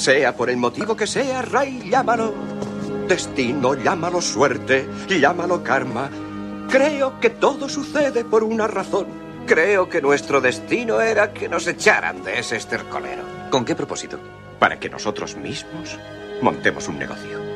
Sea por el motivo que sea, Ray, llámalo destino, llámalo suerte, llámalo karma. Creo que todo sucede por una razón. Creo que nuestro destino era que nos echaran de ese estercolero. ¿Con qué propósito? Para que nosotros mismos montemos un negocio.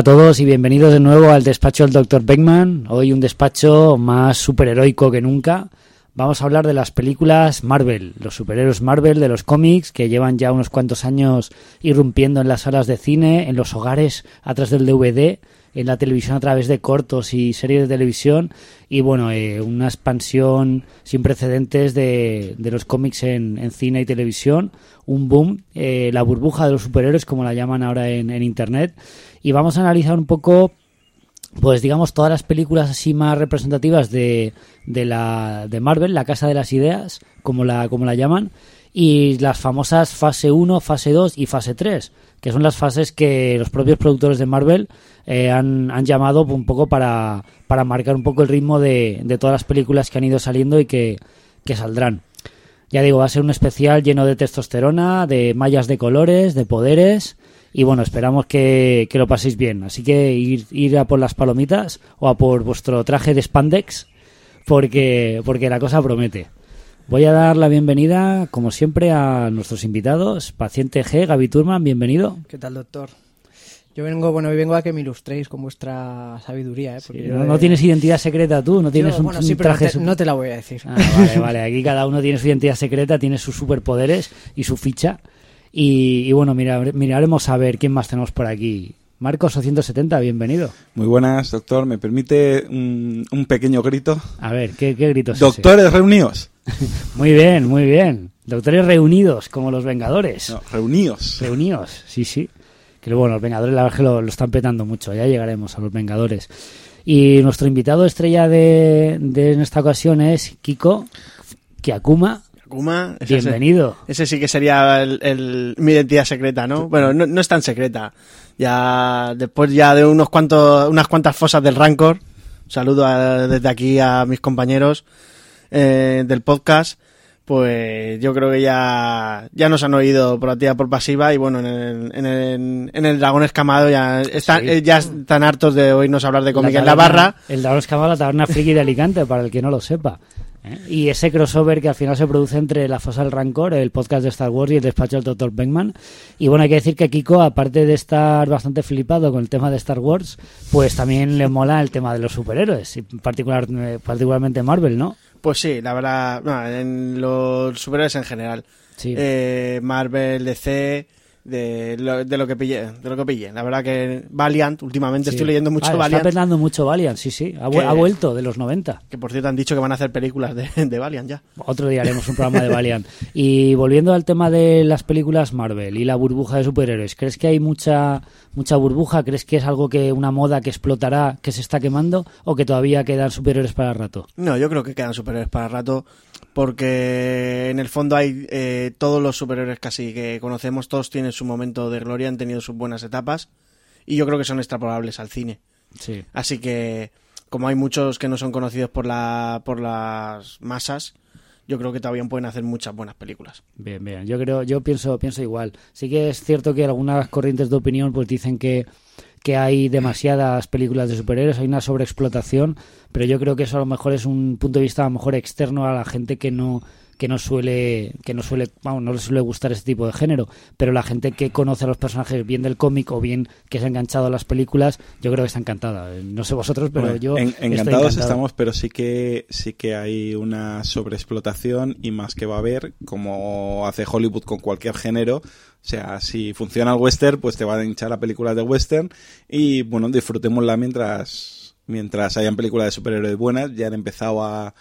Hola a todos y bienvenidos de nuevo al despacho del Dr. Beckman. Hoy un despacho más superheroico que nunca. Vamos a hablar de las películas Marvel, los superhéroes Marvel de los cómics que llevan ya unos cuantos años irrumpiendo en las salas de cine, en los hogares atrás del DVD, en la televisión a través de cortos y series de televisión y bueno, eh, una expansión sin precedentes de, de los cómics en, en, cine y televisión, un boom, eh, la burbuja de los superhéroes como la llaman ahora en, en internet y vamos a analizar un poco pues digamos todas las películas así más representativas de, de la de Marvel, la casa de las ideas, como la como la llaman, y las famosas fase 1, fase 2 y fase 3, que son las fases que los propios productores de Marvel eh, han, han, llamado un poco para, para marcar un poco el ritmo de, de, todas las películas que han ido saliendo y que, que saldrán. Ya digo, va a ser un especial lleno de testosterona, de mallas de colores, de poderes y bueno, esperamos que, que, lo paséis bien. Así que ir, ir, a por las palomitas o a por vuestro traje de spandex porque, porque la cosa promete. Voy a dar la bienvenida, como siempre, a nuestros invitados. Paciente G, Gaby Turman, bienvenido. ¿Qué tal, doctor? Yo vengo, bueno, vengo a que me ilustréis con vuestra sabiduría, ¿eh? Sí, no, no, tienes identidad secreta tú, no tienes yo, un, bueno, un sí, pero traje... no te, no te, la voy a decir. Ah, vale, vale, aquí cada uno tiene su identidad secreta, tiene sus superpoderes y su ficha. Y, y bueno, mira, miraremos a ver quién más tenemos por aquí. Marcos 870, bienvenido. Muy buenas, doctor. ¿Me permite un, un pequeño grito? A ver, ¿qué, qué grito es Doctores ese? reunidos. muy bien, muy bien. Doctores reunidos, como los Vengadores. No, reunidos. Reunidos, sí, sí. Que bueno, los Vengadores la verdad que lo, lo, están petando mucho. Ya llegaremos a los Vengadores. Y nuestro invitado estrella de, de en esta ocasión es Kiko Kiakuma. Kuma, ese Bienvenido. Ese, ese, sí que sería el, el, mi identidad secreta, ¿no? Bueno, no, no, es tan secreta. Ya después ya de unos cuantos, unas cuantas fosas del Rancor, saludo a, desde aquí a mis compañeros eh, del podcast, pues yo creo que ya, ya nos han oído por activa por pasiva y bueno, en el, en el, en el Dragón Escamado ya están, sí. ya están hartos de oírnos hablar de cómic en la barra. El Dragón Escamado, la taberna friki de Alicante, para el que no lo sepa. ¿Eh? Y ese crossover que al final se produce entre La Fosa del Rancor, el podcast de Star Wars y el despacho del Dr. Beckman. Y bueno, hay que decir que Kiko, aparte de estar bastante flipado con el tema de Star Wars, pues también le mola el tema de los superhéroes, y particular, eh, particularmente Marvel, ¿no? Pues sí, la verdad, no, en los superhéroes en general. Sí. Eh, Marvel, DC, de lo, de lo que pille, de lo que pille. La verdad que Valiant, últimamente sí. estoy leyendo mucho ah, Valiant. Está mucho Valiant, sí, sí. Ha, que, ha, vuelto de los 90. Que por cierto han dicho que van a hacer películas de, de Valiant ya. Otro día haremos un programa de Valiant. Y volviendo al tema de las películas Marvel y la burbuja de superhéroes, ¿crees que hay mucha mucha burbuja? ¿Crees que es algo que una moda que explotará, que se está quemando o que todavía quedan superhéroes para rato? No, yo creo que quedan superhéroes para rato porque en el fondo hay eh, todos los superhéroes casi que conocemos, todos tienen su momento de gloria, han tenido sus buenas etapas y yo creo que son extrapolables al cine. Sí. Así que como hay muchos que no son conocidos por la por las masas, yo creo que todavía pueden hacer muchas buenas películas. Bien, bien. Yo creo, yo pienso, pienso igual. Sí que es cierto que algunas corrientes de opinión pues dicen que que hay demasiadas películas de superhéroes, hay una sobreexplotación, pero yo creo que eso a lo mejor es un punto de vista a lo mejor externo a la gente que no que no suele que no suele vamos, no le suele gustar este tipo de género pero la gente que conoce a los personajes bien del cómic o bien que se ha enganchado a las películas yo creo que está encantada. No sé vosotros pero bueno, yo en, encantados estamos pero sí que sí que hay una sobreexplotación y más que va a haber como hace Hollywood con cualquier género. O sea, si funciona el western, pues te va a hinchar a películas de western y bueno, disfrutémosla mientras mientras hayan películas de superhéroes buenas. Ya han empezado a,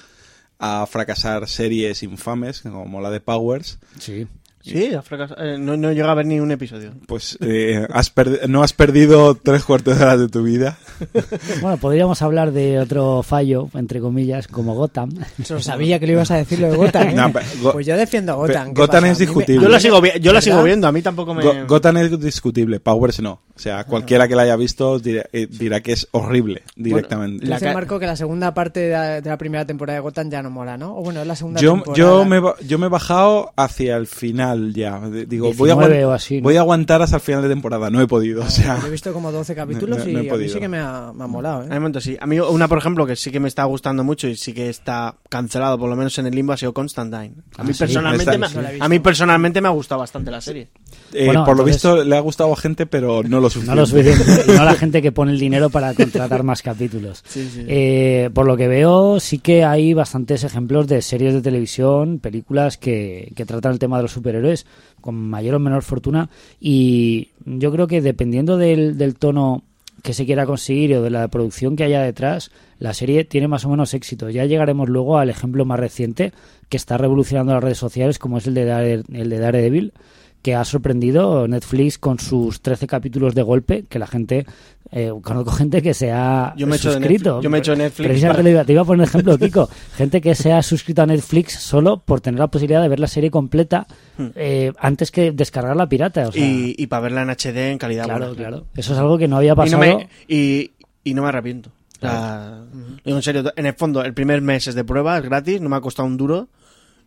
a fracasar series infames como la de Powers. Sí. Sí, ha fracasado. Eh, no, no llega a ver ni un episodio. Pues eh, has no has perdido tres cuartos de horas de tu vida. Bueno, podríamos hablar de otro fallo, entre comillas, como Gotham. Eso sabía que le ibas a decir lo de Gotham. ¿eh? No, Go- pues yo defiendo a Gotham. pero ¿qué Gotham pasa? es discutible. Yo la sigo, vi- yo la sigo viendo, a mí tampoco me... Go- Gotham es discutible, Powers no. O sea, cualquiera que la haya visto dirá, eh, dirá que es horrible directamente. Dice La Marco que la segunda parte de la, de la primera temporada de Gotham ya no mola, ¿no? O bueno, es la segunda yo, temporada. yo, me, yo me he bajado hacia el final ya. Digo, voy a, 19 aguan- o así, ¿no? voy a aguantar hasta el final de temporada. No he podido. O sea, Yo he visto como 12 capítulos No, no- y a mí sí que me ha, me ha molado, A ¿eh? mí, momento, sí. A mí una, por ejemplo, que sí que me está gustando mucho y sí que está cancelado, por lo menos en el limbo, ha sido Constantine. A mí, Ah, personalmente, me, sí. A mí personalmente me ha gustado bastante la serie. eh, Bueno, por lo visto le ha gustado a gente, pero no lo suficiente. No lo suficiente, y no a la gente que pone el dinero para contratar más capítulos. Eh, por lo que veo, sí que hay bastantes ejemplos de series de televisión, películas que, que tratan el tema de los superhéroes con mayor o menor fortuna. Y yo creo que dependiendo del, tono que se quiera conseguir o de la producción que haya detrás, la serie tiene más o menos éxito. Ya llegaremos luego al ejemplo más reciente que está revolucionando las redes sociales, como es el de, el de Daredevil, que ha sorprendido Netflix con sus 13 capítulos de golpe, que la gente, eh, conozco gente que se ha Yo me suscrito. Yo me he hecho Netflix Precisamente para- te iba- a poner ejemplo, Kiko. gente que se ha suscrito a Netflix solo por tener la posibilidad de ver la serie completa eh, antes que descargar la pirata. O sea, Hmm. y, y para verla en HD en calidad claro, buena. claro. Eso es algo que no había Y no, pasado. me, y, y no me arrepiento. En serio, en el fondo, el primer mes es de prueba, es gratis, no me ha costado un duro.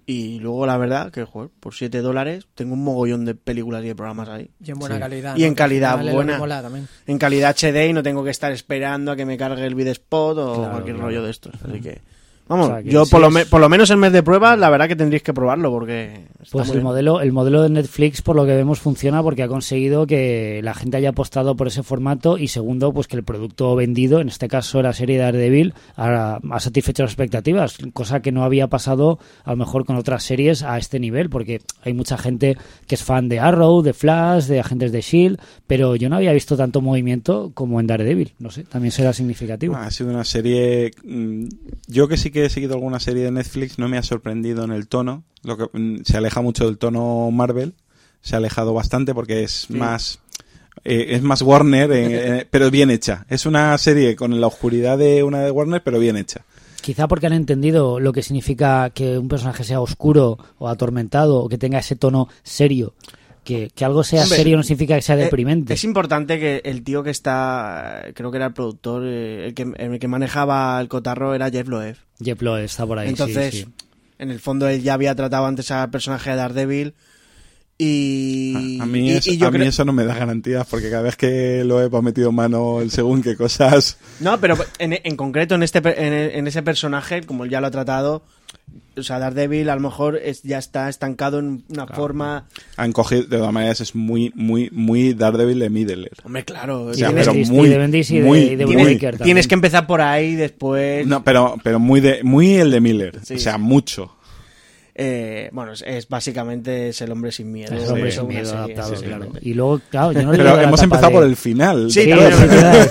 Y luego, la verdad, que joder, por 7 dólares tengo un mogollón de películas y de programas ahí. Y en buena Sí. calidad. Y ¿no? en calidad buena. mola también. En calidad HD y no tengo que estar esperando a que me cargue el videspot o Claro, cualquier claro. rollo de estos. Así que, vamos, O sea, yo por, lo es- me- por lo menos el mes de prueba, la verdad que tendréis que probarlo porque. está Pues muy el bien. modelo, el modelo de Netflix, por lo que vemos, funciona porque ha conseguido que la gente haya apostado por ese formato y segundo, pues que el producto vendido, en este caso la serie de Daredevil, ha, ha satisfecho las expectativas, cosa que no había pasado a lo mejor con otras series a este nivel, porque hay mucha gente que es fan de Arrow, de Flash, de Agentes de Shield, pero yo no había visto tanto movimiento como en Daredevil. No sé, también será significativo. Ha sido una serie. mm, Yo que sí que he seguido alguna serie de Netflix, no me ha sorprendido en el tono. Lo que mm, se aleja mucho del tono Marvel. Se ha alejado bastante porque es más. eh, es más Warner, eh, eh, pero bien hecha. Es una serie con la oscuridad de una de Warner, pero bien hecha. Quizá porque han entendido lo que significa que un personaje sea oscuro o atormentado o que tenga ese tono serio. Que, que algo sea Hombre, serio no significa que sea Eh, deprimente. Es importante que el tío que está, creo que era el productor, eh, el, que, el que manejaba el cotarro era Jeff Loeb. Jeff Loeb está por ahí. sí, Entonces, sí. en el fondo él ya había tratado antes al personaje de Daredevil y... A, a mí, y- eso, y yo a mí creo- eso no me da garantías porque cada vez que lo he metido mano en según qué cosas. No, pero en, en concreto en este per- en, en ese personaje, como él ya lo ha tratado, o sea, Daredevil a lo mejor es, ya está estancado en una forma... Han cogido, de todas maneras, es muy, muy, muy Daredevil de Middler. Hombre, claro, O sea, tienes, pero muy, y de Bendis y de- muy, y de muy- tienes que empezar por ahí después... No, pero, pero muy de, muy el de Miller. Sí. O sea, mucho. Eh, bueno, es, es básicamente es el hombre sin miedo. Es el hombre sí, sin miedo serie, adaptado, sí, claro. sí. Y luego, claro, yo no Pero hemos empezado de- por el final. Sí, eso es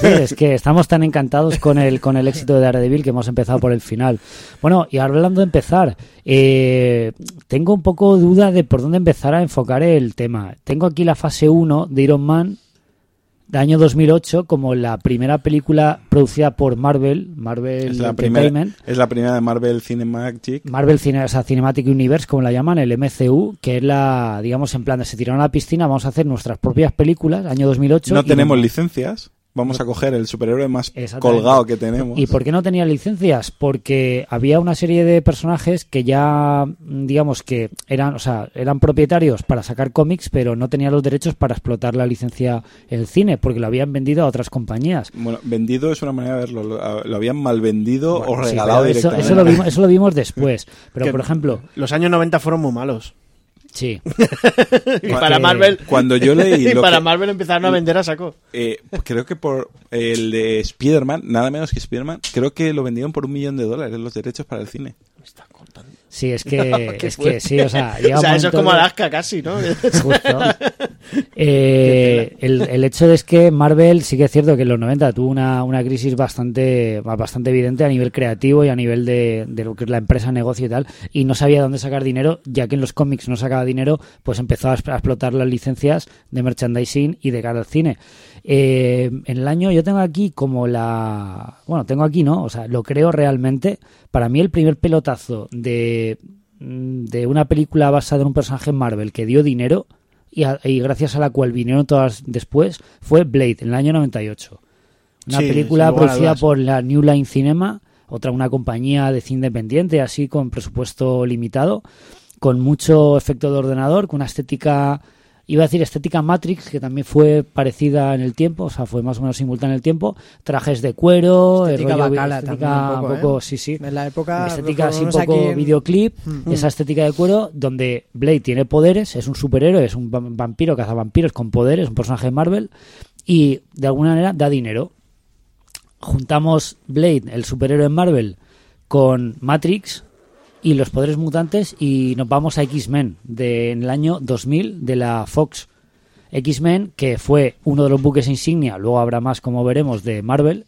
decir, es que estamos tan encantados con el, con el éxito de Daredevil que hemos empezado por el final. Bueno, y hablando de empezar, eh, tengo un poco duda de por dónde empezar a enfocar el tema. Tengo aquí la fase 1 de Iron Man de año 2008 como la primera película producida por Marvel, Marvel Es la, primera, Entertainment. es la primera de Marvel Cinematic. Marvel Cine- o sea, Cinematic Universe, como la llaman, el MCU, que es la, digamos, en plan de se tiraron a la piscina, vamos a hacer nuestras propias películas, año 2008. No y tenemos no- licencias. Vamos a coger el superhéroe más colgado que tenemos. ¿Y por qué no tenía licencias? Porque había una serie de personajes que ya, digamos que eran, o sea, eran propietarios para sacar cómics, pero no tenían los derechos para explotar la licencia en el cine, porque lo habían vendido a otras compañías. Bueno, vendido es una manera de verlo. Lo, lo habían mal vendido o Sí, regalado eso, directamente. eso lo vimos, eso lo vimos después. Pero, Que- por ejemplo, Los años 90 fueron muy malos. Sí. Y para que- Marvel... Cuando yo leí y para que- Marvel empezaron a vender a saco. Eh, creo que por el de Spider-Man, nada menos que Spider-Man, creo que lo vendieron por un millón de dólares los derechos para el cine. Sí, es que, es que sí, o sea, o sea, eso es como Alaska casi, ¿no? Justo. Eh, el, el hecho es que Marvel sí que es cierto que en los 90 tuvo una, una crisis bastante, bastante evidente a nivel creativo y a nivel de, de lo que es la empresa, negocio y tal, y no sabía dónde sacar dinero, ya que en los cómics no sacaba dinero, pues empezó a explotar las licencias de merchandising y de cara al cine. Eh, en el año yo tengo aquí como la... Bueno, tengo aquí, ¿no? O sea, lo creo realmente. Para mí el primer pelotazo de, mm, de una película basada en un personaje en Marvel que dio dinero y, a- y gracias a la cual vinieron todas después fue Blade en el año 98. Una Sí, película producida por la New Line Cinema, otra una compañía de cine independiente, así con presupuesto limitado, con mucho efecto de ordenador, con una estética, iba a decir estética Matrix, que también fue parecida en el tiempo, o sea, fue más o menos simultánea en el tiempo, trajes de cuero, el Estética rollo- bacala estética también un poco, ¿eh? sí, sí. En la época. estética así un poco en- videoclip, Mm. esa estética de cuero, donde Blade tiene poderes, es un superhéroe, es un va- vampiro, cazavampiros con poderes, un personaje de Marvel, y de alguna manera da dinero. Juntamos Blade, el superhéroe en Marvel, con Matrix y los poderes mutantes y nos vamos a X-Men de, en el año 2000 de la Fox. X-Men, que fue uno de los buques insignia, luego habrá más como veremos de Marvel,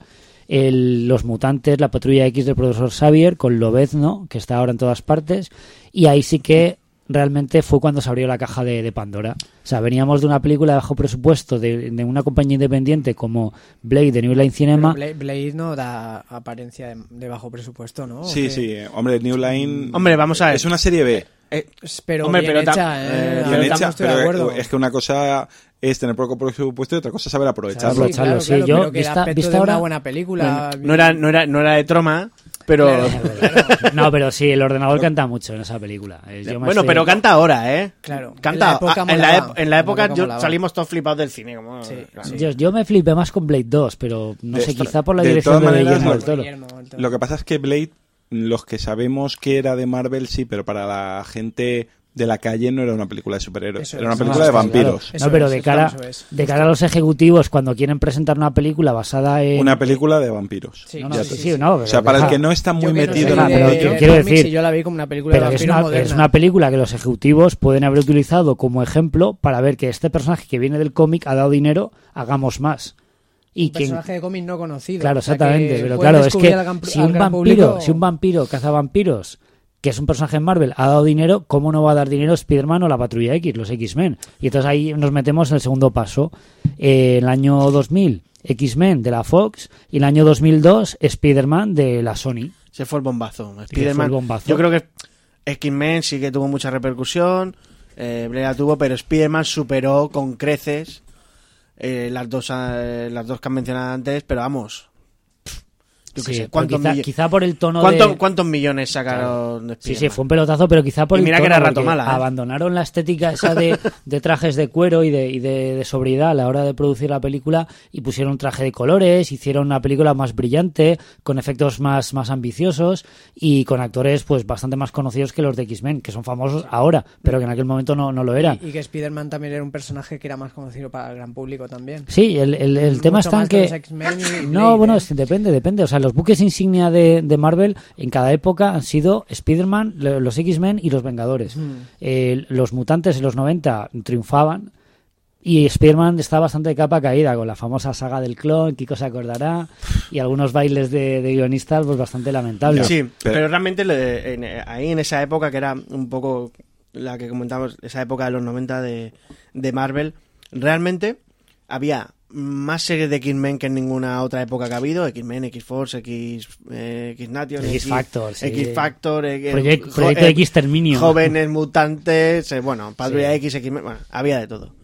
el- los mutantes, la patrulla X del profesor Xavier, con Lobezno, que está ahora en todas partes, y ahí sí que realmente fue cuando se abrió la caja de, de Pandora. O sea, veníamos de una película de bajo presupuesto de, de una compañía independiente como Blade de New Line Cinema. Blade, Blade no da apariencia de, de bajo presupuesto, ¿no? ¿O Sí, sí, eh, hombre, New Line. Hombre, vamos a ver. Es una serie B. Eh, Pero Hombre, bien pero ta- hecha, Ahora bien estamos- hecha, estoy de pero acuerdo. es que una cosa es tener poco presupuesto y otra cosa es saber aprovecharlo. Saber aprovecharlo, sí, yo, vista- vista ahora- una buena película. no, no era, no, era, no era de troma, pero... No, pero sí, el ordenador canta mucho en esa película. Eh, yo me Bueno, estoy- pero canta ahora, ¿eh? Claro, Canta. en la época en, la, en época época yo- salimos todos flipados del cine. Como, Sí, claro. sí. Yo, yo me flipé más con Blade 2, pero no De sé, quizá por la de dirección de maneras, Guillermo del Toro. Lo que pasa es que Blade, los que sabemos que era de Marvel, sí, pero para la gente de la calle no era una película de superhéroes, Eso era una es. película No, de claro. vampiros. No, pero de cara, de cara a los ejecutivos, cuando quieren presentar una película basada en. Una película de vampiros. Sí, No, no, Ya sí, sí, no, O sea, para el que no está Yo muy metido en de mundillo. quiero decir- yo la vi como una película Pero de es vampiros una, moderna. es una película que los ejecutivos pueden haber utilizado como ejemplo para ver que este personaje que viene del cómic ha dado dinero, hagamos más. Y un quien, personaje de cómic no conocido. Claro, o sea, exactamente. Pero claro, es que si un vampiro, público- si un vampiro caza vampiros, que es un personaje en Marvel, ha dado dinero, ¿cómo no va a dar dinero Spider-Man o la Patrulla X, los X-Men? Y entonces ahí nos metemos en el segundo paso. Eh, en el año 2000, X-Men de la Fox, y en el año 2002, Spider-Man de la Sony. Se fue el bombazo. Spider-Man, el bombazo. Yo creo que X-Men sí que tuvo mucha repercusión. Eh, Blade tuvo, pero Spider-Man superó con creces eh, las, dos, eh, las dos que han mencionado antes. Pero vamos. Yo Sí, sé, ¿cuántos, quizá, por el tono cuánto- de... cuántos millones sacaron de Sí, sí, fue un pelotazo, pero quizá por Y el mira que era rato mala, ¿eh? abandonaron la estética esa de, de trajes de cuero y, de, y de, de sobriedad a la hora de producir la película y pusieron un traje de colores, hicieron una película más brillante, con efectos más, más ambiciosos y con actores pues bastante más conocidos que los de X-Men, que son famosos ahora, pero que en aquel momento no, no lo eran. Y, y que Spider-Man también era un personaje que era más conocido para el gran público también. Sí, el, el, el tema está en que los que... No, bueno, ¿eh? es depende, depende. O sea, los buques insignia de, de Marvel en cada época han sido Spider-Man, lo- los X-Men y los Vengadores. Eh, los mutantes en los 90 triunfaban y Spider-Man está bastante de capa caída con la famosa saga del clon, Kiko se acordará, y algunos bailes de, de guionistas pues bastante lamentables. Sí, pero- pero, realmente le- en- ahí en esa época, que era un poco la que comentamos, esa época de los 90 de, de Marvel, realmente había más series de X-Men que en ninguna otra época que ha habido. X-Men, X-Force, X, eh, X-Nation, X-Factor, sí. X-Factor, jo- Proyecto eh, Exterminio. Jóvenes mutantes, eh, bueno, Patrulla Sí. X, X-Men, bueno, había de todo.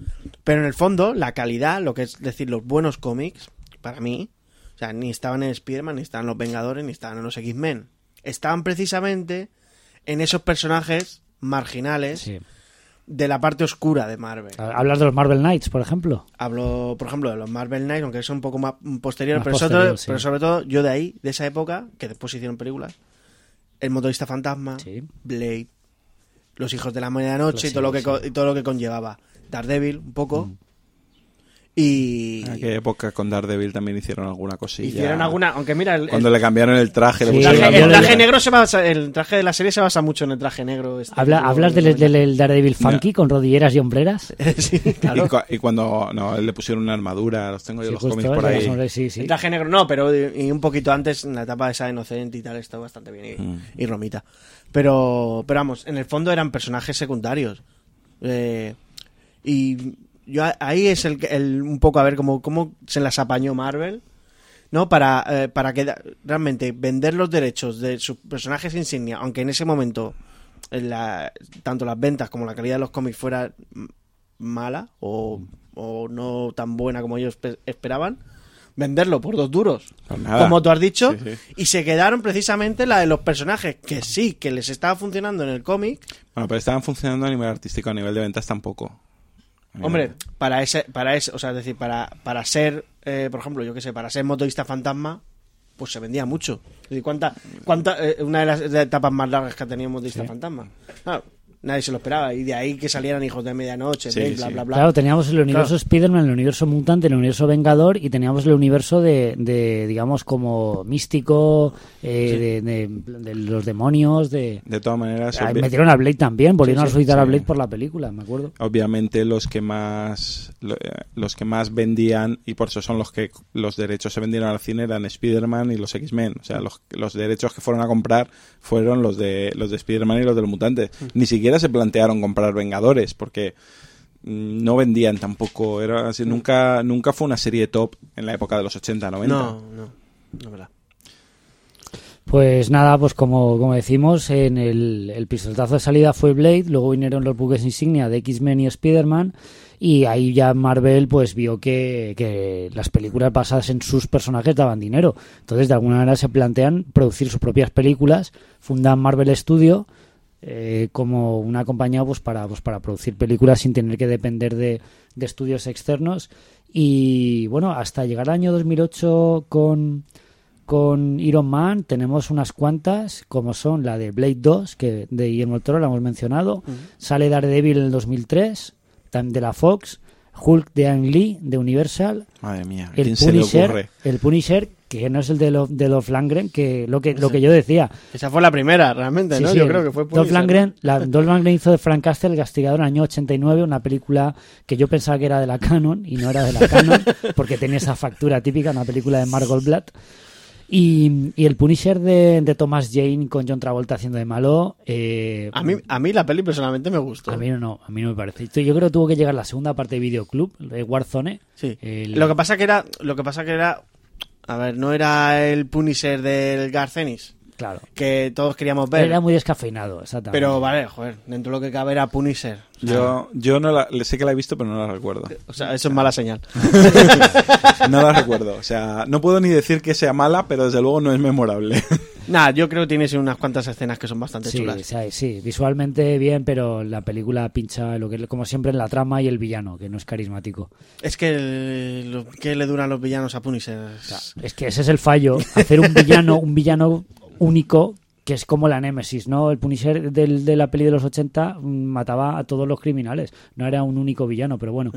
Pero en el fondo, la calidad, lo que es decir, los buenos cómics, para mí, o sea, ni estaban en Spider-Man, ni estaban en los Vengadores, ni estaban en los X-Men. Estaban precisamente en esos personajes marginales Sí. De la parte oscura de Marvel. Hablas de los Marvel Knights, por ejemplo. Hablo, por ejemplo, de los Marvel Knights, aunque son un poco más posteriores, Más pero, sobre, posterior, sí. pero sobre todo yo de ahí, de esa época, que después hicieron películas, El motorista fantasma, Sí. Blade, Los hijos de la medianoche y, todo lo que, y todo lo que conllevaba. Daredevil, un poco. Mm. Y En aquella época con Daredevil también hicieron alguna cosilla. hicieron alguna, aunque mira, el, Cuando le cambiaron el traje, le Sí, el pusieron traje, el traje negro se basa, el traje de la serie se basa mucho en el traje negro. este Habla, ¿Hablas de del, los del, del Daredevil funky con rodilleras y hombreras? sí, Y, claro. y cuando no, le pusieron una armadura, los tengo yo Sí, los cómics por de ahí. los hombres, sí, sí. El traje negro no, pero y un poquito antes, en la etapa esa inocente y tal, está bastante bien. Y, Mm. y Romita. Pero, pero vamos, en el fondo eran personajes secundarios. Eh, y yo ahí es el, el- un poco a ver cómo, cómo se las apañó Marvel. ¿no? Para, eh, para que realmente vender los derechos de sus personajes insignia, aunque en ese momento en la- tanto las ventas como la calidad de los cómics fuera mala o, o no tan buena como ellos pe- esperaban, venderlo por dos duros, Pues como tú has dicho, Sí, sí. y se quedaron precisamente la de los personajes que sí, que les estaba funcionando en el cómic. Bueno, pero estaban funcionando a nivel artístico, a nivel de ventas tampoco. Hombre, para ese, para ese, o sea, es decir, para, para ser, eh, por ejemplo, yo qué sé, para ser motorista fantasma, pues se vendía mucho. Es decir, ¿cuánta, cuánta, eh, una de las etapas más largas que ha tenido motorista fantasma? Claro, nadie se lo esperaba. Y de ahí que salieran hijos de medianoche, Sí, Blade, bla, sí. bla, bla. Claro, teníamos el universo Claro. Spider-Man, el universo mutante, el universo Vengador y teníamos el universo de, de, digamos, como místico, eh, de, de- de los demonios, de... De todas maneras, Ah, obvi- metieron a Blade también, volvieron Sí, a sí, resucitar a. Blade por la película, me acuerdo. obviamente los que más eh, los que más vendían y por eso son los que los derechos se vendieron al cine eran Spider-Man y los X-Men, o sea, los, los derechos que fueron a comprar fueron los de los de Spider-Man y los de los mutantes. Ni siquiera se plantearon comprar Vengadores porque mm, no vendían tampoco, era así, nunca nunca fue una serie top en la época de los 80, 90. No, no, no, verdad. Pues nada, pues como, como decimos, en el, el pistoletazo de salida fue Blade, luego vinieron los buques insignia de X-Men y Spider-Man, y ahí ya Marvel pues vio que, que las películas basadas en sus personajes daban dinero. Entonces de alguna manera se plantean producir sus propias películas, fundan Marvel Studio eh, como una compañía pues para, pues para producir películas sin tener que depender de, de estudios externos. Y bueno, hasta llegar al año 2008 con con Iron Man tenemos unas cuantas, como son la de Blade 2, que de Guillermo del Toro la hemos mencionado. Sale Daredevil en el 2003, también de la Fox. Hulk de Ang Lee, de Universal. Madre mía, ¿a El Punisher, el Punisher, que no es el de, Lo- de Dolph Lundgren, que lo que, lo que yo decía. Esa fue la primera, realmente, Sí, ¿no? sí, yo creo que fue Dolph. Lundgren, la, Dolph Lundgren hizo de Frank Castle, el castigador, en el año 89, una película que yo pensaba que era de la Canon y no era de la Canon, porque tenía esa factura típica, una película de Mark Goldblatt. Y, y el Punisher de, de Thomas Jane con John Travolta haciendo de malo. eh, A mí, a mí la peli personalmente me gustó. a mí no, a mí no me parece. Yo creo que tuvo que llegar la segunda parte de Videoclub, de Warzone. Sí. El- Lo que pasa que era, lo que pasa que era, a ver, no era el Punisher del Garcenis Claro. que todos queríamos ver. Era muy descafeinado, exactamente. Pero vale, joder, dentro de lo que cabe era Punisher. O sea, Yo, yo no la, sé que la he visto, pero no la recuerdo. o sea, eso es mala señal. No la recuerdo. O sea, no puedo ni decir que sea mala, pero desde luego no es memorable. Nada, yo creo que tienes unas cuantas escenas que son bastante Sí, chulas. sí, sí, visualmente bien, pero la película pincha lo que como siempre en la trama y el villano, que no es carismático. Es que el- lo que le duran los villanos a Punisher. Es- Es que ese es el fallo, hacer un villano, un villano único que es como la Némesis, ¿no? El Punisher del- de la peli de los 80 mm, mataba a todos los criminales, no era un único villano, pero bueno.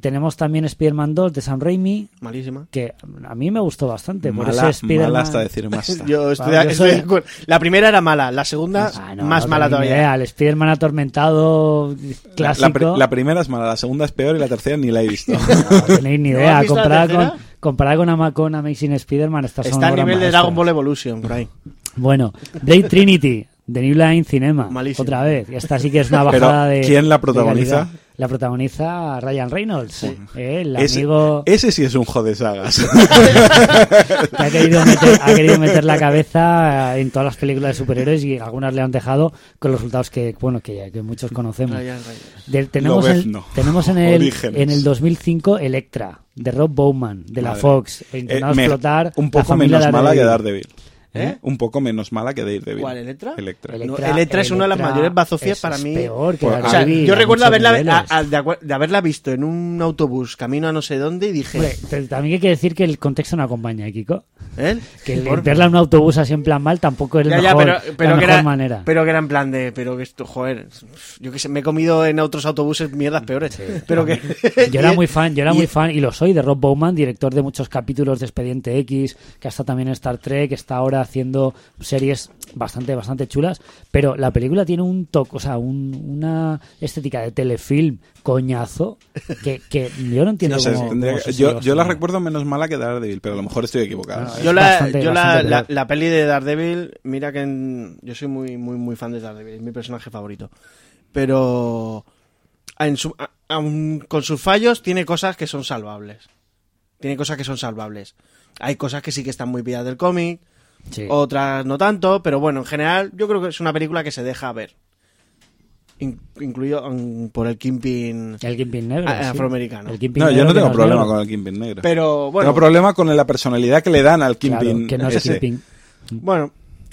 Tenemos también Spider-Man 2 de Sam Raimi, Malísima. que a mí me gustó bastante. Por mala, ese Spider-Man... mala hasta decir más. Yo estoy, Vale, yo estoy soy-. La primera era mala, la segunda Ah, no, más no mala todavía. idea, El Spider-Man atormentado La, clásico. la pri- la primera es mala, la segunda es peor y la tercera ni la he visto. No tenéis ni ¿No idea. comparada, con, comparada con, Ama- con Amazing Spider-Man, son Está a nivel de. Dragon Ball Evolution, por ahí. Bueno, Blade Trinity, de New Line Cinema. Malísimo. Otra vez. Y esta sí que es una Pero, bajada de. ¿quién la de protagoniza? La protagoniza Ryan Reynolds. eh, el Ese, amigo ese sí es un jode sagas. que ha querido, meter, ha querido meter la cabeza en todas las películas de superhéroes y algunas le han dejado con los resultados que, bueno, que, que muchos conocemos. Ryan Reynolds. De- tenemos, el- tenemos en, el, Orígenes. en el 2005 Electra, de Rob Bowman, de la Madre. Fox, Eh, intentando me- explotar un la poco familia menos mala que Daredevil. Daredevil. ¿Eh? Un poco menos mala que Daredevil. ¿Cuál, Electra? Electra. No, Electra es una de las mayores bazofias para es mí. peor que Pues, O sea, Daredevil yo recuerdo haberla, niveles. a- a- de, de haberla visto en un autobús camino a no sé dónde y dije, Hombre, también hay que decir que el contexto no acompaña, ¿eh, Kiko? ¿eh? Que el Por- verla en un autobús así en plan mal tampoco es Ya, el ya, mejor, pero, pero la que mejor era, manera. pero que era en plan de, pero que esto, joder, yo que sé, me he comido en otros autobuses mierdas peores, pero que... Yo era muy fan, yo era y- muy fan y lo soy de Rob Bowman, director de muchos capítulos de Expediente X, que está también en Star Trek, que está ahora haciendo series bastante bastante chulas, pero la película tiene un toque, o sea, un- una estética de telefilm coñazo que, que yo no entiendo No sé, cómo- tendría cómo que- se yo, yo la recuerdo menos mala que Daredevil, pero a lo mejor estoy equivocado. Ah, Yo, Es la, bastante- yo la, bastante la, peli de Daredevil, mira que en- yo soy muy, muy, muy fan de Daredevil, es mi personaje favorito. Pero en su- a- aun con sus fallos tiene cosas que son salvables. Tiene cosas que son salvables. Hay cosas que sí que están muy pilladas del cómic, Sí. otras no tanto, pero bueno, en general yo creo que es una película que se deja ver. In- incluido por el Kingpin. el Kingpin negro. Sí. afroamericano. El No, yo no tengo problema negro. con el Kingpin negro. Pero bueno, Tengo problema con la personalidad que le dan al Claro, Kingpin. que no es ese. Kingpin. Bueno,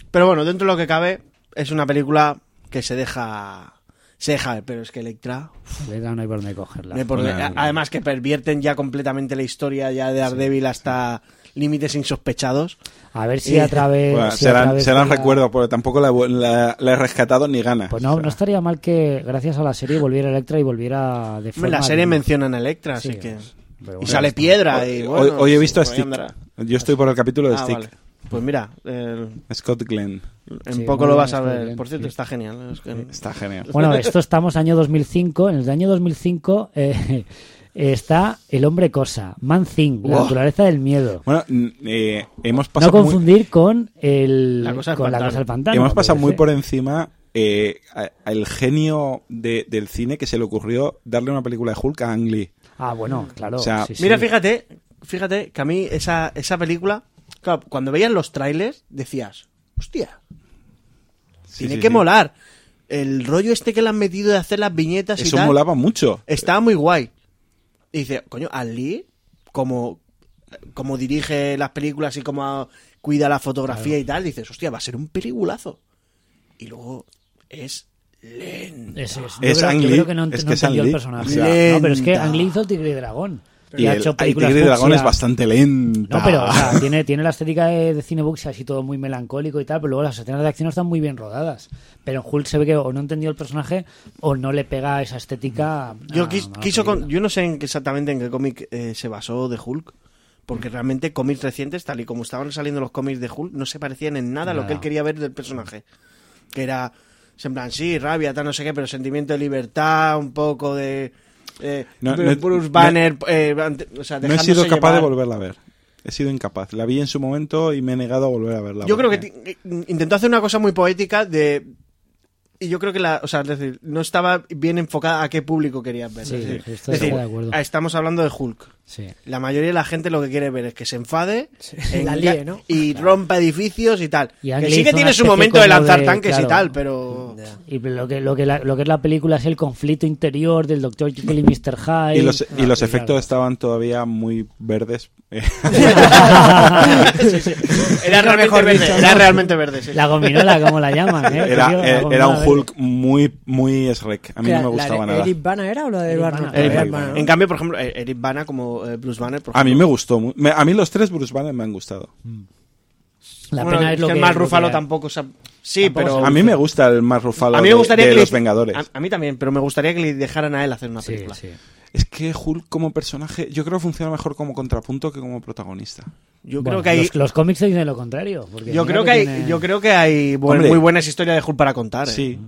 pero bueno, dentro de lo que cabe, es una película que se deja. Se deja ver, pero es que Electra. Le da- no hay por dónde cogerla. no por- además, que pervierten ya completamente la historia ya de Daredevil hasta límites insospechados. A ver si Eh, a través. Bueno, si a serán través serán de la- recuerdos, porque tampoco la, la- la he rescatado ni ganas. Pues no, O sea, no estaría mal que gracias a la serie volviera Electra y volviera de Hombre, forma. la serie digna. mencionan a Electra, Sí, así que. Y bueno, sale está. piedra. hoy, y bueno, hoy he visto a pues ahí Stick. Yo estoy por el capítulo de Ah, Stick. vale. Pues mira, el- Scott Glenn. en Sí, poco lo vas a está ver. bien, Por cierto, sí. está genial. es que- Está genial. Bueno, esto estamos año 2005. En el año 2005 eh, está El hombre cosa, Man Thing, la Wow. naturaleza del miedo. Bueno, eh, hemos No pasado muy, confundir con el La cosa del con la pantano. cosa del pantano. hemos pasado muy por encima eh, a- al genio de- del cine que se le ocurrió darle una película de Hulk a Ang Lee. Ah, bueno, claro. O sea, sí, sí. Mira, fíjate, fíjate que a mí esa, esa película, claro, cuando veías los trailers, decías, hostia, Sí, tiene sí, que sí. molar. El rollo este que le han metido de hacer las viñetas y Eso tal, molaba mucho. estaba muy guay. Y dice, coño, Al Lee, como, como dirige las películas y como cuida la fotografía y tal, dices, hostia, va a ser un peliculazo. Y luego es lento. Es, es, Es yo creo, Ang yo creo que no, es no que es entendió el personaje. O sea, no, pero es que. Ang Lee hizo el Tigre y Dragón. Y ha el, hecho el películas Tigre y Dragón es bastante lenta. No, pero o sea, tiene, tiene la estética de, de cine así todo muy melancólico y tal, pero luego las escenas de acción están muy bien rodadas. Pero en Hulk se ve que o no entendió el personaje o no le pega esa estética. Yo a quis- la quiso con- yo no sé en exactamente en qué cómic eh, se basó de Hulk, porque realmente cómics recientes, tal y como estaban saliendo los cómics de Hulk, no se parecían en nada a lo que él quería ver del personaje. Que era, en plan, sí, rabia, tal, no sé qué, pero sentimiento de libertad, un poco de... eh, No, Bruce no- Banner, eh, ante- o sea, No he sido capaz de volverla a ver. He sido incapaz. La vi en su momento y me he negado a volver a verla. Yo creo que eh, intentó hacer una cosa muy poética de... Y yo creo que la, o sea, es decir, no estaba bien enfocada a qué público querías ver. Sí, es decir, sí, estoy es decir, de acuerdo. estamos hablando de Hulk. Sí. La mayoría de la gente lo que quiere ver es que se enfade La enga- líe, ¿no? y rompa edificios y tal. Y que sí que tiene su momento de lanzar de- tanques y tal, pero... Y lo que, lo, que la, lo que es la película es el conflicto interior del Dr. Jekyll y Mr. Hyde. Y los, y los claro. efectos estaban todavía muy verdes. Eh, Era realmente mejor verde. dicho, Era ¿no? realmente verde, sí. La gominola, como la llaman. ¿eh? Era, la eh, era un verde. Hulk muy, muy Shrek. A mí no me gustaba ¿La nada. Eric Bana era o la de Eric Barno? Bana. Eric Eric Bana. Bana. En cambio, por ejemplo, Eric Bana como eh, Bruce Banner, por A mí me gustó. me- a mí los tres Bruce Banner me han gustado. La Bueno, pena es lo que el Mark que- Ruffalo tampoco... Sí, Tampoco pero... se A mí me gusta el más Ruffalo A mí me de- gustaría de, que los le- Vengadores. A, a mí también, pero me gustaría que le dejaran a él hacer una Sí, película. sí. Es que Hulk como personaje, yo creo que funciona mejor como contrapunto que como protagonista. Yo Bueno, creo que hay... los, los cómics se dicen lo contrario. porque Yo creo que hay, tiene- yo creo que hay Hombre. muy buenas historias de Hulk para contar. ¿eh? Sí.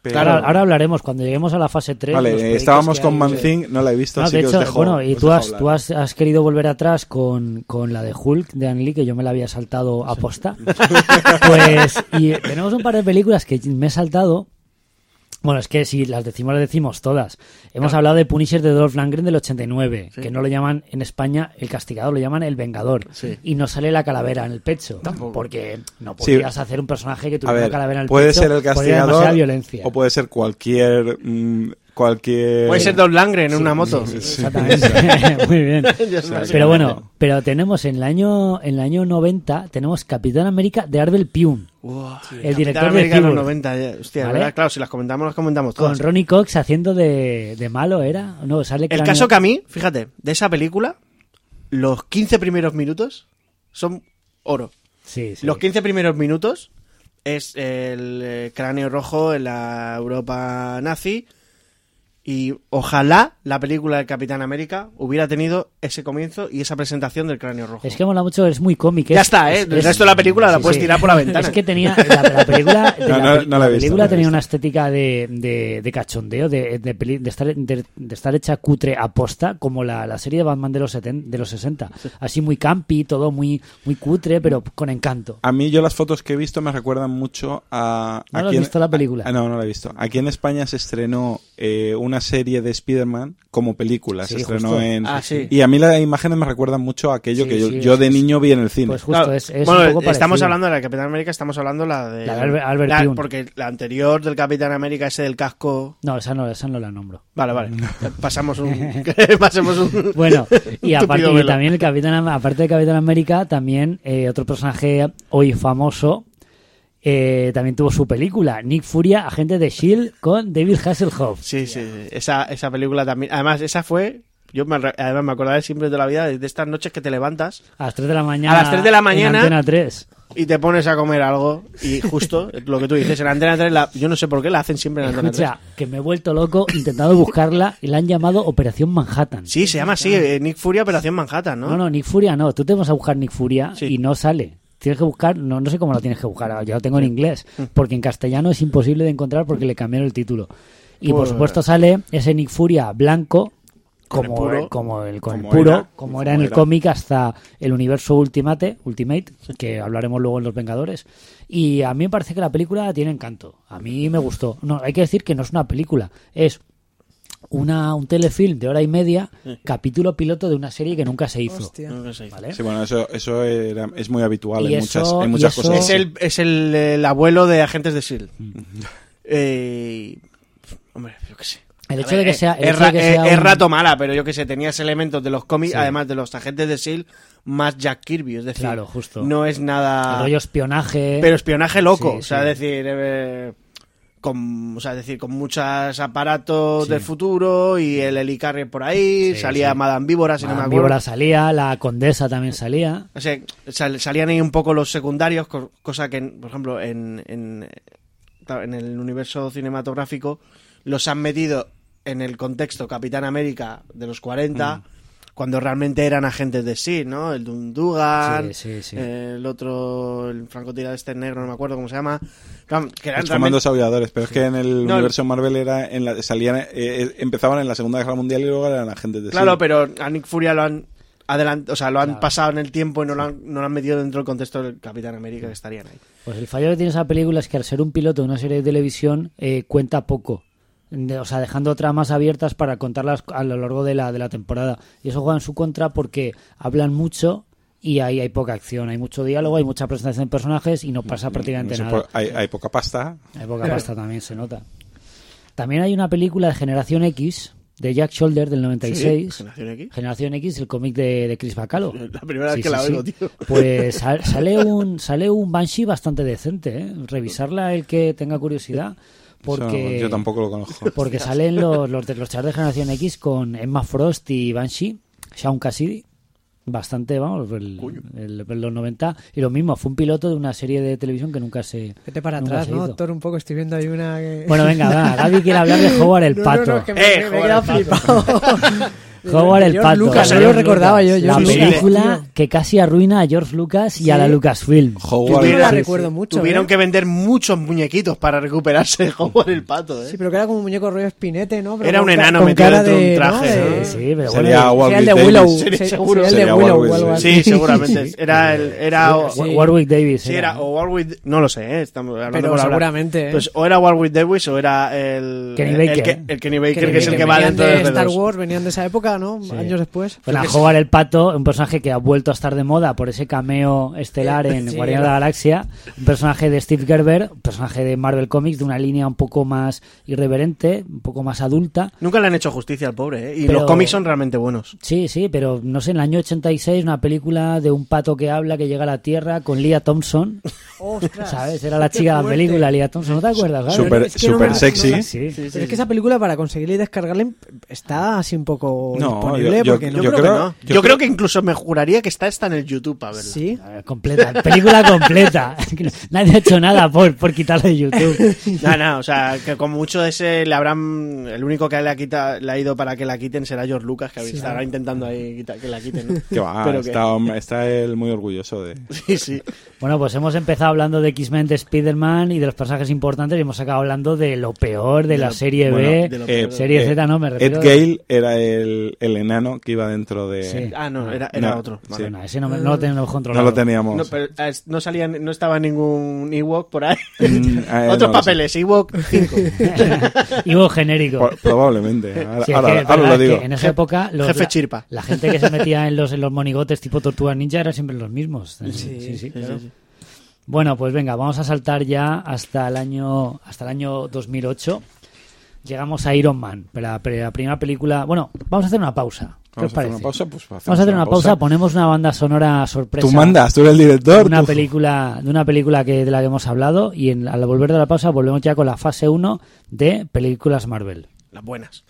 Pero- Claro, ahora hablaremos cuando lleguemos a la fase 3. Vale, estábamos con hay- Man Thing, no la he visto, No, así de que os hecho, dejo- bueno, y os tú, has, tú has, has querido volver atrás con, con la de Hulk de Ang Lee, que yo me la había saltado a posta. pues, y tenemos un par de películas que me he saltado. Bueno, es que si las decimos, las decimos todas. Hemos hablado de Punisher de Dolph Lundgren del 89, que no lo llaman en España el castigador, lo llaman el vengador. Sí. Y no sale la calavera en el pecho. Porque no podías Sí. hacer un personaje que tuviera ver, una calavera en el puede pecho. ser el castigador violencia. o puede ser cualquier mm, cualquier... Puede ser Don Langren en una moto. Exactamente. Muy bien. Pero bueno, pero tenemos en el año en el año 90 tenemos Capitán América de Arbel Pium El director Capitán de América en los Cyborg. 90. ya. Hostia, ¿Vale? ¿verdad? Claro, si las comentamos, las comentamos con todas. Ronnie Cox haciendo de, de malo era, no, sale El cráneo- caso que a mí, fíjate, de esa película, los 15 primeros minutos son oro. Sí, sí. Los 15 primeros minutos es el eh, cráneo rojo en la Europa nazi. Y ojalá la película del Capitán América hubiera tenido ese comienzo y esa presentación del cráneo rojo. Es que mola mucho, es muy cómic. Ya es- está, ¿eh? es- El es- resto de la película la puedes sí. tirar por la ventana. Es que tenía. La, la película, No, la, no, no visto, película no tenía una estética de, de, de cachondeo, de, de, estar, de, de estar hecha cutre aposta, como la, la serie de Batman de los, 70, de los 60. Así muy campi, todo muy, muy cutre, pero con encanto. A mí yo las fotos que he visto me recuerdan mucho a... ¿No lo has aquí en- visto la película? No, no la he visto. Aquí en España se estrenó eh, una serie de Spider-Man como película. Sí, se estrenó justo. en... Ah, sí. Y a mí las imágenes me recuerdan mucho a aquello Sí, que yo, sí, yo es- de niño vi en el cine. Pues justo, Claro, es, es bueno, un poco estamos hablando de la Capitán América, estamos hablando la de... La de Albert- Albert la-. Porque la anterior del Capitán América, ese del casco... No, esa no, esa no la nombro. Vale, vale. Pasamos un... pasemos un... Bueno, y aparte y también el Capitán aparte de Capitán América, también eh, otro personaje hoy famoso eh, también tuvo su película, Nick Furia, agente de Shield con David Hasselhoff. Sí, sí, sí. Esa, esa película también. Además, esa fue. Yo me, además me acordaré siempre de la vida de estas noches que te levantas A las 3 de la mañana. A las 3 de la en mañana. Antena 3. y te pones a comer algo. Y justo lo que tú dices, en Antena 3, la- yo no sé por qué la hacen siempre en Antena 3. Escucha, que me he vuelto loco intentando buscarla y la han llamado Operación Manhattan. Sí, se llama así, eh, Nick Fury Operación Manhattan, ¿no? No, no, Nick Furia no. Tú te vas a buscar Nick Furia Sí. y no sale. Tienes que buscar, no, no sé cómo lo tienes que buscar, yo lo tengo en inglés, Mm. porque en castellano es imposible de encontrar porque le cambiaron el título. Y por Pues- supuesto sale ese Nick Furia blanco, Con el como puro. el, como el, con el Como puro, era, como como era en el cómic hasta el universo Ultimate, Ultimate, que hablaremos luego en Los Vengadores. Y a mí me parece que la película tiene encanto. A mí me gustó. No, hay que decir que no es una película, es una, un telefilm de hora y media, capítulo piloto de una serie que nunca se hizo. Sé. ¿Vale? Sí, bueno, eso, eso era- es muy habitual Y en eso- muchas, en y muchas eso- cosas. Es el, es el, el abuelo de Agentes de S.H.I.E.L.D. Eh, hombre, yo qué sé. El hecho ver, de que eh, sea. el es, hecho de ra- que eh, sea es un- rato mala, pero yo que sé, tenías elementos de los cómics, Sí. además de los agentes de S.H.I.E.L.D., más Jack Kirby, es decir, Claro, justo. no es el nada... rollo espionaje. Pero espionaje loco, Sí, o sea, sí. es decir, eh, con, o sea, es decir, con muchos aparatos Sí. del futuro y el Helicarrier por ahí, Sí, salía sí. Madame Víbora, si no me Madame acuerdo. Víbora salía, la condesa también salía. O sea, sal- salían ahí un poco los secundarios, co- cosa que, por ejemplo, en, en, en el universo cinematográfico los han metido en el contexto Capitán América de los 40, cuando realmente eran agentes de sí, ¿no? El Dundugan, Sí, sí, sí. el otro, el francotirador este negro, no me acuerdo cómo se llama, claro, que eran realmente- aulladores, pero es que en el No, universo Marvel era en la, salían, eh, eh, empezaban en la Segunda Guerra Mundial y luego eran agentes de Claro, S.H.I.E.L.D.. pero a Nick Furia lo han adelant o sea, lo han Claro. pasado en el tiempo y no lo han, no lo han metido dentro del contexto del Capitán América que estarían ahí. Pues el fallo que tiene esa película es que al ser un piloto de una serie de televisión eh, cuenta poco. De- o sea, dejando tramas abiertas para contarlas a lo largo de la, de la temporada. Y eso juega en su contra porque hablan mucho y ahí hay poca acción. Hay mucho diálogo, hay mucha presentación de personajes y no pasa prácticamente No sé, nada. por- hay, hay poca pasta. Hay poca pasta también, se nota. También hay una película de Generación X de Jack Shoulder del 96. Sí, Generación X. Generación X, el cómic de, de Chris Bacalo. La primera Sí, vez que sí, la sí. oigo, tío. Pues sal- sale un sale un Banshee bastante decente, ¿eh? Revisarla el que tenga curiosidad. Porque, Eso yo tampoco lo conozco. porque salen los, los, de, los chavales de Generación X con Emma Frost y Banshee, Shaun Cassidy. Bastante, vamos, el, el- el- los 90. Y lo mismo, fue un piloto de una serie de televisión que nunca se. Vete para atrás, ¿no? Doctor, un poco estoy viendo ahí una... que- Bueno, venga, va. Gaby quiere hablar de Howard el No, no, pato. no, es que me, Eh, me- me pato. flipado. Howard el pato. Lucas, no George lo recordaba yo. La película que casi arruina a George Lucas y a la Lucasfilm. Howard Yo la sí, recuerdo sí. mucho. Tuvieron ¿eh? que vender muchos muñequitos para recuperarse de Howard el pato, ¿eh? Sí, pero que era como un muñeco rollo espinete, ¿no? Pero Era un enano con metido cara dentro de un traje, ¿no? ¿no? De- Sí, pero Sería bueno. Sería el de Willow. Sería se- seguro. sería el de Sería Willow. Sí, seguramente. Era el, Warwick Davis. sí, era, o Warwick, no lo sé, ¿eh? estamos hablando Pero seguramente. Pues o era Warwick Davis o era el Kenny el Baker, que, el Kenny Baker, Que es el que va dentro de Star R2. Wars, venían de esa época, ¿no? Sí. Años después. Fue la Howard el Pato, un personaje que ha vuelto a estar de moda por ese cameo estelar en Sí, Guardianes de la Galaxia, un personaje de Steve Gerber, un personaje de Marvel Comics de una línea un poco más irreverente, un poco más adulta. Nunca le han hecho justicia al pobre, ¿eh? Y Pero- los cómics son realmente buenos. Sí, sí, pero no sé, en el año 86 una película de un pato que habla que llega a la Tierra con Leah Thompson, Ostras. ¿sabes? Era la chica de la película, Leah Thompson, ¿no te acuerdas? Súper es que no sexy. no Sí. Pero es que esa película para conseguirla y descargarla está así un poco disponible yo- yo- porque no. Yo, Yo creo, creo- que no. yo Yo, creo creo- que incluso me juraría que está esta en el YouTube a verla. Sí. A ver, Completa, película completa. Nadie ha hecho nada por, por quitarle de YouTube. No, no, o sea, que con mucho de ese le habrán. El único que le ha, quita- le ha ido para que la quiten será George Lucas, que estará intentando ahí quita- que la quiten. ¿no? Que va, Pero que- está, está él muy orgulloso de... Sí, sí. Bueno, pues hemos empezado hablando de X-Men, de Spider-Man y de los personajes importantes y hemos acabado hablando de lo peor de, De la lo- serie bueno, B, de lo Eh, peor. serie eh, Z, no me Ed refiero. Gale era el, el enano que iba dentro de... Sí. Ah, no, era, era No, otro. sí. Vale. Bueno, ese no, no lo tenemos No controlado. lo teníamos. No, pero, eh, no salía, no estaba ningún Ewok por ahí. Mm, eh, Otros no papeles, Ewok 5. Ivo genérico. Pro- Probablemente. Ahora, Sí, es ahora- que, ahora verdad lo es que digo. en esa época los- Jefe la, Chirpa. la gente que se metía en los, en los monigotes tipo Tortuga Ninja eran siempre los mismos. Sí, sí, claro. Bueno, pues venga, vamos a saltar ya hasta el año hasta el año 2008. Llegamos a Iron Man, pero la, la primera película. Bueno, vamos a hacer una pausa. ¿Qué os Vamos a hacer parece? una pausa, pues Vamos a hacer una pausa, ponemos una banda sonora sorpresa. Tú mandas, tú eres el director. de una tú- película de una película que de la que hemos hablado y en- al volver de la pausa volvemos ya con la fase 1 de películas Marvel. Las buenas.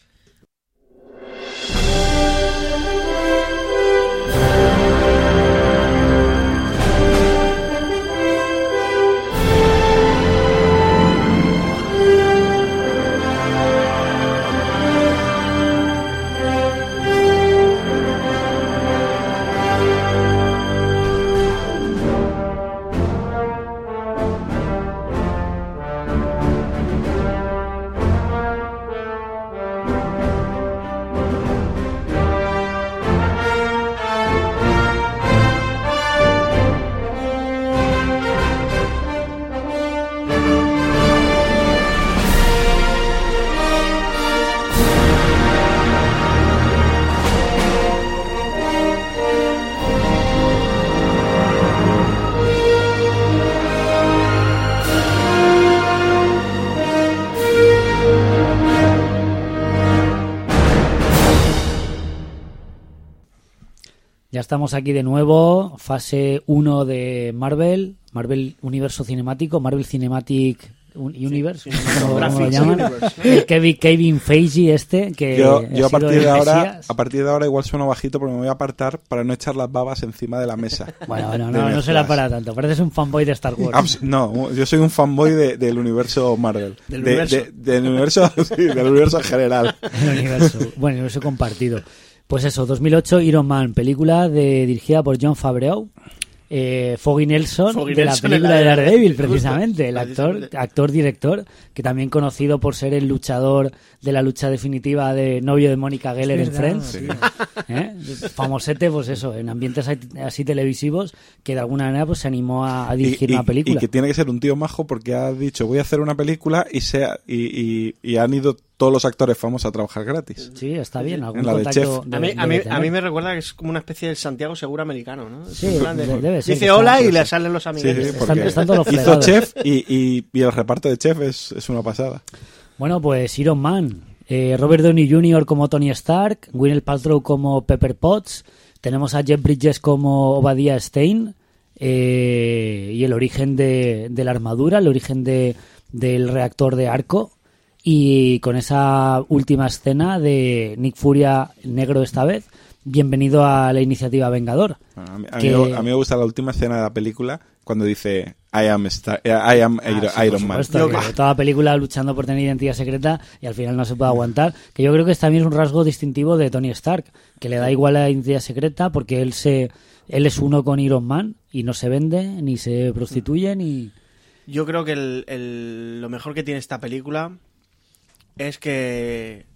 Ya estamos aquí de nuevo, fase 1 de Marvel, Marvel Universo Cinemático, Marvel Cinematic Un- Universe, ¿cómo, cómo lo llaman? Universe. Kevin, Kevin Feige este, que Yo, yo a partir de ahora, Mesías. a partir de ahora igual sueno bajito porque me voy a apartar para no echar las babas encima de la mesa. Bueno, bueno, no, no será para tanto, pareces un fanboy de Star Wars. Abs- No, yo soy un fanboy de- del universo Marvel. Del De- universo. de- del universo, sí, del universo en general. el universo. Bueno, el universo compartido. Pues eso, 2008, Iron Man, película de, dirigida por John Favreau. Eh, Foggy Nelson, Foggy de la película de la- Daredevil, precisamente, el actor, actor director, que también conocido por ser el luchador de la lucha definitiva de novio de Mónica Geller en Friends. tío. ¿Eh? Famosete, pues eso, en ambientes así- televisivos, que de alguna manera pues se animó a, dirigir y- una película. y que tiene que ser un tío majo porque ha dicho voy a hacer una película y, sea, y, y- y han ido todos los actores famosos a trabajar gratis. Sí, está bien. Algún En la de Chef. de- A mí, a, mí, debe a tener. mí me recuerda que es como una especie del Santiago Seguro americano, ¿no? Sí, de- debe ser Dice hola y le salen los amigos. sí, Están- porque están todos hizo. Chef y, y- y el reparto de Chef es, es una pasada. Bueno, pues Iron Man. Eh, Robert Downey Jr. como Tony Stark, Gwyneth Paltrow como Pepper Potts, tenemos a Jeff Bridges como Obadiah Stein eh, y el origen de, de la armadura, el origen de, del reactor de arco y con esa última escena de Nick Furia negro esta vez. Bienvenido a la iniciativa Vengador. A mí, a mí a mí me gusta la última escena de la película cuando dice I am, Star- eh, I am Iron, Ah, sí, Iron Man. supuesto, que toda la película luchando por tener identidad secreta y al final no se puede aguantar. Que yo creo que también es un rasgo distintivo de Tony Stark, que le da igual la identidad secreta porque él se él es uno con Iron Man y no se vende ni se prostituye ni Yo creo que el- el- lo mejor que tiene esta película es que.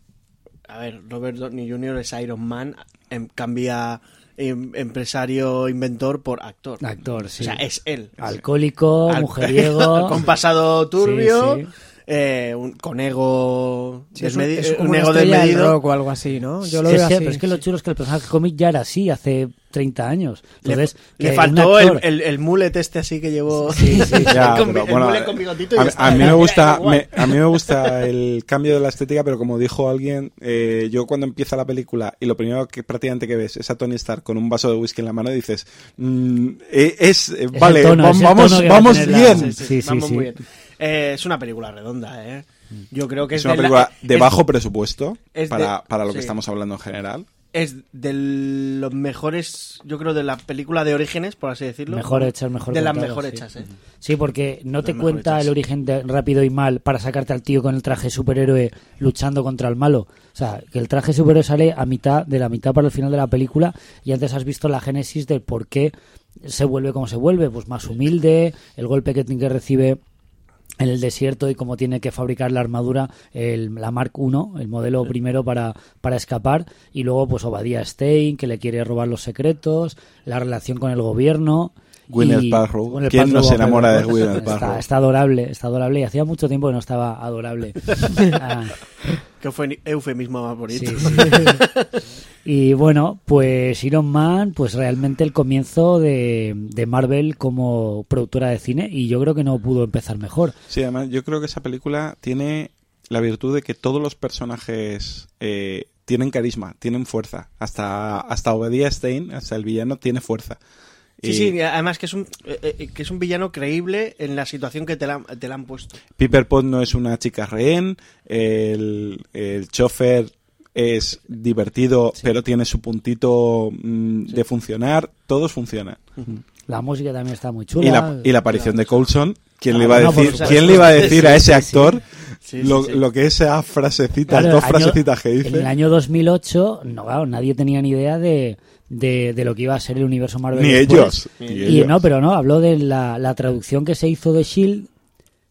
A ver, Robert Downey Jr. es Iron Man, em- cambia em- empresario, inventor por actor. actor, sí. O sea, es él. alcohólico, Al- mujeriego. con pasado turbio. Sí, sí. Eh, un- con ego, Sí, es un, eh, un ego desmedido. rock o algo así, ¿no? Yo lo Sí, veo sí, así. pero es que lo sí. chulo es que el personaje cómic ya era así hace 30 años. Le, Entonces, le un faltó el, actor- el, el mullet este así que llevó. Ya, con, pero el bueno, mullet con bigotito y a, ya está. a mí me gusta me- a mí me gusta el cambio de la estética pero como dijo alguien eh, yo cuando empieza la película y lo primero que prácticamente que ves es a Tony Stark con un vaso de whisky en la mano y dices mm, eh, es, eh, vale tono, va- es el vamos vamos bien sí, sí, sí, Vamos sí. muy bien. Eh, es una película redonda, ¿eh? Yo creo que es, es una de la- película de es- bajo presupuesto es para, de- para lo que estamos hablando en general Es de los mejores, yo creo, de la película de orígenes, por así decirlo. Mejor hechas, mejor De las mejor sí. hechas, ¿eh? Sí, porque no te cuenta hechas. el origen de rápido y mal para sacarte al tío con el traje superhéroe luchando contra el malo. O sea, que el traje superhéroe sale a mitad de la mitad para el final de la película y antes has visto la génesis del por qué se vuelve como se vuelve, pues más humilde, el golpe que, que recibe en el desierto y cómo tiene que fabricar la armadura, el- la Mark I, el modelo primero para, para escapar, y luego pues Obadiah Stein, que le quiere robar los secretos, la relación con el gobierno. Gwyneth Paltrow. Gwyneth ¿Quién no Paltrow, se enamora de Gwyneth Gwyneth Está, Paltrow? está adorable, está adorable, y hacía mucho tiempo que no estaba adorable. Ah, Que fue eufemismo más bonito. Sí, sí. Y bueno, pues Iron Man, pues realmente el comienzo de, de Marvel como productora de cine y yo creo que no pudo empezar mejor. Sí, además yo creo que esa película tiene la virtud de que todos los personajes eh, tienen carisma, tienen fuerza. Hasta, hasta Obadiah Stein, hasta el villano, tiene fuerza. Sí, sí, además que es un eh, eh, que es un villano creíble en la situación que te la, te la han puesto. Piper Pot no es una chica rehén, el, el chofer es divertido, pero tiene su puntito mm, de funcionar, todos funcionan. La música también está muy chula. Y la, y la aparición de Coulson, ¿quién, Ah, le iba a decir. ¿quién le iba a decir a ese actor Sí, lo, lo que esa frasecita, Claro, dos año- frasecitas que dice? En el año 2008, no, claro, nadie tenía ni idea de, de, de lo que iba a ser el universo Marvel. Ni después. ellos. ni Y ellos. no, pero no, habló de la, la traducción que se hizo de Shield.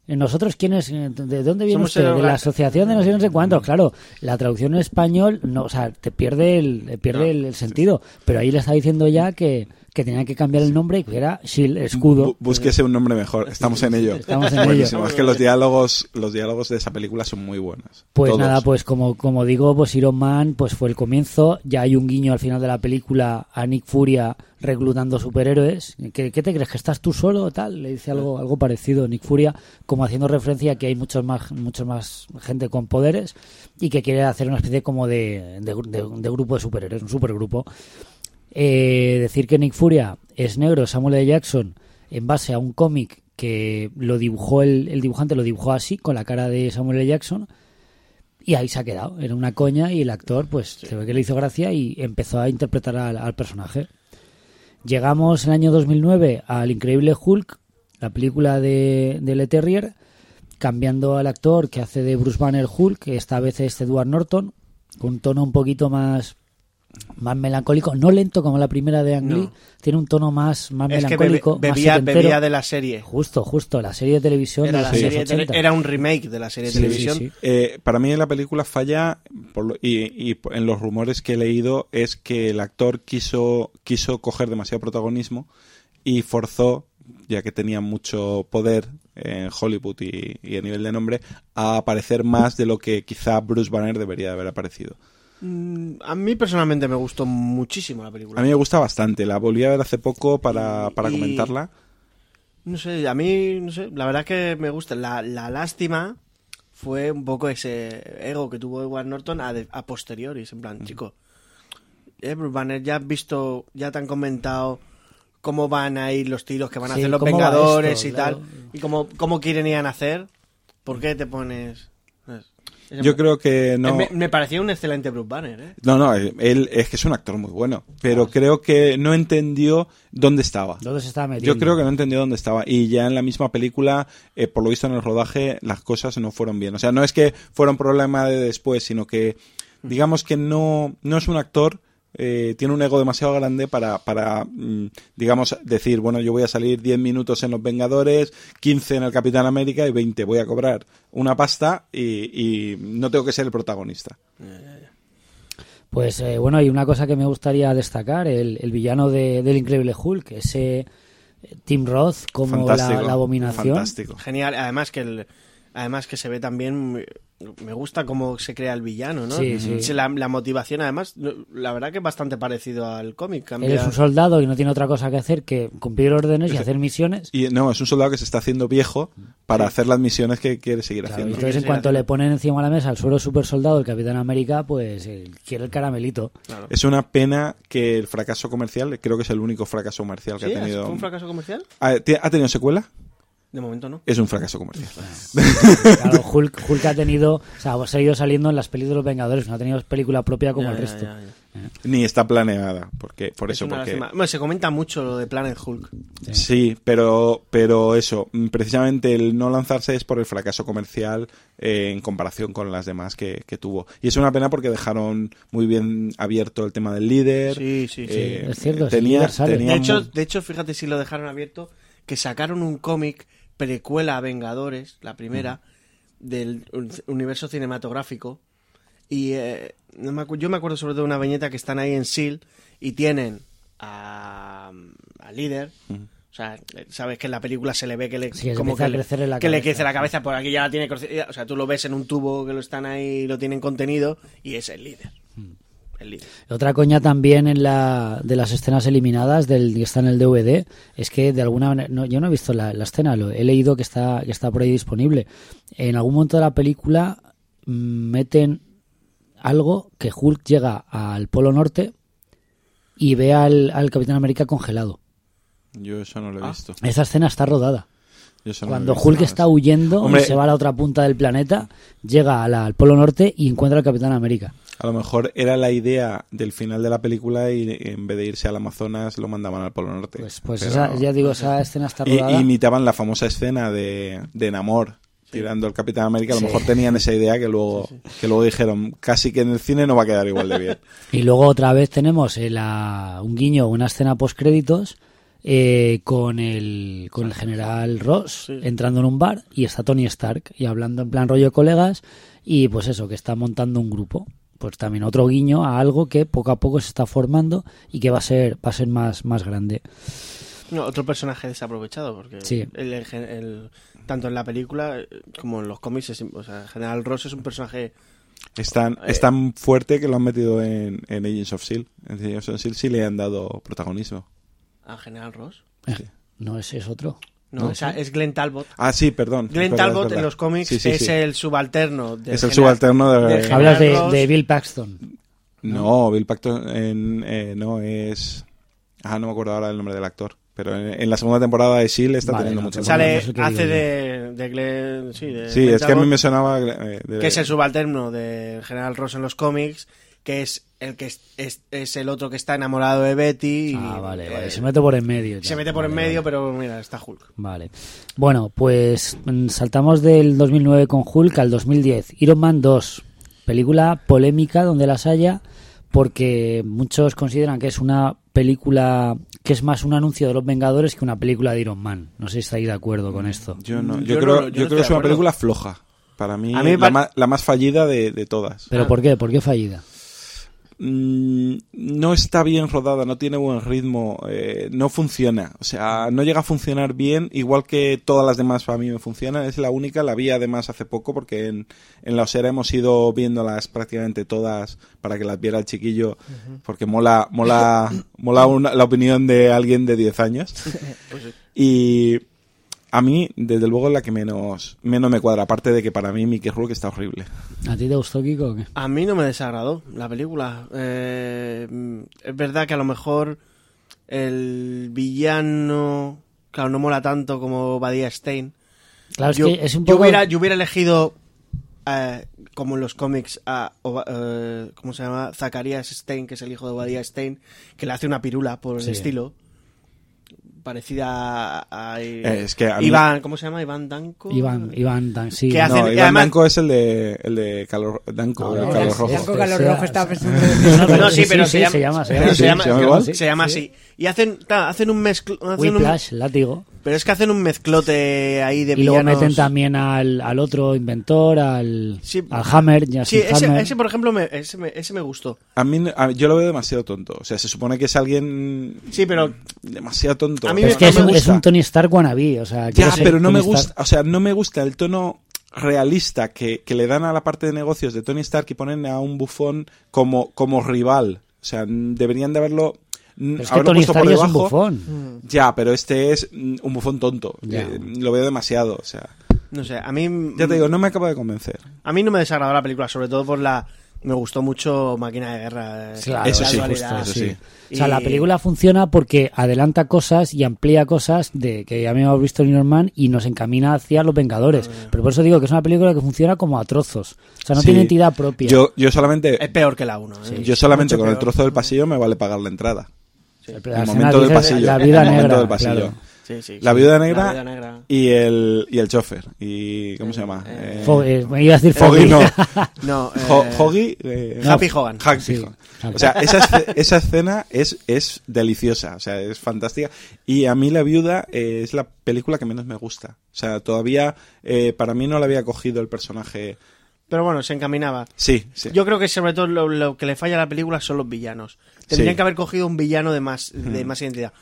Eh, Nosotros, ¿quiénes? eh, ¿De dónde viene Somos usted? el- De la asociación de no sé, no sé cuántos. Claro, la traducción en español, no, o sea, te pierde el, eh, pierde No. el, el sentido. Pero ahí le está diciendo ya que, que tenía que cambiar el nombre y que era Shield, escudo. Búsquese un nombre mejor. Estamos en ello. Estamos en ello. Es que los diálogos, los diálogos de esa película son muy buenos. Pues Todos. nada, pues como, como digo, pues Iron Man pues fue el comienzo. Ya hay un guiño al final de la película a Nick Furia reclutando superhéroes. ¿Qué, qué te crees? ¿Que estás tú solo o tal? Le dice algo, algo parecido Nick Furia, como haciendo referencia a que hay muchos más, muchos más gente con poderes y que quiere hacer una especie como de, de, de- de grupo de superhéroes, un supergrupo. Eh, decir que Nick Furia es negro, Samuel L. Jackson, en base a un cómic que lo dibujó el, el dibujante, lo dibujó así, con la cara de Samuel L. Jackson, y ahí se ha quedado. Era una coña y el actor, pues, se ve que le hizo gracia y empezó a interpretar al, al personaje. Llegamos en el año 2009 al Increíble Hulk, la película de, de Le Terrier, cambiando al actor que hace de Bruce Banner Hulk, que esta vez es Edward Norton, con un tono un poquito más más melancólico, no lento como la primera de Ang Lee, No. tiene un tono más, más Es que melancólico, bebe- más bebía, bebía de la serie. Justo, justo, la serie de televisión Era, de la serie de años tele- 80. era un remake de la serie de Sí, televisión. sí. Eh, para mí la película falla por lo- y, y en los rumores que he leído es que el actor quiso quiso coger demasiado protagonismo y forzó ya que tenía mucho poder en Hollywood y, y a nivel de nombre a aparecer más de lo que quizá Bruce Banner debería de haber aparecido A mí personalmente me gustó muchísimo la película. a mí me gusta bastante la volví a ver hace poco para, para Y- comentarla No sé, a mí, no sé, la verdad es que me gusta. La, la lástima fue un poco ese ego que tuvo Edward Norton a, de- a posteriori, en plan, chico, eh, Bruce Banner, ya has visto, ya te han comentado cómo van a ir los tiros que van a Sí, hacer los Vengadores esto, y claro. tal, y cómo, cómo quieren ir a hacer, ¿por qué te pones...? Yo creo que no Me, me parecía un excelente Bruce Banner, ¿eh? no no él es que es un actor muy bueno pero creo que no entendió dónde estaba ¿Dónde se estaba metiendo? Yo creo que no entendió dónde estaba. Y ya en la misma película, eh, por lo visto en el rodaje, las cosas no fueron bien. O sea, no es que fuera un problema de después, sino que, digamos que no, no es un actor. Eh, tiene un ego demasiado grande para, para mm, digamos, decir, bueno, yo voy a salir 10 minutos en Los Vengadores, 15 en el Capitán América y 20 voy a cobrar una pasta y, y no tengo que ser el protagonista. Pues eh, bueno, hay una cosa que me gustaría destacar, el, el villano de- del Increíble Hulk, ese eh, Tim Roth como la, la abominación. Fantástico. Genial, además que el, Además que se ve también, me- gusta cómo se crea el villano, ¿no? Sí, sí. Se- La, la motivación, además, la verdad que es bastante parecido al cómic. Él es un soldado y no tiene otra cosa que hacer que cumplir órdenes y hacer misiones. Y no, es un soldado que se está haciendo viejo para hacer las misiones que quiere seguir Claro, haciendo. entonces, en cuanto le ponen encima de la mesa al suero super soldado del Capitán América, pues eh, quiere el caramelito. Claro. Es una pena que el fracaso comercial, creo que es el único fracaso comercial que ¿Sí? ha tenido. ¿Fue un fracaso comercial? ¿Ha, ti- ha tenido secuela? De momento no. Es un fracaso comercial. Claro, Hulk, Hulk ha tenido, o sea, ha seguido saliendo en las pelis de los Vengadores, no ha tenido película propia como Ya, el ya, resto. ya, ya. Ni está planeada. Porque, por Es eso, porque. Bueno, se comenta mucho lo de Planet Hulk. Sí, pero, pero eso, mm, precisamente el no lanzarse es por el fracaso comercial eh, en comparación con las demás que, que tuvo. Y es una pena porque dejaron muy bien abierto el tema del líder. Sí, sí, sí. Eh, Es cierto, sí, tenía, tenía De hecho, de hecho, fíjate si lo dejaron abierto, que sacaron un cómic precuela a Vengadores, la primera, del un- universo cinematográfico. Y eh, no me acu- yo me acuerdo sobre todo de una viñeta que están ahí en SEAL y tienen a, a líder. O sea, sabes que en la película se le ve que le, Sí, que como le- la que le cabeza. crece la cabeza, por aquí ya la tiene crecida. O sea, tú lo ves en un tubo que lo están ahí y lo tienen contenido y es el líder. El líder. Otra coña también en la, de las escenas eliminadas del que está en el DVD es que de alguna manera, no, yo no he visto la, la escena, lo he leído que está, que está por ahí disponible. En algún momento de la película mm, meten algo que Hulk llega al Polo Norte y ve al, al Capitán América congelado. Yo eso no lo he Ah. visto. Esa escena está rodada. No Cuando Hulk está huyendo Hombre, y se va a la otra punta del planeta, llega a la- al Polo Norte y encuentra al Capitán América. A lo mejor era la idea del final de la película y en vez de irse al Amazonas lo mandaban al Polo Norte. Pues, pues Pero- esa, ya digo, esa escena está Y- rodada. imitaban la famosa escena de, de Namor tirando al Capitán América. A lo Sí. mejor tenían esa idea que luego, que luego dijeron casi que en el cine no va a quedar igual de bien. Y luego otra vez tenemos el, ah, un guiño, una escena post créditos eh, con el con el general Ross Sí. entrando en un bar y está Tony Stark y hablando en plan rollo de colegas y pues eso que está montando un grupo. Pues también otro guiño a algo que poco a poco se está formando y que va a ser va a ser más más grande. No, otro personaje desaprovechado, porque Sí. el- el- el- tanto en la película eh, como en los cómics, es- o sea, General Ross es un personaje... Es tan, es tan fuerte que lo han metido en, en Agents of S.H.I.E.L.D. En Agents of S.H.I.E.L.D. sí le han dado protagonismo. ¿A General Ross? Eh, No, ese es otro. No, o sea, es Glenn Talbot. Ah, sí, perdón. Glenn verdad, Talbot en los cómics Sí, sí, es sí. el subalterno del Es el general- subalterno de... Hablas de, de Bill Paxton. No, Bill Paxton en, eh, no es... Ah, no me acuerdo ahora el nombre del actor. Pero en, en la segunda temporada de S.H.I.E.L.D. está Vale, teniendo no, mucho pues Sale, hace de, de Glenn... Sí, de Sí, Glenn es que a mí me sonaba... eh, de- que es el subalterno del General Ross en los cómics, que es el que es, es, es el otro que está enamorado de Betty. y, Ah, vale, eh, vale. Se mete por en medio. ya. se mete por en medio, vale. pero mira, está Hulk. Vale. Bueno, pues mm, saltamos del 2009 con Hulk al 2010. Iron Man 2. Película polémica donde las haya porque muchos consideran que es una película que es más un anuncio de los Vengadores que una película de Iron Man. No sé si estáis de acuerdo con esto. Yo no, Yo yo, no- creo, yo no yo creo que es una película floja. Para mí, A mí la, par- ma- la más fallida de, de todas. ¿Pero por qué? ¿Por qué fallida? Mm, no está bien rodada, no tiene buen ritmo, eh, no funciona. O sea, no llega a funcionar bien, igual que todas las demás para mí me funcionan. Es la única, la vi además hace poco, porque en, en la Osera hemos ido viéndolas prácticamente todas para que las viera el chiquillo, porque mola, mola, mola una- la opinión de alguien de 10 años. Y a mí, desde luego, es la que menos, menos me cuadra, aparte de que para mí Mickey Rourke está horrible. ¿A ti te gustó, Kiko? o qué? A mí no me desagradó la película. Eh, es verdad que a lo mejor el villano, claro, no mola tanto como Badia Stein. Claro, es yo, que es un yo poco... hubiera, yo hubiera elegido, eh, como en los cómics, a, Oba- eh, ¿cómo se llama? Zacarías Stein, que es el hijo de Obadiah Stein, que le hace una pirula por Sí. el estilo. Parecida a, a- Eh, es que a mí- Iván, ¿cómo se llama? Iván Danko. Iván, Iván, Dan- sí. ¿Qué no, hace? hacen- no, Iván además- Danco es el de, el de Calor, Danco, No, el no, Calor es- Rojo. Blanco Calor Rojo estaba pensando No, Sí, pero sí, se, llama, se llama, se llama. se Sí, llama, se llama igual. se llama así. Y hacen, claro, hacen un mezclo, hacen un- Whiplash, látigo. Pero es que hacen un mezclote ahí de Y luego villanos. meten también al, al otro inventor, al, Sí. al Hammer, ya Sí, ese, Hammer. ese, por ejemplo, me, ese, me, ese me gustó. A mí, a- yo lo veo demasiado tonto. O sea, se supone que es alguien Sí, pero demasiado tonto. A mí me- es que no es me un, es gusta. un Tony Stark wannabe, o sea, Ya, pero no me gusta, Stark. o sea, no me gusta el tono realista que, que le dan a la parte de negocios de Tony Stark y ponen a un bufón como, como rival. O sea, deberían de haberlo, Pero es que Tony Stark ya es un bufón. Ya, pero este es mm, un bufón tonto. Eh, lo veo demasiado. O sea, No sé, a mí... ya te digo, no me acaba de convencer. A mí no me desagradó la película, sobre todo por la... Me gustó mucho Máquina de Guerra. eh, Claro, Eso sí, justo, eso sí. O sea, la película funciona porque adelanta cosas y amplía cosas de que ya hemos visto en Iron Man y nos encamina hacia los Vengadores. Pero por eso digo que es una película que funciona como a trozos. O sea, no Sí. tiene entidad propia. Yo, yo solamente, Es peor que la 1. ¿eh? yo solamente con el trozo del pasillo me vale pagar la entrada. El momento del pasillo. La viuda el negra. del pasillo. claro. Sí, sí, La viuda negra, La viuda negra. y el y el chofer. Y ¿cómo se llama? Eh, Eh, Fo- eh, me iba a decir Foggy Foggy. no. No, eh, Ho- Hoggy, eh, Happy Hogan. Happy Sí. Hogan. O sea, esa, esa escena es, es deliciosa, o sea, es fantástica. Y a mí La Viuda eh, es la película que menos me gusta. O sea, todavía eh, para mí no la había cogido el personaje. Pero bueno, se encaminaba. Sí, sí. Yo creo que sobre todo lo, lo que le falla a la película son los villanos. Tendrían Sí. que haber cogido un villano de más, de más identidad.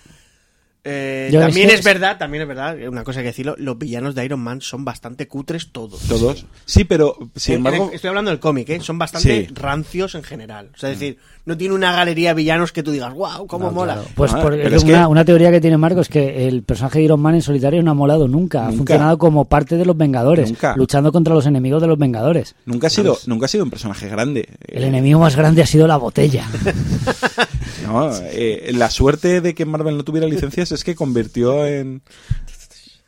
Eh, Yo es también que es, es- verdad, también es verdad, una cosa que decirlo, los villanos de Iron Man son bastante cutres todos. Todos. Sí, pero sin embargo. el- estoy hablando del cómic, ¿eh? Son bastante Sí. rancios en general. O sea, es decir, no tiene una galería de villanos que tú digas, wow, cómo No, mola. claro. Pues Ah, por- pero es es que- una, teoría que tiene Marco es que el personaje de Iron Man en solitario no ha molado nunca. Ha funcionado como parte de los Vengadores, Nunca. luchando contra los enemigos de los Vengadores. Nunca ha sido, nunca ha sido un personaje grande. El enemigo más grande ha sido la botella. no, eh, la suerte de que Marvel no tuviera licencias es que convirtió en.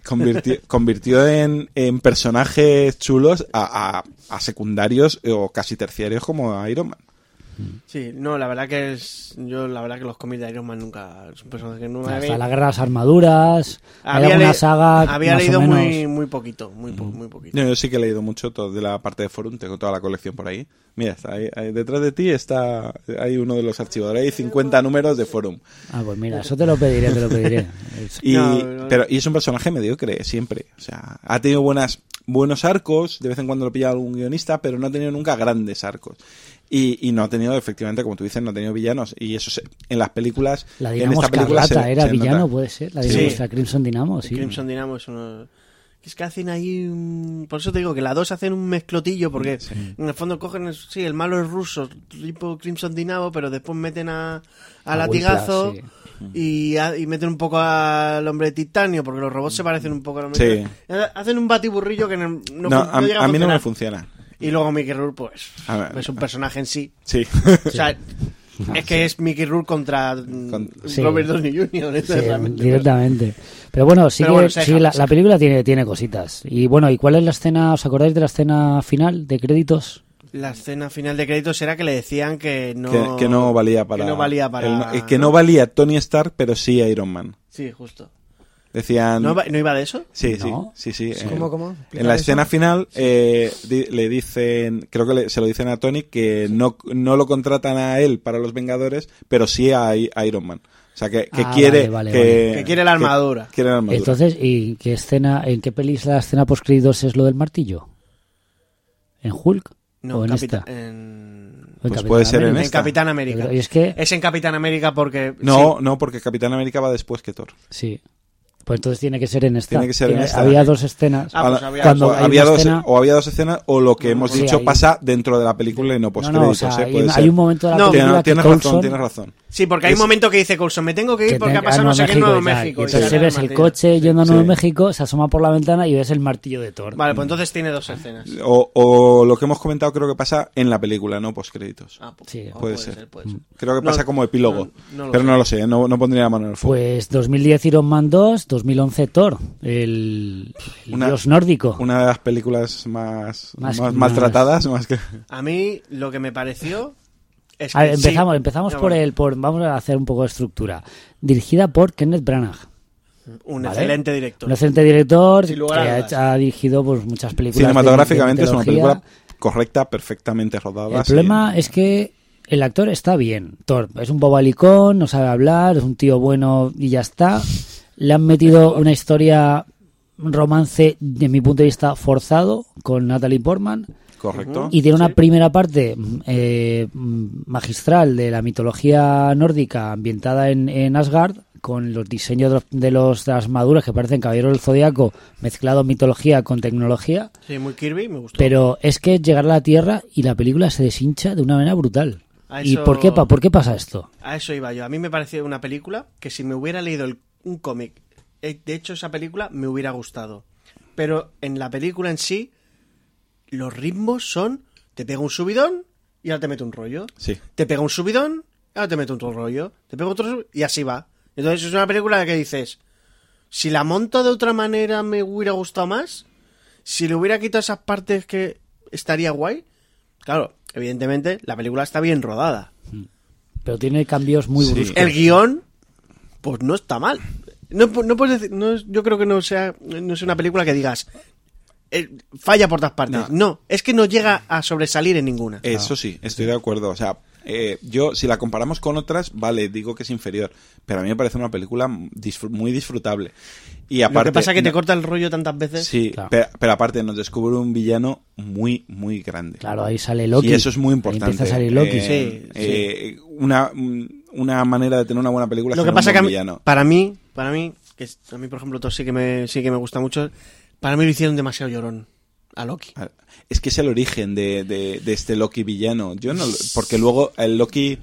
Convirtió, convirtió en, en personajes chulos a, secundarios o casi terciarios como Iron Man. Sí, no, la verdad que es. Yo, la verdad que los cómics de Iron Man nunca. Es un personaje que no Hasta la guerra de las armaduras. Hay Había, alguna le- saga. había más o leído menos- muy, muy poquito, muy, po- muy poquito. Yo, yo sí que he leído mucho todo de la parte de Forum, tengo toda la colección por ahí. Mira, está ahí, ahí detrás de ti está hay uno de los archivos, hay 50 números de Forum. Ah, pues mira, eso te lo pediré, te lo pediré. Y, No, no. pero, y es un personaje mediocre, siempre. O sea, ha tenido buenas, buenos arcos, de vez en cuando lo pilla algún guionista, pero no ha tenido nunca grandes arcos. Y, y no ha tenido, efectivamente, como tú dices, no ha tenido villanos. Y eso se- en las películas. La Dinamo Escarlata era se villano, nota. puede ser. La Sí. Dinamo, la Crimson Dynamo, sí. Crimson Dynamo es uno. que Es que hacen ahí. un- Por eso te digo que la dos hacen un mezclotillo, porque en el fondo cogen. el- Sí, el malo es ruso, tipo Crimson Dynamo, pero después meten a, a A latigazo. Y, a- y meten un poco al hombre de titanio, porque los robots se parecen un poco al hombre de Sí. titanio. Hacen un batiburrillo que no, no, No, fun- a, no llega a, a mí no me funciona. Y luego Mickey Rourke, pues, ver, es un personaje en sí. Sí. O sea, es que es Mickey Rourke contra mm, Con- Sí. Robert Downey Jr. Sí, realmente. directamente. Pero bueno, sí Pero bueno, sí, la, la película tiene, tiene cositas. Y bueno, ¿y cuál es la escena? ¿Os acordáis de la escena final de créditos? La escena final de créditos era que le decían que no, que, que no valía para. que no valía para- el que no valía Tony Stark, pero sí Iron Man. Sí, justo. Decían. ¿No, iba- no iba de eso? Sí, No. sí, sí, sí. eh, ¿Cómo, cómo? En la eso. escena final eh, di- le dicen, creo que le- se lo dicen a Tony que no, no lo contratan a él para los Vengadores, pero sí a, Iron Man. O sea, que, que Ah, quiere vale, vale, que, vale. Que quiere la armadura. quiere la armadura. Entonces, ¿y qué escena, en qué pelis la escena post créditos es lo del martillo? ¿En Hulk? No, ¿O en esta? en... ¿O en Pues Capitán puede ser en en esta. Capitán América. Pero- es que, Es en Capitán América porque... no, sí. no, porque Capitán América va después que Thor. sí. Pues entonces tiene que ser en esta. Tiene que ser en esta. Había dos escenas. Ah, pues había- Cuando o, había dos, escena- o había dos escenas o lo que hemos Sí, dicho hay- pasa dentro de la película y no post no, no, o sea, créditos, ¿eh? hay, hay un momento de la No, película Tienes, que tienes Coulson- razón, tienes razón. Sí, porque hay Es- un momento que dice Coulson, me tengo que ir que porque ha pasado a no sé qué en Nuevo. México. Entonces sale ves el coche yendo a Sí. Nuevo México, se asoma por la ventana y ves el martillo de Thor. Vale, pues entonces tiene dos escenas. O, o lo que hemos comentado creo que pasa en la película, no post créditos. Ah, pues, Sí. ah, Puede ser. puede ser. Creo que No, pasa como epílogo. no, no lo pero sé. no lo sé, no, no pondría la mano en el fuego. Pues 2010 Iron Man 2, 2011 Thor, el, el Una- dios nórdico. Una de las películas más, Más- más, más- maltratadas, más que... A mí lo que me pareció es que A ver, sí. empezamos empezamos No, por bueno, el por vamos a hacer un poco de estructura. Dirigida por Kenneth Branagh, Un ¿vale? excelente director. un excelente director que ha, dirigido pues muchas películas. Cinematográficamente de es una película correcta, perfectamente rodada. El sí. problema es que el actor está bien. Thor es un bobalicón, no sabe hablar, es un tío bueno y ya está. Le han metido una historia, un romance, de mi punto de vista, forzado con Natalie Portman. Correcto. Y tiene una primera parte eh, magistral de la mitología nórdica ambientada en, en Asgard con los diseños de, los, de, los- de las armaduras que parecen caballeros del zodiaco, mezclado mitología con tecnología. Sí, muy Kirby, me gustó. Pero es que llegar a la Tierra y la película se deshincha de una manera brutal. ¿Y por qué, pa- por qué pasa esto? A eso iba yo. A mí me pareció una película que si me hubiera leído el- un cómic, eh, de hecho esa película me hubiera gustado. Pero en la película en sí, los ritmos son, te pega un subidón y ahora te mete un rollo. Sí. Te pega un subidón y ahora te mete otro rollo. Te pega otro sub- y así va. Entonces es una película que dices, si la monto de otra manera me hubiera gustado más, si le hubiera quitado esas partes que estaría guay. Claro, evidentemente la película está bien rodada. Pero tiene cambios muy Sí. bruscos. El guion, pues no está mal. No, no puedes decir, no es- yo creo que no sea, no es una película que digas falla por todas partes. No. No. es que no llega a sobresalir en ninguna. Eso sí, estoy de acuerdo. O sea, eh, yo, si la comparamos con otras, vale, digo que es inferior. Pero a mí me parece una película disfr- muy disfrutable. Y aparte. Lo que pasa es que te corta el rollo tantas veces. Sí, Claro. pero, pero aparte nos descubre un villano muy, muy grande. Claro, ahí sale Loki. Y eso es muy Ahí importante. empieza a salir Loki. Eh, Sí, eh, Una, una manera de tener una buena película Lo es que pasa un que mí- villano. para mí, para mí, que a mí por ejemplo todo sí que me sí que me gusta mucho, para mí lo hicieron demasiado llorón a Loki. Ah, Es que es el origen de, de- de este Loki villano. Yo no, porque luego el Loki,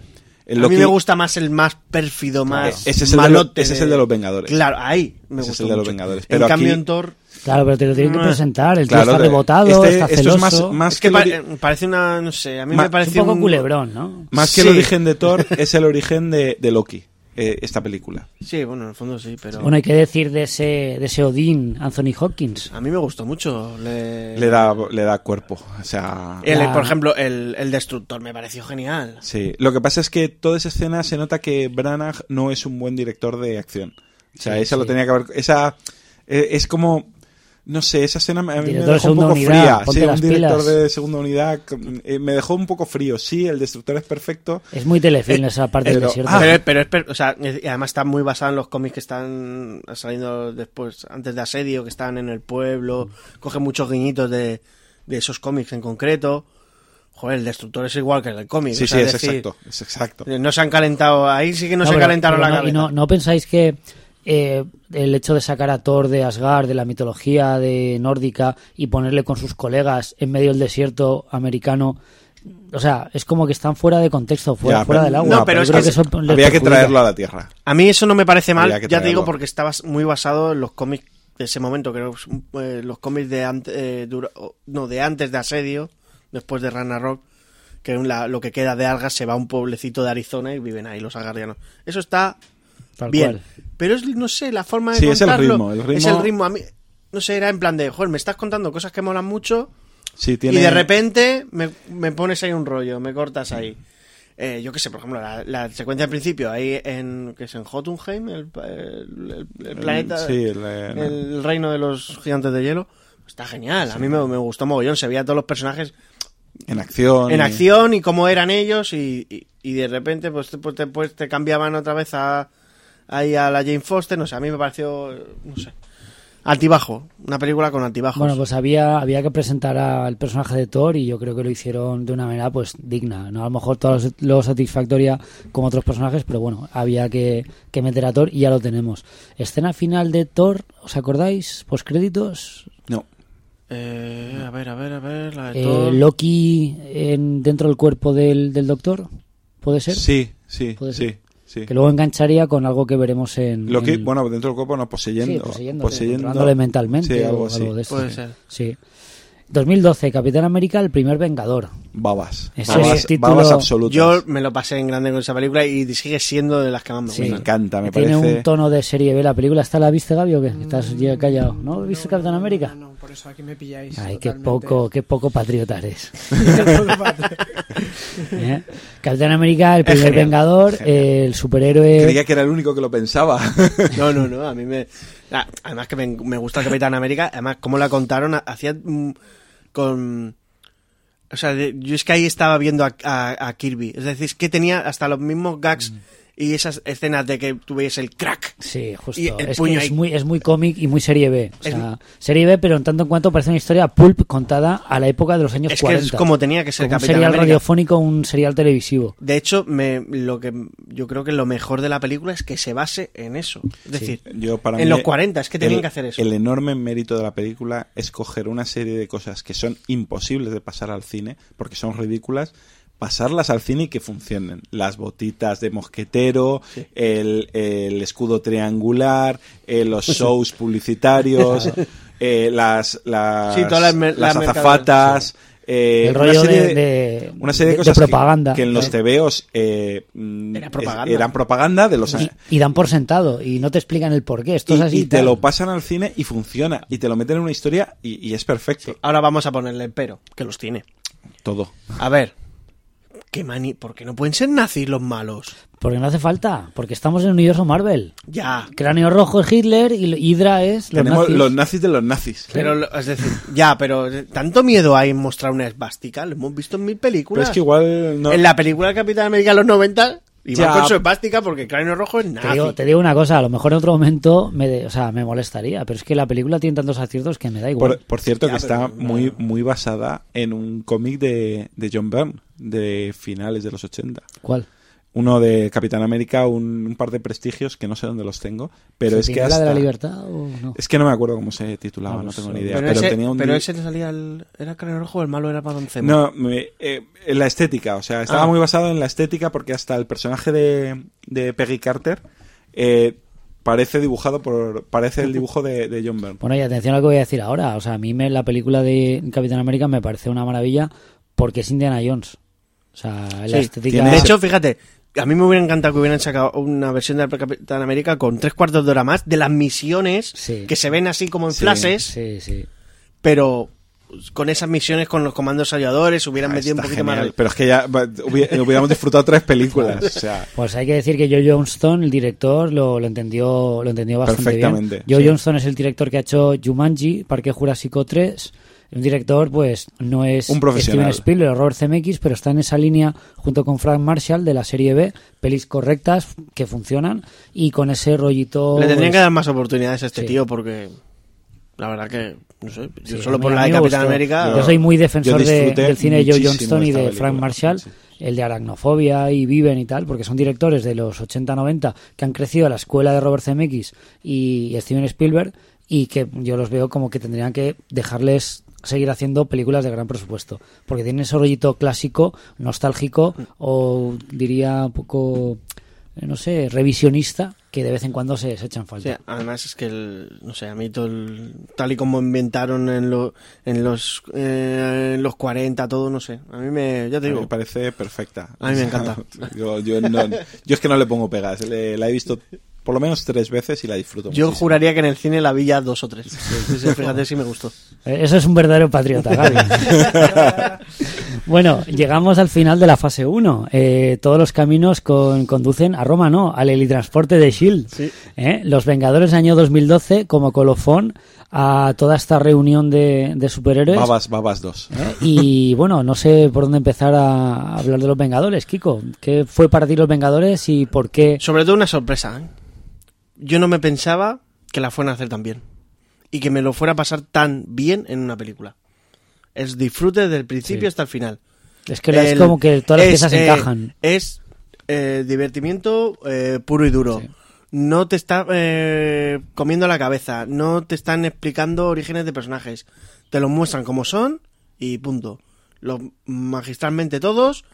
el A Loki mí me gusta más el más pérfido, más ese es el de malote lo- ese es el de los Vengadores. Claro, ahí me Ese es gusta el de los mucho. Vengadores. En Pero cambio aquí- en Thor Claro, pero te lo tienen que presentar. El tío Claro, está de- rebotado, este- está esto celoso. es más, más es que que pa- parece una, no sé, a mí Ma- me Es parece un poco culebrón, ¿no? más que Sí. el origen de Thor es el origen de, de Loki, eh, esta película. Sí, bueno, en el fondo sí, pero Bueno, hay que decir de ese, de ese Odín, Anthony Hopkins. a mí me gustó mucho. Le, Le da, le da cuerpo. O sea, El- La- Por ejemplo, el, el destructor me pareció genial. sí. Lo que pasa es que toda esa escena se nota que Branagh no es un buen director de acción. O sea, Sí, esa lo tenía que haber. Esa eh, es como. No sé, esa escena me- a mí me de dejó un poco unidad, fría. Sí, un director pilas. de segunda unidad eh, me dejó un poco frío. Sí, el destructor es perfecto. Es muy telefilm esa parte del pero- desierto. ah, Pero, pero es, per- o sea, además está muy basado en los cómics que están saliendo después, antes de Asedio, que están en el pueblo. Coge muchos guiñitos de, de esos cómics en concreto. Joder, el destructor es igual que el del cómic. Sí, o sea, sí, es decir, exacto. Es exacto. No se han calentado, ahí sí que no, se pero- calentaron pero la no, y cabeza. no, ¿no pensáis que eh, el hecho de sacar a Thor de Asgard, de la mitología de nórdica, y ponerle con sus colegas en medio del desierto americano, o sea, es como que están fuera de contexto, fuera, Ya, fuera pero- del agua. no, pero es creo que eso Había que traerlo a la Tierra. A mí eso no me parece mal, ya te digo, porque estaba muy basado en los cómics de ese momento, creo eh, los cómics de, ante- eh, dura- no, de antes de Asedio, después de Ragnarok, que la- lo que queda de algas se va a un pueblecito de Arizona y viven ahí los asgardianos. Eso está Tal bien, cual. Pero es, no sé, la forma de Sí, es el ritmo, el Es el ritmo, a mí, no sé, era en plan de, joder, me estás contando cosas que molan mucho Sí, tiene... y de repente me, me pones ahí un rollo, me cortas ahí. Eh, yo qué sé, por ejemplo, la, la secuencia al principio, ahí en, que es en Jotunheim, el, el- el- el planeta, Sí, el, eh, el reino de los gigantes de hielo, está genial. A mí me, me gustó mogollón, se veía a todos los personajes en acción. en y- acción y cómo eran ellos y, y- y de repente pues, te- pues, te, pues te cambiaban otra vez a, ahí a la Jane Foster, no sé, a mí me pareció, no sé, altibajo, una película con altibajos. Bueno, pues había, había que presentar al personaje de Thor y yo creo que lo hicieron de una manera pues digna. No a lo mejor todo lo satisfactoria como otros personajes, pero bueno, había que, que meter a Thor y ya lo tenemos. Escena final de Thor, ¿os acordáis? Postcréditos. No. Eh, a ver, a ver, a ver, la de Eh, Thor. Loki en, dentro del cuerpo del, del doctor, ¿puede ser? Sí, sí, Puede sí. ser. sí. Que luego engancharía con algo que veremos en... Lo que, en- bueno, dentro del cuerpo no, poseyendo. Sí, poseyendo, poseyendo. mentalmente Sí, o algo así. de esto. Puede ser. Sí. 2012, Capitán América, el primer Vengador. Babas. Ese Babas, es título- babas absolutas. Yo me lo pasé en grande con esa película y sigue siendo de las que más me Sí. me encanta, me Tiene parece. un tono de serie B la película. ¿Está la viste, Gaby, o qué? Estás ya callado. ¿No viste Capitán América? No, no, por eso aquí me pilláis. Ay, qué poco, qué poco patriota eres. ¿Eh? Capitán América, el primer genial, Vengador, el superhéroe... Creía que era el único que lo pensaba. No, no, no, a mí me... ah, Además que me, me gusta el Capitán América, además cómo la contaron, hacía mm, con... O sea, yo es que ahí estaba viendo a, a- a Kirby, es decir, es que tenía hasta los mismos gags y esas escenas de que tú veías el crack. Sí, justo. Y el es puño que ahí. es muy, es muy cómic y muy serie B. O Es- sea, serie B, pero en tanto en cuanto parece una historia pulp contada a la época de los años Es que 40. es como tenía que ser Como un serial América. radiofónico, un serial televisivo. De hecho, me, lo que yo creo que lo mejor de la película es que se base en eso. Es decir, Yo, para en mí, los 40 es que tenían el- que hacer eso. El enorme mérito de la película es coger una serie de cosas que son imposibles de pasar al cine, porque son ridículas, pasarlas al cine y que funcionen. Las botitas de mosquetero, el, el escudo triangular, eh, los shows publicitarios, eh, las, las, Sí, las azafatas. eh, El una rollo serie de- de- una serie de, cosas que- propaganda. que, en los tebeos eh, Era es- propaganda. eran propaganda de los Y, y dan por sentado y no te explican el por qué. Esto es y, así. y te tal. lo pasan al cine y funciona. Y te lo meten en una historia y, y es perfecto. Ahora vamos a ponerle el pero, que los tiene. Todo. A ver, ¿qué mani ¿por qué no pueden ser nazis los malos? Porque no hace falta. Porque estamos en el universo Marvel. Ya. Cráneo rojo es Hitler y Hydra es los Tenemos nazis. los nazis de los nazis. Pero, es decir, ya, pero eh, tanto miedo hay en mostrar una esvástica, lo hemos visto en mil Pero películas. es que igual no. En la película Capitán América de los 90 iba Ya. con su esvástica porque el cráneo rojo es Te digo, te digo una cosa, a lo mejor en otro momento me, de- o sea, me molestaría, pero es que la película tiene tantos aciertos que me da igual. Por, por cierto, Ya, que pero está muy, muy basada en un cómic de, de John Byrne, de finales de los 80. ¿Cuál? Uno de Capitán América, un, un par de prestigios que no sé dónde los tengo, pero es que ¿Centinela hasta... de la libertad o no? Es que no me acuerdo cómo se titulaba, Ah, no pues, tengo ni idea. pero Pero, ese, tenía un pero ese le salía el, ¿Era cráneo rojo o el malo era para No, me- eh, en la estética, o sea, estaba Ah. muy basado en la estética porque hasta el personaje de, de Peggy Carter eh, parece dibujado por. Parece el dibujo de, de John Byrne. Bueno, y atención a lo que voy a decir ahora. O sea, a mí me, la película de Capitán América me parece una maravilla porque es Indiana Jones. O sea, la Sí, estética... tiene- De hecho, fíjate, a mí me hubiera encantado que hubieran sacado una versión de Capitán América con tres cuartos de hora más de las misiones Sí. que se ven así como en Sí, flashes, Sí, sí. pero con esas misiones con los comandos ayudadores hubieran Ah, metido un poquito genial, más. Pero es que ya hubiéramos disfrutado tres películas. O sea, Pues hay que decir que Joe Johnston, el director, lo, lo entendió lo entendió bastante Perfectamente, bien. Joe sí. Johnston es el director que ha hecho Jumanji, Parque Jurásico 3. Un director, pues, no es Un profesional. Steven Spielberg o Robert Zemeckis, pero está en esa línea junto con Frank Marshall de la serie B, pelis correctas que funcionan y con ese rollito... Le tendrían pues, que dar más oportunidades a este Sí. tío porque la verdad que, no sé, yo Sí, solo por la de Capitán gustó. América... Yo soy muy defensor de- del cine de Joe Johnston y de película, Frank Marshall, sí. el de Aracnofobia y Viven y tal, porque son directores de los 80-90 que han crecido a la escuela de Robert Zemeckis y Steven Spielberg y que yo los veo como que tendrían que dejarles seguir haciendo películas de gran presupuesto, porque tienen ese rollito clásico, nostálgico o diría un poco, eh, no sé, revisionista que de vez en cuando se, se echan Sí, falta. además es que, el- no sé, a mí todo el- tal y como inventaron en, lo- en, los, eh, en los 40, todo, no sé. A mí me, ya te a mí digo, me parece perfecta. A mí me encanta. yo, yo no- yo es que no le pongo pegas. Le- la he visto por lo menos tres veces y la disfruto yo muchísimo. juraría que en el cine la vi ya dos o tres. Sí, sí, fíjate si me gustó. Eh, Eso es un verdadero patriota, Gaby. bueno, llegamos al final de la fase 1. Eh, todos los caminos con- conducen a Roma, ¿no? Al helitransporte de S.H.I.E.L.D. Sí. ¿Eh? Los Vengadores año 2012 como colofón a toda esta reunión de, de superhéroes. Babas, babas dos. ¿eh? Y bueno, no sé por dónde empezar a hablar de los Vengadores, Kiko. ¿Qué fue para ti los Vengadores y por qué? Sobre todo una sorpresa. ¿eh? Yo no me pensaba que la fueran a hacer tan bien. Y que me lo fuera a pasar tan bien en una película. Es disfrute desde el principio Sí. hasta el final. Es que es El- como que todas las es, piezas eh, encajan. Es eh, divertimiento eh, puro y duro. Sí. No te está eh, comiendo la cabeza. No te están explicando orígenes de personajes. Te los muestran como son y punto. Los magistralmente todos.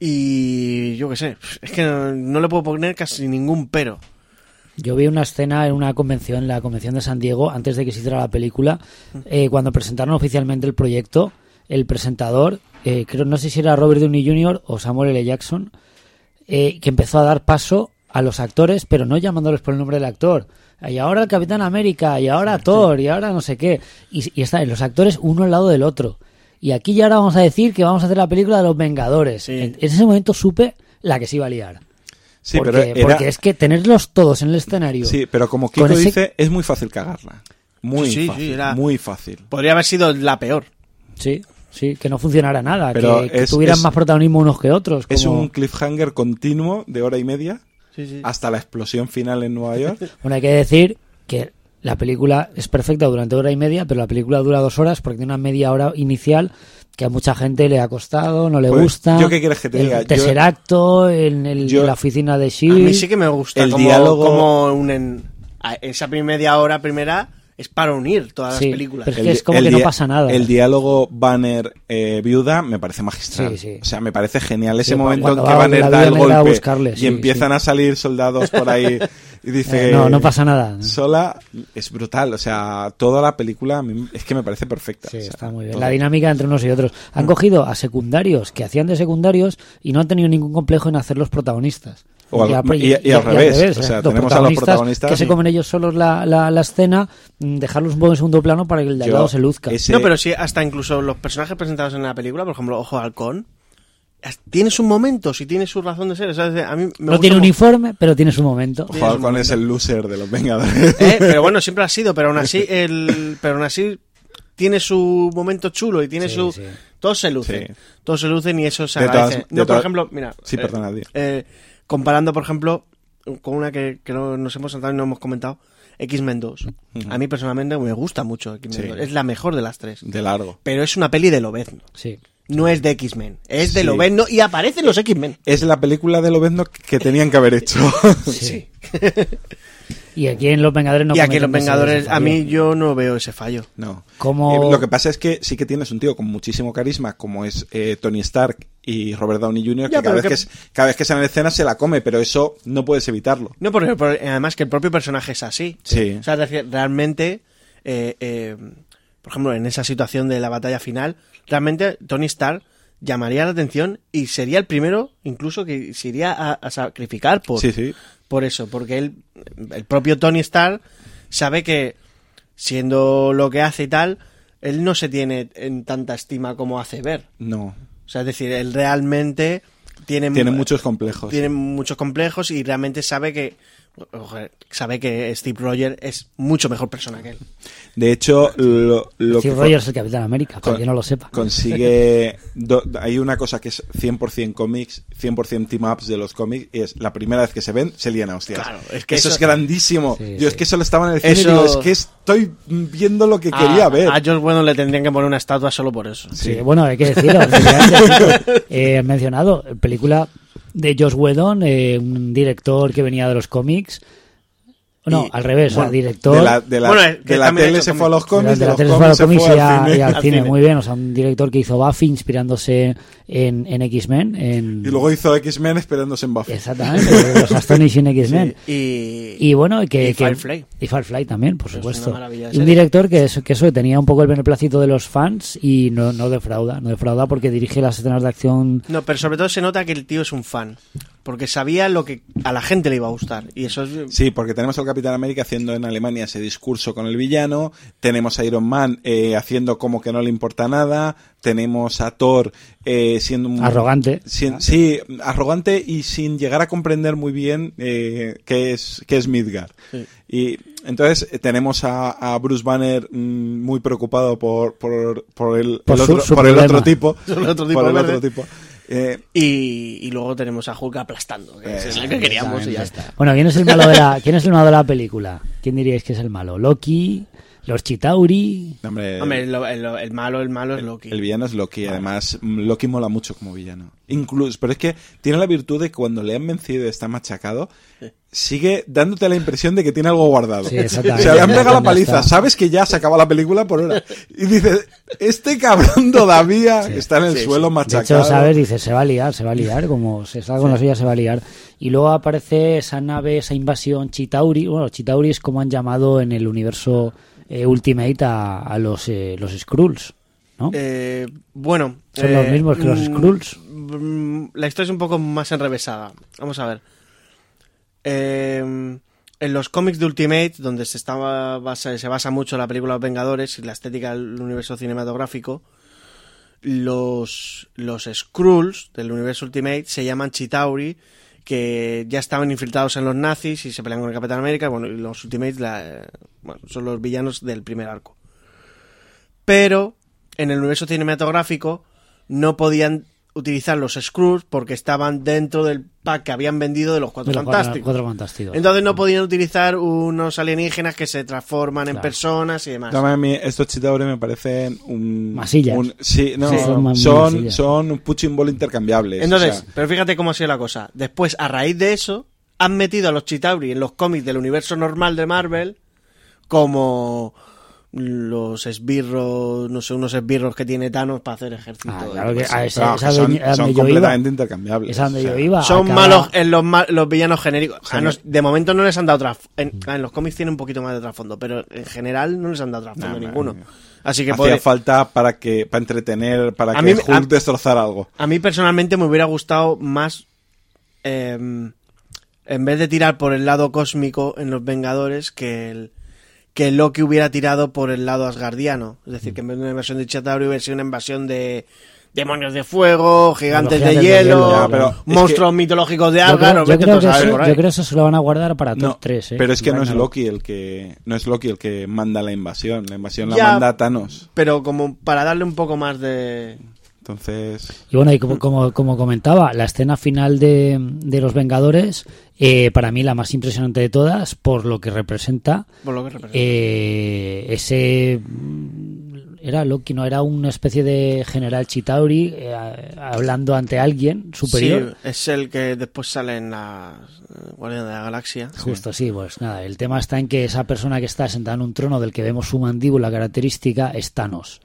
Y yo qué sé. Es que no, no le puedo poner casi ningún pero. Yo vi una escena en una convención, en la convención de San Diego, antes de que se hiciera la película, eh, cuando presentaron oficialmente el proyecto, el presentador, eh, creo, no sé si era Robert Downey Jr. o Samuel L. Jackson, eh, que empezó a dar paso a los actores, pero no llamándoles por el nombre del actor. Y ahora el Capitán América, y ahora Thor, y ahora no sé qué. Y, y están los actores uno al lado del otro. Y aquí ya ahora vamos a decir que vamos a hacer la película de los Vengadores. Sí. En, en ese momento supe la que se iba a liar. Sí, porque, pero era- porque es que tenerlos todos en el escenario. Sí, pero como Kiko ese- dice, es muy fácil cagarla. Muy Sí, sí, fácil, era- muy fácil. Podría haber sido la peor. Sí, sí, que no funcionara nada, Pero que, que es- tuvieran es- más protagonismo unos que otros. Es un cliffhanger continuo de hora y media Sí, sí. hasta la explosión final en Nueva York. Bueno, hay que decir que la película es perfecta durante hora y media, pero la película dura dos horas porque tiene una media hora inicial que a mucha gente le ha costado, no le Pues, gusta. ¿yo qué quieres que te el diga? Yo- tercer acto en, el- yo- en la oficina de A Shield. mí sí que me gusta El como, diálogo- como unen a- esa media hora primera es para unir todas Sí, las películas. pero- Es que es como que no pasa nada. El diálogo Banner eh, viuda me parece magistral. Sí, sí. O sea, me parece genial ese Sí, momento en que va Banner da el a golpe buscarle, y empiezan sí. a salir soldados por ahí y dice Eh, no, no pasa nada. sola es brutal. O sea, toda la película es que me parece perfecta. Sí, O sea, está muy bien. todo. La dinámica entre unos y otros. Han cogido a secundarios que hacían de secundarios y no han tenido ningún complejo en hacerlos protagonistas. O al- a- y- y al revés. O sea, tenemos a los protagonistas que se comen ellos solos la, la, la escena, mm, dejarlos un poco en segundo plano para que el de al lado se luzca. ese- No, pero sí, hasta incluso los personajes presentados en la película, por ejemplo, Ojo Halcón, tiene sus momentos y tiene su razón de ser. O sea, es de- a mí me no tiene mo- uniforme, pero tiene su momento. Ojo, Halcón es el loser de los Vengadores. Eh, Pero bueno, siempre ha sido, pero aún así, el, pero aún así tiene su momento chulo y tiene Sí, su... sí. Todos se lucen. Sí. Todos se lucen y eso se De agradece. no, por ejemplo, mira... Sí, eh, perdona, eh, comparando, por ejemplo, con una que, que no nos hemos saltado y no hemos comentado, X-Men 2. A mí personalmente me gusta mucho X-Men Sí. 2. Es la mejor de las tres. De largo. Pero es una peli de Lobezno. Sí. No es de X-Men. Es de Sí. Lobezno y aparecen los X-Men. Es la película de Lobezno que tenían que haber hecho. Sí. y aquí en Los Vengadores no y aquí en Los Vengadores, a mí yo no veo ese fallo. No. Como- Eh, lo que pasa es que sí que tienes un tío con muchísimo carisma, como es eh, Tony Stark y Robert Downey Jr., que, Ya, cada, vez que- que... es- cada vez que sale en escena se la come, pero eso no puedes evitarlo. No, porque, porque además que el propio personaje es así. Sí. O sea, es decir, realmente, eh, eh, por ejemplo, en esa situación de la batalla final, realmente Tony Stark llamaría la atención y sería el primero, incluso, que se iría a, a sacrificar por, Sí, sí. por eso, porque él, el propio Tony Stark sabe que, siendo lo que hace y tal, él no se tiene en tanta estima como hace ver. No. O sea, es decir, él realmente tiene, Tiene muchos complejos. tiene muchos complejos y realmente sabe que sabe que Steve Rogers es mucho mejor persona que él. De hecho, lo, lo Steve que Rogers es el Capitán América, para que no lo sepa. consigue... do- hay una cosa que es 100% cómics, 100% team-ups de los cómics, y es la primera vez que se ven, se lían a hostias. Claro, es que eso, eso- es grandísimo. Sí, Yo es que solo estaba en el cine y Eso- digo, es que estoy viendo lo que quería a, ver. A George Whedon le tendrían que poner una estatua solo por eso. Sí, bueno, hay que decirlo. chicos. Eh, mencionado, película de Josh Whedon, eh, un director que venía de los cómics. No, Y- al revés, o sea, bueno, director. De la, de la- Bueno, de la tele se fue a los de cómics, la- de la los tele se fue a los cómics y, al cine. y al Al cine. cine. Muy bien, o sea, un director que hizo Buffy inspirándose en, en X-Men. En... Y luego hizo X-Men esperándose en Buffy. Exactamente, los Astonishing X-Men. Y, Y bueno, que, Y que- Firefly. Y Firefly también, por Es supuesto. Y un director que eso, que eso tenía un poco el beneplácito de los fans y no, no defrauda. No defrauda porque dirige las escenas de acción. No, pero sobre todo se nota que el tío es un fan. Porque sabía lo que a la gente le iba a gustar. Y eso es. Sí, porque tenemos al Capitán América haciendo en Alemania ese discurso con el villano, tenemos a Iron Man eh, haciendo como que no le importa nada, tenemos a Thor eh, siendo un... Arrogante. sin- sí, arrogante y sin llegar a comprender muy bien eh, qué es qué es Midgard. Sí. Y entonces eh, tenemos a, a Bruce Banner mm, muy preocupado por, por, por el, Por el su- otro, por el otro tipo. Por el otro tipo, el. Eh, Y, y luego tenemos a Hulk aplastando. Que es lo que queríamos y ya está. Bueno, ¿quién es el malo de la, quién es el malo de la película? ¿Quién diríais que es el malo? ¿Loki? ¿Los Chitauri? hombre, el, el malo, el malo es Loki. El villano es Loki, además mm, Loki mola mucho como villano. Incluso, pero es que tiene la virtud de que cuando le han vencido y está machacado, sigue dándote la impresión de que tiene algo guardado. Sí, o exactamente. sea, le han pegado la ¿Dónde paliza, está? sabes que ya se acaba la película por hora. Y dices, este cabrón todavía está en el Sí, suelo De machacado. hecho, ¿sabes? Dice, se va a liar, se va a liar, como se salga con la suya, se va a liar. Y luego aparece esa nave, esa invasión Chitauri. Bueno, Chitauri es como han llamado en el universo eh, Ultimate a, a los, eh, los Skrulls, ¿no? Eh, bueno. Son eh, los mismos que los mm, Skrulls. mm, La historia es un poco más enrevesada. Vamos a ver. Eh, en los cómics de Ultimate, donde se, estaba basa- se basa mucho la película Los Vengadores y la estética del universo cinematográfico, los, los Skrulls del universo Ultimate se llaman Chitauri, que ya estaban infiltrados en los nazis y se pelean con el Capitán América. Bueno, y los Ultimates la- bueno, son los villanos del primer arco. Pero en el universo cinematográfico no podían utilizar los Screws porque estaban dentro del pack que habían vendido de los Cuatro De los Fantásticos. Cuatro Fantásticos. Entonces no podían utilizar unos alienígenas que se transforman en personas y demás. A mí, estos chitauri me parecen un... Masillas. un- sí, no, Sí, son son, son, un punching ball intercambiables. Entonces, o sea, pero fíjate cómo ha sido la cosa. Después, a raíz de eso, han metido a los Chitauri en los cómics del universo normal de Marvel como los esbirros, no sé, unos esbirros que tiene Thanos para hacer ejército. Ah, claro que a esa que son, a completamente iba. intercambiables. Es a donde o sea, yo iba. Son Acaba- malos en los, los villanos genéricos. Ah, no, de momento no les han dado trasfondo. En, en los cómics tiene un poquito más de trasfondo, pero en general no les han dado trasfondo Nah, ninguno. Así que Hacía falta para que para entretener, para A que mí- Hulk a- destrozara algo. A mí personalmente me hubiera gustado más. eh, en vez de tirar por el lado cósmico en los Vengadores, que el que Loki hubiera tirado por el lado asgardiano. Es decir, que en vez de una invasión de Chitauri hubiera sido una invasión de demonios de fuego, gigantes de Gigantes de hielo, pero monstruos mitológicos de Yo Asgard. creo, yo vete creo tú a que eso, por ahí. yo creo que eso se lo van a guardar para No, top 3, ¿eh? pero es que no es. Loki el que no es Loki el que manda la invasión, la invasión la manda Thanos. Pero como para darle un poco más de... Entonces, Y bueno, y como, como, como comentaba, la escena final de, de Los Vengadores, eh, para mí la más impresionante de todas, por lo que representa Por lo que representa. eh, ese... mm, Era Loki, no, era una especie de general Chitauri eh, hablando ante alguien superior. Sí, es el que después sale en la Guardianes de la Galaxia. Justo, sí, pues nada, el tema está en que esa persona que está sentada en un trono del que vemos su mandíbula característica es Thanos.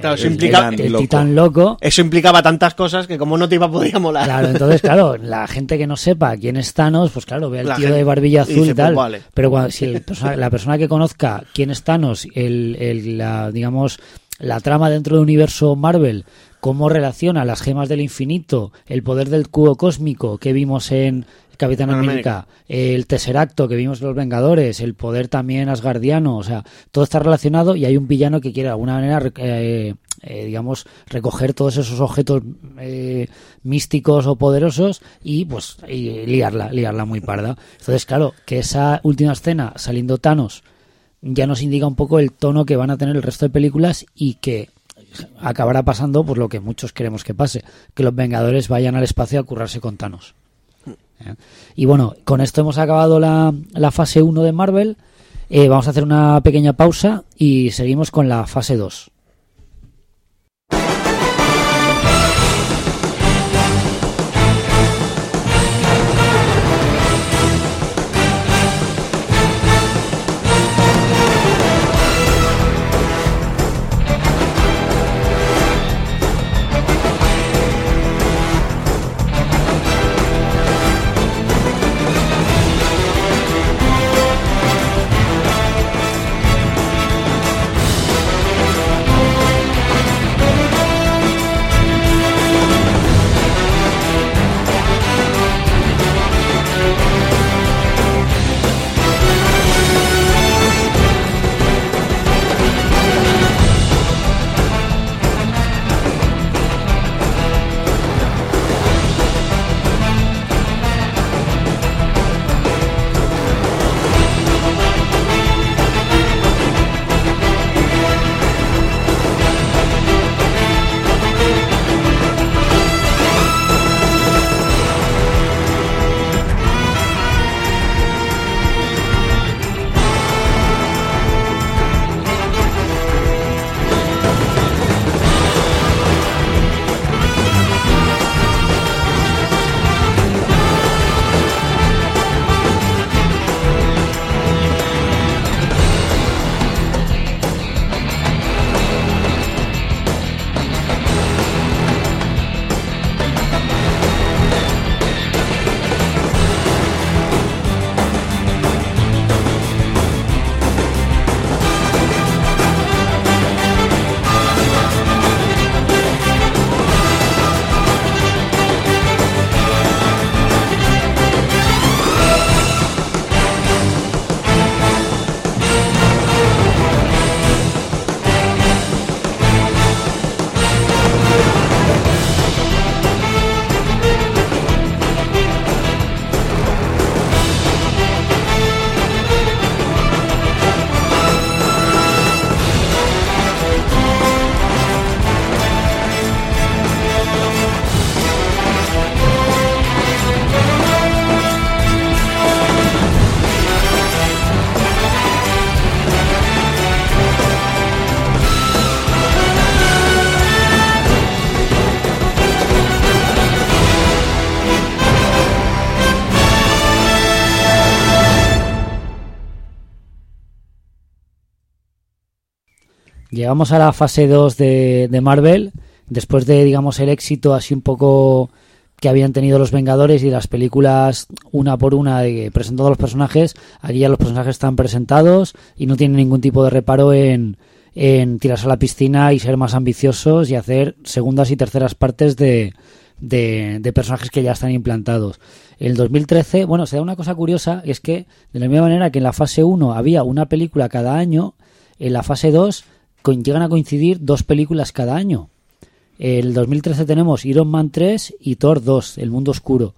Claro, eso el, implica- el- el loco. titán loco. Eso implicaba tantas cosas que como no te iba a poder molar. Claro, entonces, claro, la gente que no sepa quién es Thanos, pues claro, ve al La tío gente de barbilla azul dice, y tal. pues vale. Pero cuando, si el persona- la persona que conozca quién es Thanos, el, el- la, digamos, la trama dentro del universo Marvel, cómo relaciona las gemas del infinito, el poder del cubo cósmico que vimos en Capitán América, el Tesseracto que vimos en Los Vengadores, el poder también asgardiano, o sea, todo está relacionado y hay un villano que quiere de alguna manera, eh, eh, digamos, recoger todos esos objetos eh, místicos o poderosos y pues y liarla, liarla muy parda. Entonces, claro, que esa última escena saliendo Thanos ya nos indica un poco el tono que van a tener el resto de películas y que acabará pasando por lo que muchos queremos que pase, que los Vengadores vayan al espacio a currarse con Thanos. ¿Eh? Y bueno, con esto hemos acabado la, la fase 1 de Marvel. Eh, vamos a hacer una pequeña pausa y seguimos con la fase 2. Llegamos a la fase 2 de, de Marvel, después de, digamos, el éxito así un poco que habían tenido los Vengadores y las películas una por una presentando los personajes, aquí ya los personajes están presentados y no tienen ningún tipo de reparo en, en tirarse a la piscina y ser más ambiciosos y hacer segundas y terceras partes de, de, de personajes que ya están implantados. El 2013, bueno, se da una cosa curiosa, es que de la misma manera que en la fase 1 había una película cada año, en la fase 2 co- llegan a coincidir dos películas cada año. El 2013 tenemos Iron Man 3 y Thor 2, El Mundo Oscuro.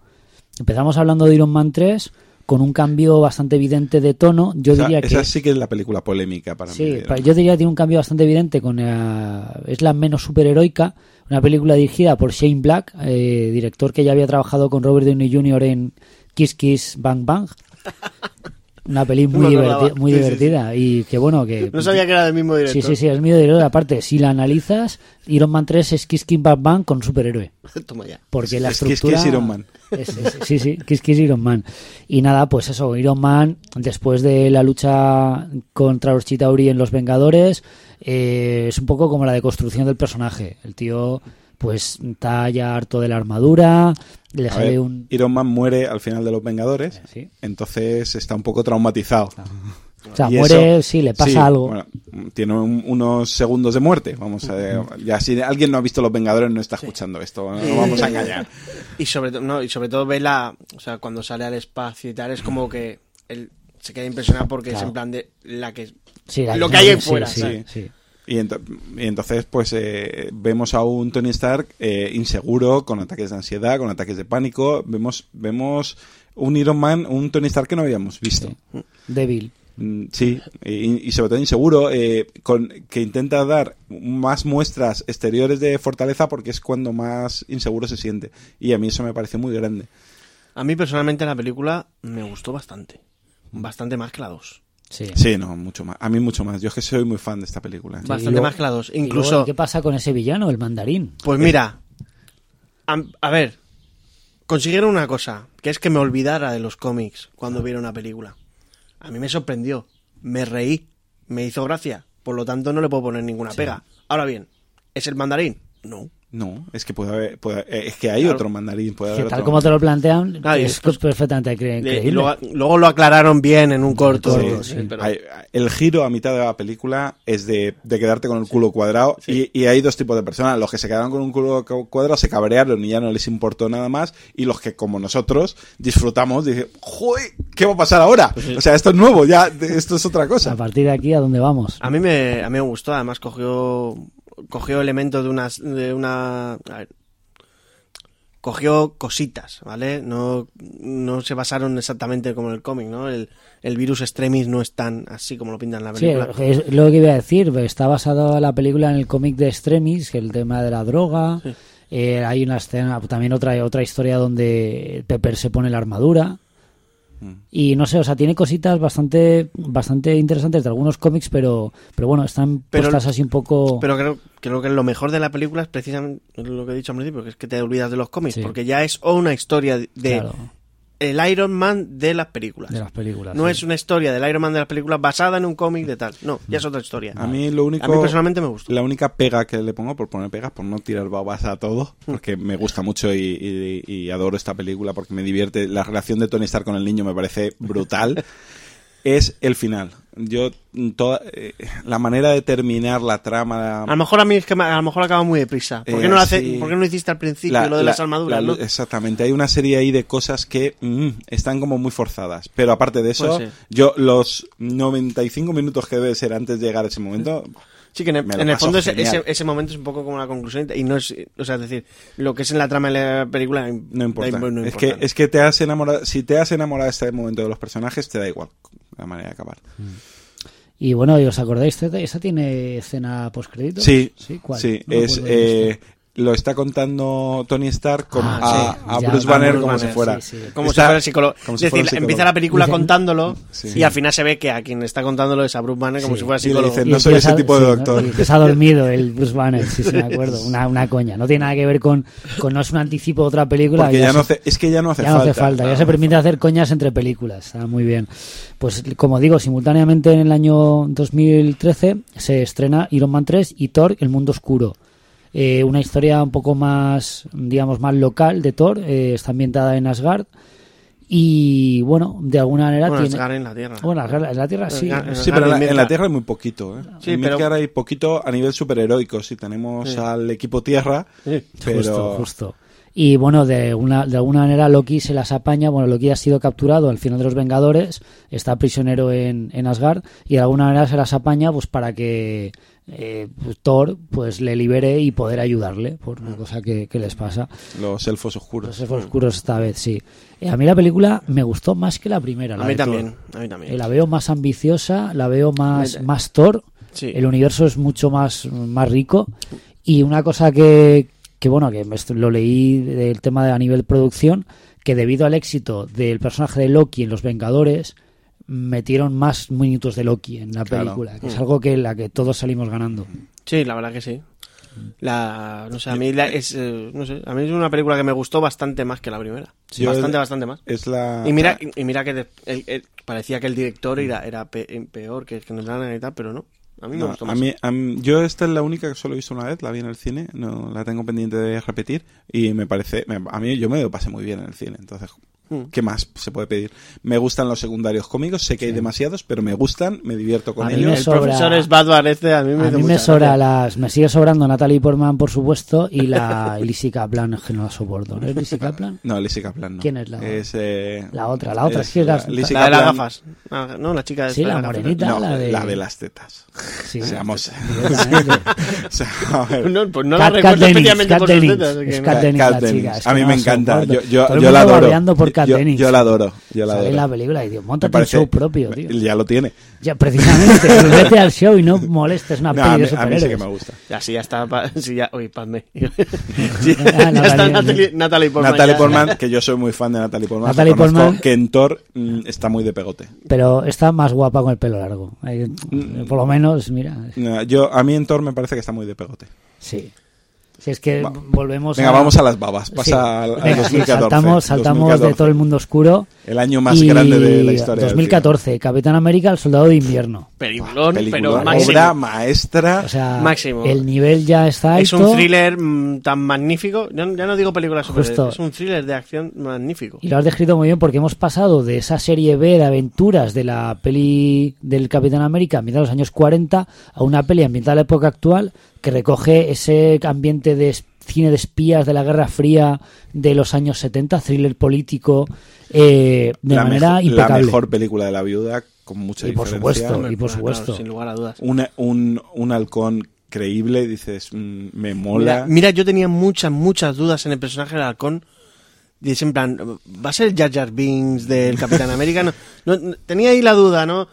Empezamos hablando de Iron Man 3 con un cambio bastante evidente de tono. Yo Esa- diría que esa sí que es la película polémica para Sí, mí. pa- yo diría que tiene un cambio bastante evidente con eh, es la menos superheroica, una película dirigida por Shane Black, eh, director que ya había trabajado con Robert Downey Jr. en Kiss Kiss Bang Bang. Una peli muy, diverti- muy Sí, sí, divertida y que bueno que No sabía que era del mismo Sí, director. sí, sí, es mi director. Aparte, si la analizas, Iron Man 3 es Kiss Kiss Bang Bang con superhéroe. Toma ya. Porque la Es Kiss estructura... Kiss Iron Man. Es- es- sí, sí, Kiss Kiss Iron Man. Y nada, pues eso, Iron Man, después de la lucha contra los Chitauri en Los Vengadores, eh, es un poco como la deconstrucción del personaje. El tío, pues, está ya harto de la armadura, le sale ver, un... Iron Man muere al final de Los Vengadores, Sí. entonces está un poco traumatizado. O sea, Y muere, eso- sí, le pasa sí, algo. bueno, tiene un- unos segundos de muerte. Vamos a ver. Ya si alguien no ha visto Los Vengadores no está escuchando esto. No vamos a engañar. Y sobre, to- no, y sobre todo ve la. O sea, cuando sale al espacio y tal, es como que él se queda impresionado porque es en plan de la que. Sí, la- lo que hay ahí sí, fuera, sí, ¿sabes? sí. Y, ento- y entonces, pues eh, vemos a un Tony Stark eh, inseguro, con ataques de ansiedad, con ataques de pánico. Vemos, vemos un Iron Man, un Tony Stark que no habíamos visto. Débil. Mm, Sí, y, y sobre todo inseguro, eh, con, que intenta dar más muestras exteriores de fortaleza porque es cuando más inseguro se siente. Y a mí eso me parece muy grande. A mí personalmente la película me gustó bastante. Bastante más que la 2. Sí. Sí, no, mucho más. A mí mucho más. Yo es que soy muy fan de esta película. Sí, Bastante luego- más que la 2. Y luego, Incluso. ¿Qué pasa con ese villano, el mandarín? Pues mira. A, a ver. Consiguieron una cosa. Que es que me olvidara de los cómics cuando viera una película. A mí me sorprendió. Me reí. Me hizo gracia. Por lo tanto, no le puedo poner ninguna pega. Ahora bien, ¿es el mandarín? No. No, es que puede haber, puede- eh, es que hay Claro. otro mandarín, puede Que haber tal otro como te lo plantean, Ah, es después- perfectamente cre- Le- creíble. y luego, luego lo aclararon bien en un corto. corto, sí, sí. pero- Hay- el giro a mitad de la película es de, de quedarte con el culo cuadrado y, y hay dos tipos de personas. Los que se quedaron con un culo cu- cuadrado se cabrearon y ya no les importó nada más y los que como nosotros disfrutamos dicen, ¡Joder! ¿Qué va a pasar ahora? O sea, esto es nuevo, ya esto es otra A cosa. partir de aquí, ¿a dónde vamos? A mí me, a mí me gustó, además cogió, cogió elementos de unas, de una, a ver, cogió cositas, ¿vale? No, no se basaron exactamente como en el cómic, ¿no? El, el virus extremis no es tan así como lo pintan en la Sí, película. es lo que iba a decir. Está basada la película en el cómic de Extremis, que el tema de la droga. Eh, hay una escena, también otra, otra historia donde Pepper se pone la armadura. Y no sé, o sea, tiene cositas bastante bastante interesantes de algunos cómics, pero pero bueno, están Pero- puestas así un poco... Pero creo, creo que lo mejor de la película es precisamente lo que he dicho al principio, que es que te olvidas de los cómics, Sí. porque ya es una historia de claro, el Iron Man de las películas. de las películas. no sí. es una historia del Iron Man de las películas basada en un cómic de tal. No, ya es otra historia. A mí lo único... A mí personalmente me gustó. La única pega que le pongo, por poner pegas, por no tirar babas a todo, porque me gusta mucho y, y- y adoro esta película porque me divierte. La relación de Tony Stark con el niño me parece brutal. es el final. Yo, toda, eh, la manera de terminar la trama. A lo mejor a mí es que a lo mejor acaba muy deprisa. ¿Por qué, Eh, no, lo hace, sí. ¿por qué no hiciste al principio la- lo de la- las armaduras? la- no? Exactamente, hay una serie ahí de cosas que mm, están como muy forzadas. Pero aparte de eso, Pues sí. yo los 95 minutos que debe ser antes de llegar a ese momento, Sí, que en el, en el fondo ese, ese, ese momento es un poco como la conclusión y no es, o sea, es decir, lo que es en la trama de la película no importa. no es, que, es que te has enamorado, si te has enamorado de este momento de los personajes, te da igual la manera de acabar. Y bueno, ¿y ¿os acordáis? ¿Esta, esta tiene escena postcrédito? Sí, sí, ¿cuál? sí, No es eh, lo está contando Tony Stark como Ah, a, sí, a ya, Bruce Banner Bruce como Banner, si fuera. sí, sí. Como Está- si fuera el psicólogo. como es si decir, psicólogo. empieza la película contándolo Sí. y al final se ve que a quien está contándolo es a Bruce Banner como Sí. si fuera Y le psicólogo. dicen, Y no soy ese tipo de sí, ¿no? doctor. Y que se ha dormido el Bruce Banner, sí, sí, me acuerdo. Una, una coña. No tiene nada que ver con, con no es un anticipo de otra película. Porque ya no se- hace, es que ya no hace ya no hace falta, ya Claro. se permite hacer coñas entre películas, está muy bien. Pues como digo, simultáneamente en el año 2013 se estrena Iron Man 3 y Thor, El Mundo Oscuro. Eh, una historia un poco más, digamos, más local de Thor, eh, está ambientada en Asgard y bueno, de alguna manera Bueno, tiene... Asgard en la Tierra. Bueno, Asgard en la Tierra sí. Asgard- Sí, pero en la, en la Midgard. Tierra hay muy poquito, ¿eh? Sí, en pero- Midgard hay poquito a nivel superheroico. Sí, tenemos Sí. al equipo Tierra, Sí. pero... Justo, justo. Y bueno, de, una, de alguna manera Loki se las apaña. Bueno, Loki ha sido capturado al final de los Vengadores, está prisionero en, en Asgard y de alguna manera se las apaña pues para que eh, Thor pues le libere y poder ayudarle por una cosa que, que les pasa. Los elfos oscuros. Los elfos oscuros esta vez, sí. Eh, a mí la película me gustó más que la primera. A mí también, a mí también. Eh, la veo más ambiciosa, la veo más, más Thor. Sí. El universo es mucho más, más rico. Y una cosa que, que bueno, que lo leí del tema de a nivel producción, que debido al éxito del personaje de Loki en Los Vengadores, metieron más minutos de Loki en la Claro. película, que es Mm. algo que la que todos salimos ganando. Sí, la verdad que sí. La, no sé, a mí la- es, eh, no sé, a mí es una película que me gustó bastante más que la primera. Sí, bastante, bastante más. Es la... Y mira, y mira que de- el- el- parecía que el director era, era pe- peor que, que Nolan y tal, pero no. A mí me No, gustó a más. mí, a mí- yo esta es la única que solo he visto una vez, la vi en el cine, no la tengo pendiente de repetir y me parece, me- a mí yo me lo pasé muy bien en el cine, entonces, Mm. ¿Qué más se puede pedir? Me gustan los secundarios cómicos, sé que hay demasiados, pero me gustan, me divierto con A mí ellos. me el sobra- profesor es Badwar este, a mí me A mí me sobra las, me sigue sobrando Natalie Portman, por supuesto, y la Lizzie Kaplan, es que no la soporto. ¿No es Lizzie Kaplan? No, Lizzie Kaplan no. ¿Quién es la- Es, eh, La otra, la otra, es que la- Lizzie La de las gafas. No, la chica de Sí, la gafas. morenita. No, la de- la de las tetas. Sí, Seamos... ver. No, pues no la Cat- recuerdo especialmente por sus tetas, es. Cat la chica, a mí me la encanta. Yo, la adoro. Yo, Dennings. yo la adoro. Yo la Sale en adoro. la película y digo, parece- un show propio, tío. Ya lo tiene. Ya, precisamente, vete al show y no molestes una No, peli a, mí, de a mí sí que me gusta. Ya, sí, ya está. pa- Sí, ya, uy, padme. Ah, ya está Natalie- Natalie, Portman. Natalie ya. Portman, que yo soy muy fan de Natalie Portman. Natalie reconozco Portman- que en Thor mm, está muy de pegote. Pero está más guapa con el pelo largo. Mm. Por lo menos, mira, No, Yo, a mí en Thor me parece que está muy de pegote. sí. Si es que Va. volvemos Venga, a... vamos a las babas. Sí. Pasa al, al Venga, sí, 2014. saltamos, saltamos de 2014, todo el mundo oscuro. El año más grande de la historia. del 2014, Capitán América, el soldado de invierno. Peliculón, pero Película, máximo. obra maestra. O sea, Máximo. el nivel ya está Es alto. un thriller mm, tan magnífico. Ya, ya no digo película super Justo. es un thriller de acción magnífico. Y lo has descrito muy bien porque hemos pasado de esa serie B de aventuras de la peli del Capitán América ambientada en los años 40 a una peli ambientada en la época actual que recoge ese ambiente de cine de espías de la Guerra Fría de los años 70, thriller político, eh, de la manera mejor, impecable. La mejor película de la viuda, con mucha Y por diferencia. supuesto, Hombre, y por claro, supuesto. sin lugar a dudas. Una- un, un halcón creíble, dices, mm, me mola. Mira, mira, yo tenía muchas, muchas dudas en el personaje del halcón. Es en plan, ¿va a ser Jar Jar Binks del Capitán América? No, no, tenía ahí la duda, ¿no?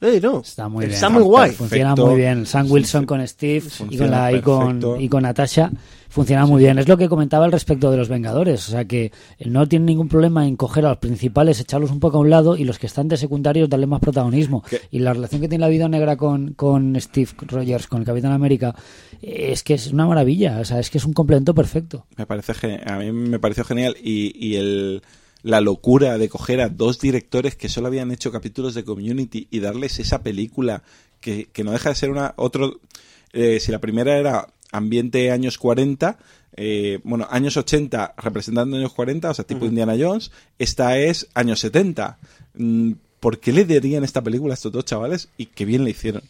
Eh, no. Está muy bien. Está muy guay. Funciona Perfecto. muy bien. Sam Wilson con Steve y con, Funciona la, y, con, y con Natasha funciona muy bien. Es lo que comentaba al respecto de los Vengadores. O sea que no tiene ningún problema en coger a los principales, echarlos un poco a un lado y los que están de secundarios darle más protagonismo. Y la relación que tiene la vida negra con, con Steve Rogers, con el Capitán América, eh, es que es una maravilla. O sea, es que es un complemento perfecto. Me parece a mí me pareció genial y, y el, la locura de coger a dos directores que solo habían hecho capítulos de Community y darles esa película que, que no deja de ser una otro eh, si la primera era ambiente años 40 eh, bueno años 80 representando años 40 o sea tipo Indiana Jones esta es años 70 Mm, ¿por qué le darían esta película a estos dos chavales? y qué bien le hicieron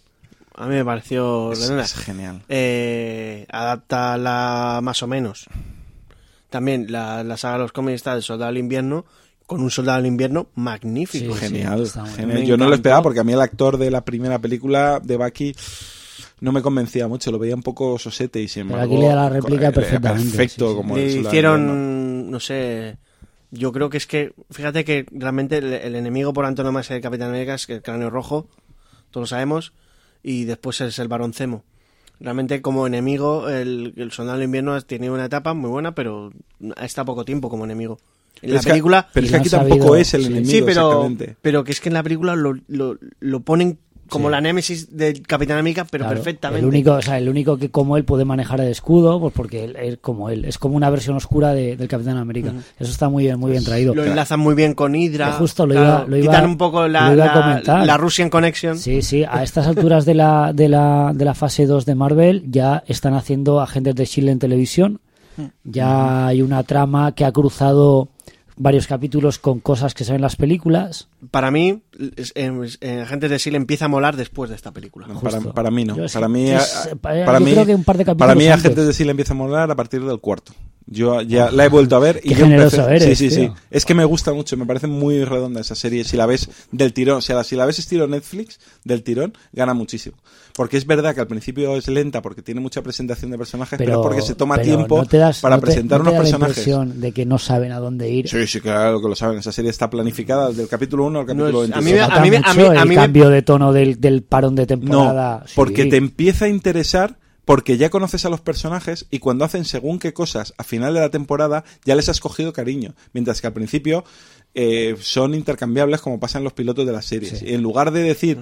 A mí me pareció... es, genial Eh, adapta la más o menos. También la, la saga de los cómics está del Soldado del Invierno, con un Soldado del Invierno magnífico. Sí, genial. Yo no lo esperaba porque a mí el actor de la primera película de Bucky no me convencía mucho, lo veía un poco sosete y sin Pero embargo aquí le da la réplica eh, perfectamente, Perfecto, sí, sí. como Le hicieron, no sé, yo creo que es que, fíjate que realmente el, el enemigo por antonomasia del Capitán América es el cráneo rojo, todos lo sabemos, y después es el Barón Zemo. Realmente como enemigo, el, el soldado del invierno ha tenido una etapa muy buena, pero está poco tiempo como enemigo. En Pero la es que- película... pero es que lo aquí tampoco es el sí. enemigo, Sí, pero, exactamente. pero que es que en la película lo, lo, lo ponen como Sí. la némesis del Capitán América, pero Claro, perfectamente. El único, o sea, el único que como él puede manejar el escudo, pues porque él es como él, es como una versión oscura de- del Capitán América. Eso está muy bien, muy bien traído. Lo enlazan muy bien con Hydra. Que justo lo claro, iba- lo iba- quitan un poco la, lo iba a la- comentar. la Russian Connection. Sí, sí, a estas alturas de la, de la, de la fase 2 de Marvel ya están haciendo agentes de Chile en televisión. Ya hay una trama que ha cruzado varios capítulos con cosas que se ven en las películas. Para mí, en, en Agentes de S.H.I.E.L.D. empieza a molar después de esta película. No, para, para mí no. Yo para mí, a- para- para yo mí, creo que un par de para capítulos mí antes. Agentes de sí le empieza a molar a partir del cuarto. Yo ya la he vuelto a ver y Qué yo empecé- eres, sí, sí, tío. sí. Es que me gusta mucho, me parece muy redonda esa serie. Si la ves del tirón, o sea, si la ves estilo Netflix del tirón, gana muchísimo. Porque es verdad que al principio es lenta porque tiene mucha presentación de personajes, pero, Pero, porque se toma pero tiempo no te das- para no te- presentar no te unos da la personajes. impresión de que no saben a dónde ir. Sí, sí, claro que lo saben. Esa serie está planificada del capítulo 1 al capítulo es- a 26. mí a mí- el mí cambio de tono del, del parón de temporada. No, Sí. porque te empieza a interesar porque ya conoces a los personajes y cuando hacen según qué cosas a final de la temporada ya les has cogido cariño. Mientras que al principio eh, son intercambiables como pasa en los pilotos de las series. Sí. Y en lugar de decir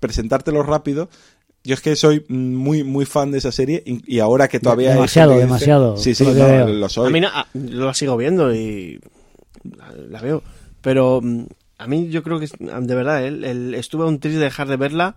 presentártelo rápido, yo es que soy muy muy fan de esa serie y, y ahora que todavía hay Demasiado, dice- demasiado, Sí, sí, lo no, lo soy. A mí no- la sigo viendo y la, la veo. Pero mm, a mí yo creo que, de verdad, el, el- estuve un triste de dejar de verla,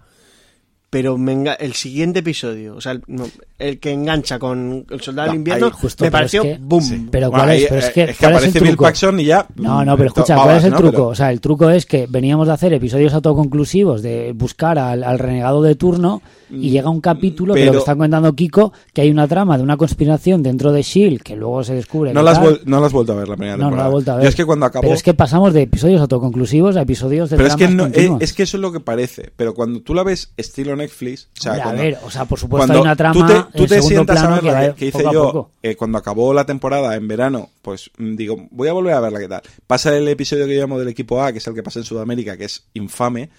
pero me enga- el siguiente episodio, o sea, el, no, el que engancha con el Soldado del No, Invierno, ahí justo, me pero pareció es que- boom. Sí. Pero Bueno, ¿cuál ahí, es? Pero es eh, que, es que ¿cuál es el aparece Bill truco? Y ya. No, no, pero mm, escucha, babas, ¿cuál es el ¿no? truco? Pero- O sea, el truco es que veníamos de hacer episodios autoconclusivos, de buscar al, al renegado de turno, y llega un capítulo que lo Pero- que está contando Kiko, que hay una trama de una conspiración dentro de S.H.I.E.L.D., que luego se descubre No las, no las has vuelto a ver la primera No, no temporada. la vuelto a ver. Yo es que cuando acabó. Pero es que pasamos de episodios autoconclusivos a episodios de Pero es que, no, es, continuas. es que eso es lo que parece. Pero cuando tú la ves estilo Netflix, o sea, Hombre, a ver, o sea, por supuesto cuando hay una trama tú te, tú te sientas a verla, que, que hice a yo eh, cuando acabó la temporada en verano, pues mm, digo, voy a volver a verla qué tal. Pasa el episodio que llamo del equipo A, que es el que pasa en Sudamérica, que es infame,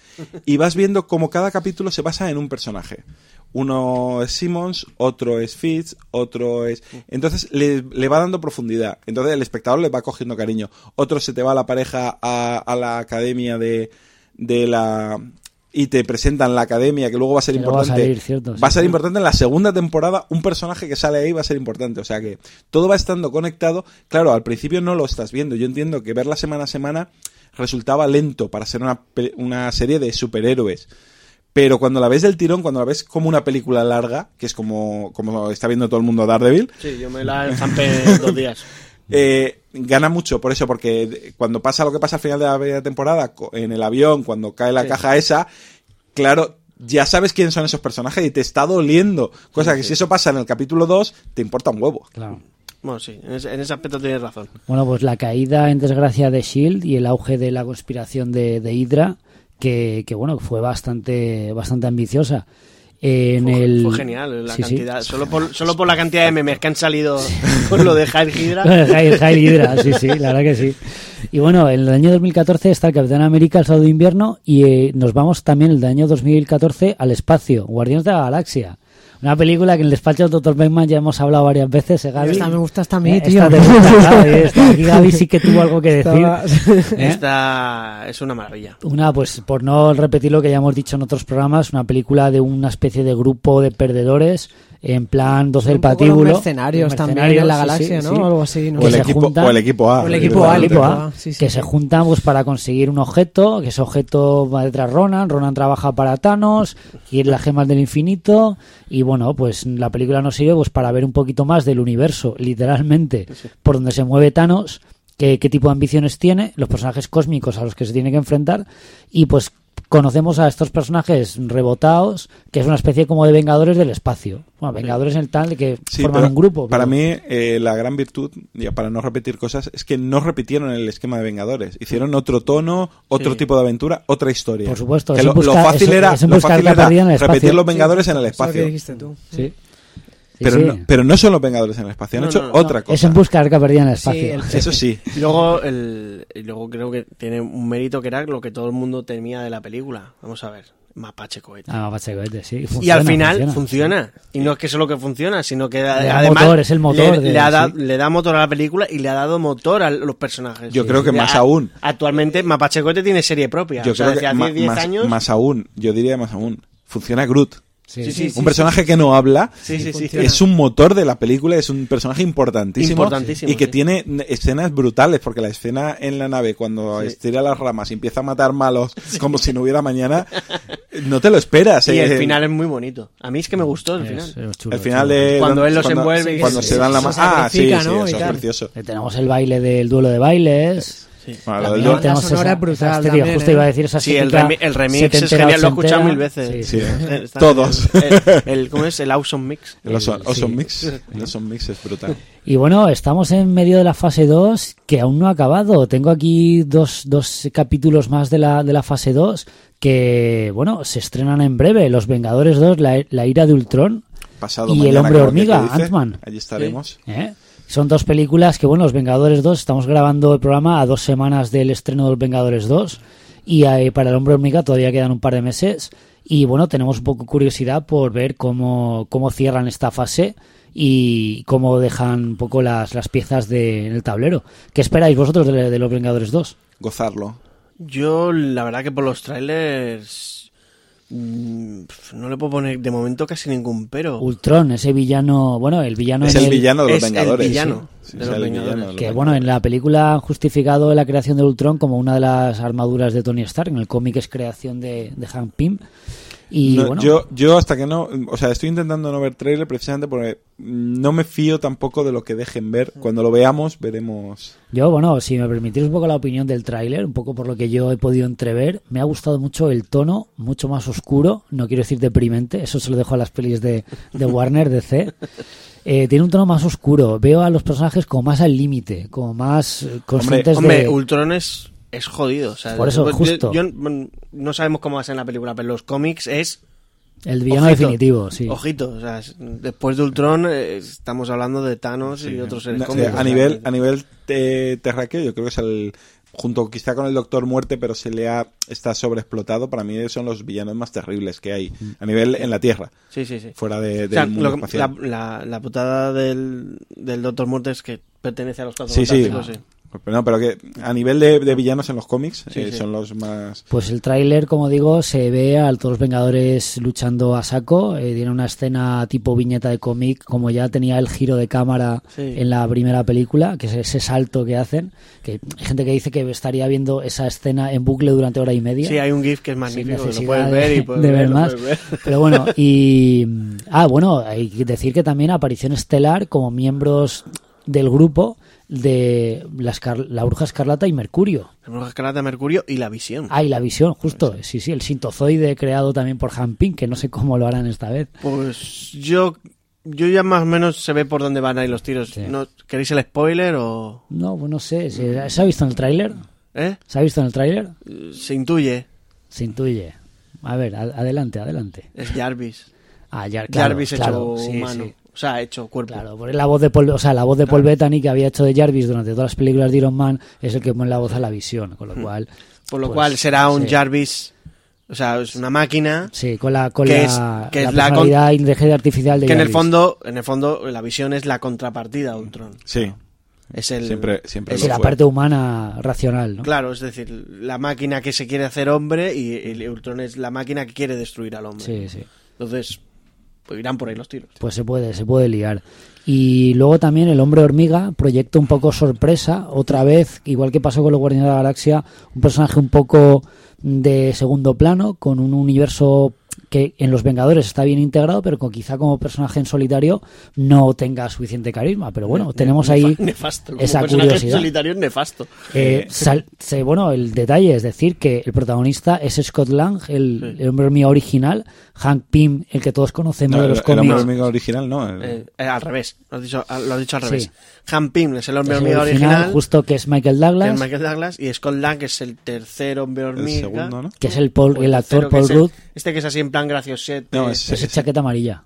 y vas viendo como cada capítulo se basa en un personaje. Uno es Simmons, otro es Fitz, otro es... Entonces le, le va dando profundidad. Entonces el espectador le va cogiendo cariño. Otro se te va la pareja a, a la academia de, de la... Y te presentan la academia, que luego va a ser Que luego va a importante. salir, cierto, va a ser importante en la segunda temporada. Un personaje que sale ahí va a ser importante. O sea que todo va estando conectado. Claro, al principio no lo estás viendo. Yo entiendo que verla semana a semana resultaba lento para ser una, pe- una serie de superhéroes. Pero cuando la ves del tirón, cuando la ves como una película larga, que es como, como está viendo todo el mundo Daredevil, Sí, yo me la zampé en dos días. eh, gana mucho por eso, porque cuando pasa lo que pasa al final de la primera temporada, en el avión, cuando cae la Sí. caja esa, claro, ya sabes quiénes son esos personajes y te está doliendo. Cosa que si eso pasa en el capítulo 2, te importa un huevo. Claro. Bueno, sí, en ese, en ese aspecto tienes razón. Bueno, pues la caída en desgracia de Shield y el auge de la conspiración de, de Hydra, que, que bueno, fue bastante, bastante ambiciosa. En Fue, el... fue genial la Sí, sí. cantidad. Solo, por, solo por la cantidad de memes que han salido con lo de Hydra Hydra. Jail Hydra, sí, sí, la verdad que sí. Y bueno, en el año 2014 está el Capitán América, el Sábado de Invierno, y eh, nos vamos también el año 2014 al espacio, Guardianes de la Galaxia. Una película que en el despacho del Dr. Beckman ya hemos hablado varias veces, ¿eh, Gaby? Esta me gusta hasta a mí, Eh, tío. esta te gusta, Gaby, esta. Aquí Gaby sí que tuvo algo que decir. ¿eh? Esta es una maravilla. Una, pues por no repetir lo que ya hemos dicho en otros programas, una película de una especie de grupo de perdedores en plan 12 del poco los patíbulo. mercenarios Los también en la galaxia, sí, ¿no? sí. Algo así, ¿no? O el, se equipo, juntan- o el equipo A. O el equipo A, el equipo A, A, sí, sí, que sí. se juntan pues para conseguir un objeto, que ese objeto va detrás Ronan, Ronan trabaja para Thanos, quiere las gemas del infinito y bueno, pues la película nos sirve pues para ver un poquito más del universo, literalmente, por donde se mueve Thanos, qué, qué tipo de ambiciones tiene, los personajes cósmicos a los que se tiene que enfrentar y pues conocemos a estos personajes rebotados, que es una especie como de vengadores del espacio. Bueno, vengadores en el tal de que Sí, forman un grupo. Para mí, eh, la gran virtud, ya para no repetir cosas, es que no repitieron el esquema de Vengadores. Hicieron otro tono, otro Sí. tipo de aventura, otra historia. Por supuesto, Que es lo, en busca- lo fácil era, lo fácil repetir espacio. los Vengadores en el Eso que espacio. dijiste tú. Sí. Pero, sí. No, pero no son los Vengadores en el espacio, han No, hecho no, no. otra Es cosa. en busca del que perdía en el espacio. Sí, el- Eso sí. Y luego, el, y luego creo que tiene un mérito que era lo que todo el mundo temía de la película. Vamos a ver. Mapache cohete. Ah, Mapache Cohete, sí. y al final funciona. funciona. Y no es que solo que funciona, sino que da además motor, es el motor le, de- le ha da- sí. le da motor a la película y le ha dado motor a los personajes. Yo creo que más a- aún. Actualmente Mapache Cohete tiene serie propia. Yo o sea, creo desde que hace ma- 10 más, años. más aún, yo diría más aún. Funciona Groot. Sí, Sí, sí, sí, un personaje que no habla Sí, sí, sí. es un motor de la película, es un personaje importantísimo, Importantísimo, y que sí. tiene escenas brutales, porque la escena en la nave cuando estira las ramas y empieza a matar malos como si no hubiera mañana, no te lo esperas. Y eh. el final es muy bonito. A mí es que me gustó el Es- final. es chulo, el final chulo. de Cuando él los cuando- envuelve y cuando se dan la mano ah sí, es precioso Eh, Tenemos el baile del duelo de bailes. Bueno, También duelo- tenemos La sonora es brutal también, justo ¿eh? iba a decir esa Sí, el, remi- el remix es genial, lo he escuchado mil veces. Sí, Sí. sí. Todos. El, el- ¿Cómo es? El Awesome Mix. el Awesome, Sí. Mix el Awesome Mix es brutal Y bueno, estamos en medio de la fase 2 que aún no ha acabado. Tengo aquí dos, dos capítulos más de la, de la fase 2 que, bueno, se estrenan en breve. Los Vengadores 2, la, la ira de Ultron. pasado Y mañana, el hombre hormiga. Ant-Man. allí estaremos ¿eh? Son dos películas que, bueno, Los Vengadores 2, estamos grabando el programa a dos semanas del estreno de Los Vengadores 2 y eh, para el hombre hormiga todavía quedan un par de meses y, bueno, tenemos un poco curiosidad por ver cómo, cómo cierran esta fase y cómo dejan un poco las, las piezas de, en el tablero. ¿Qué esperáis vosotros de, de Los Vengadores 2? gozarlo Yo, la verdad que por los trailers no le puedo poner de momento casi ningún pero. Ultron, ese villano, bueno, el villano es el villano de los es el Vengadores villano de los Vengadores. villano Que bueno, en la película han justificado la creación de Ultron como una de las armaduras de Tony Stark. En el cómic es creación de, de Hank Pym. Y No, bueno, yo, yo hasta que no, o sea, estoy intentando no ver trailer precisamente porque no me fío tampoco de lo que dejen ver. Cuando lo veamos, veremos. yo, bueno, si me permitís un poco la opinión del tráiler, un poco por lo que yo he podido entrever, me ha gustado mucho el tono, mucho más oscuro, no quiero decir deprimente, eso se lo dejo a las pelis de, de Warner, DC. Eh, tiene un tono más oscuro, veo a los personajes como más al límite, como más eh, conscientes Hombre, de... Ultron es, es jodido. o sea, Por eso, yo- justo. yo- mm, no sabemos cómo va a ser en la película, pero los cómics es. El villano ojito, definitivo, sí. Ojito, o sea, es- después de Ultron eh, estamos hablando de Thanos y otros seres cómicos. a nivel, a nivel eh, terráqueo, yo creo que es el junto quizá con el Doctor Muerte, pero se le ha está sobreexplotado. Para mí son los villanos más terribles que hay a nivel en la Tierra, Sí, sí, sí. fuera de, del O sea, mundo lo que- espacial. la, la, la putada del, del Doctor Muerte es que pertenece a los cuatro Sí, sí. Pero no, pero que a nivel de, de villanos en los cómics Sí, eh, sí. son los más. Pues el tráiler, como digo, se ve a todos los Vengadores luchando a saco. Eh, tiene una escena tipo viñeta de cómic, como ya tenía el giro de cámara Sí. en la primera película, que es ese salto que hacen. Que hay gente que dice que estaría viendo esa escena en bucle durante hora y media. Sí, hay un GIF que es magnífico, lo puedes de, ver y puedes de ver más. puedes ver. Pero bueno, y. Ah, bueno, hay que decir que también aparición estelar como miembros del grupo de la, Escar- la Bruja Escarlata y Mercurio. La Bruja Escarlata, Mercurio y la visión. Ah, y la visión, justo. Sí, sí, el sintozoide creado también por Hampin, que no sé cómo lo harán esta vez. Pues yo, yo ya más o menos se ve por dónde van ahí los tiros. Sí. ¿No, ¿Queréis el spoiler o...? No, pues no sé. ¿Se, se ha visto en el tráiler? ¿Eh? ¿Se ha visto en el tráiler? Se intuye. Se intuye. A ver, adelante, adelante. Es Jarvis. Ah, claro, Jarvis claro, hecho sí, humano. sí. O sea, hecho cuerpo. Claro, porque la voz de Paul, o sea, la voz de Paul Bettany que había hecho de Jarvis durante todas las películas de Iron Man es el que pone la voz a la visión, con lo cual Por lo pues, cual será un sí. Jarvis... O sea, es una máquina sí, con la con Que la, es- que la es la con- artificial de que en el fondo, en el fondo, la visión es la contrapartida a Ultron. Sí, Es el... siempre, siempre es lo la fue. parte humana racional, ¿no? Claro, es decir, la máquina que se quiere hacer hombre y el Ultron es la máquina que quiere destruir al hombre. Sí, sí. Entonces, pues irán por ahí los tiros. Pues se puede, se puede liar. Y luego también el hombre hormiga, proyecto un poco sorpresa, otra vez, igual que pasó con los Guardianes de la Galaxia, un personaje un poco de segundo plano, con un universo que en los Vengadores está bien integrado, pero con quizá como personaje en solitario no tenga suficiente carisma. Pero bueno, tenemos ahí Nefa- nefasto. Como esa personaje curiosidad. solitario es nefasto. Eh, sal- se- bueno, el detalle es decir que el protagonista es Scott Lang, el, el hombre hormiga original, Hank Pym, el que todos conocemos No, de el, los el hombre cómics. hormiga original, no. el- Eh, eh, al revés. Lo has dicho, lo has dicho al Sí. revés. Han Pym es el hombre Es el hormiga original, original, justo que es Michael que Douglas, es Michael Douglas, y Scott Lang que es el tercer hombre el hormiga. segundo, ¿no? que es el, Paul- el actor que Paul es el- Rudd, Este que es así en plan graciosete. No, es- ese chaqueta amarilla.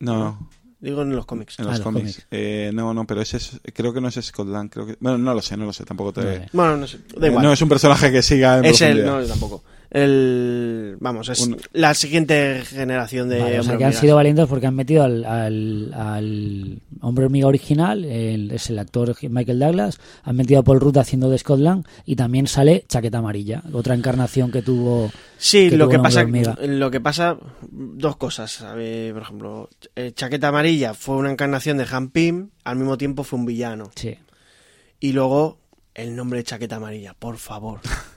No, Digo en los cómics. en Ah, los los cómics. cómics. Eh, no, no, pero ese es, creo que no es Scotland, creo que... Bueno, no lo sé, no lo sé, tampoco te... Vale. Bueno, no sé. Da Eh, igual. no es un personaje que siga en es el, profundidad. no, tampoco. El vamos, es Un- la siguiente generación de Vale, o sea que han sido valientes porque han metido al, al, al hombre hormiga original, el- es el actor Michael Douglas, han metido a Paul Rudd haciendo de Scotland y también sale Chaqueta Amarilla, otra encarnación que tuvo. Sí, que lo tuvo que pasa, Hombre Hormiga. lo que pasa, dos cosas. Por ejemplo, eh, Chaqueta Amarilla fue una encarnación de Han Pym, al mismo tiempo fue un villano. Sí. Y luego el nombre de Chaqueta Amarilla, por favor.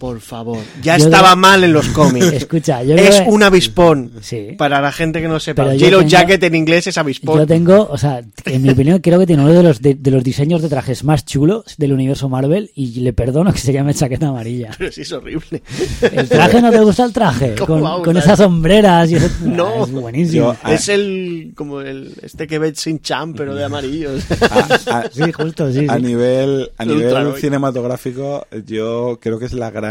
Por favor. Ya Yo estaba de- mal en los cómics. Escucha, yo es creo un avispón. Sí. Para la gente que no sepa, Yellow tengo- Jacket en inglés es avispón. Yo tengo, o sea, en mi opinión, creo que tiene uno de los, de, de los diseños de trajes más chulos del universo Marvel y le perdono que se llame chaqueta amarilla. Pero sí es horrible. ¿El traje no te gusta el traje? ¿Cómo Con, esas sombreras y ese... No. Ah, es buenísimo. Yo- Ah. Es el como el este que ves sin champ, pero de amarillo. A, a- Sí, justo, sí, a sí. nivel, a El nivel cinematográfico, yo creo que es la gran,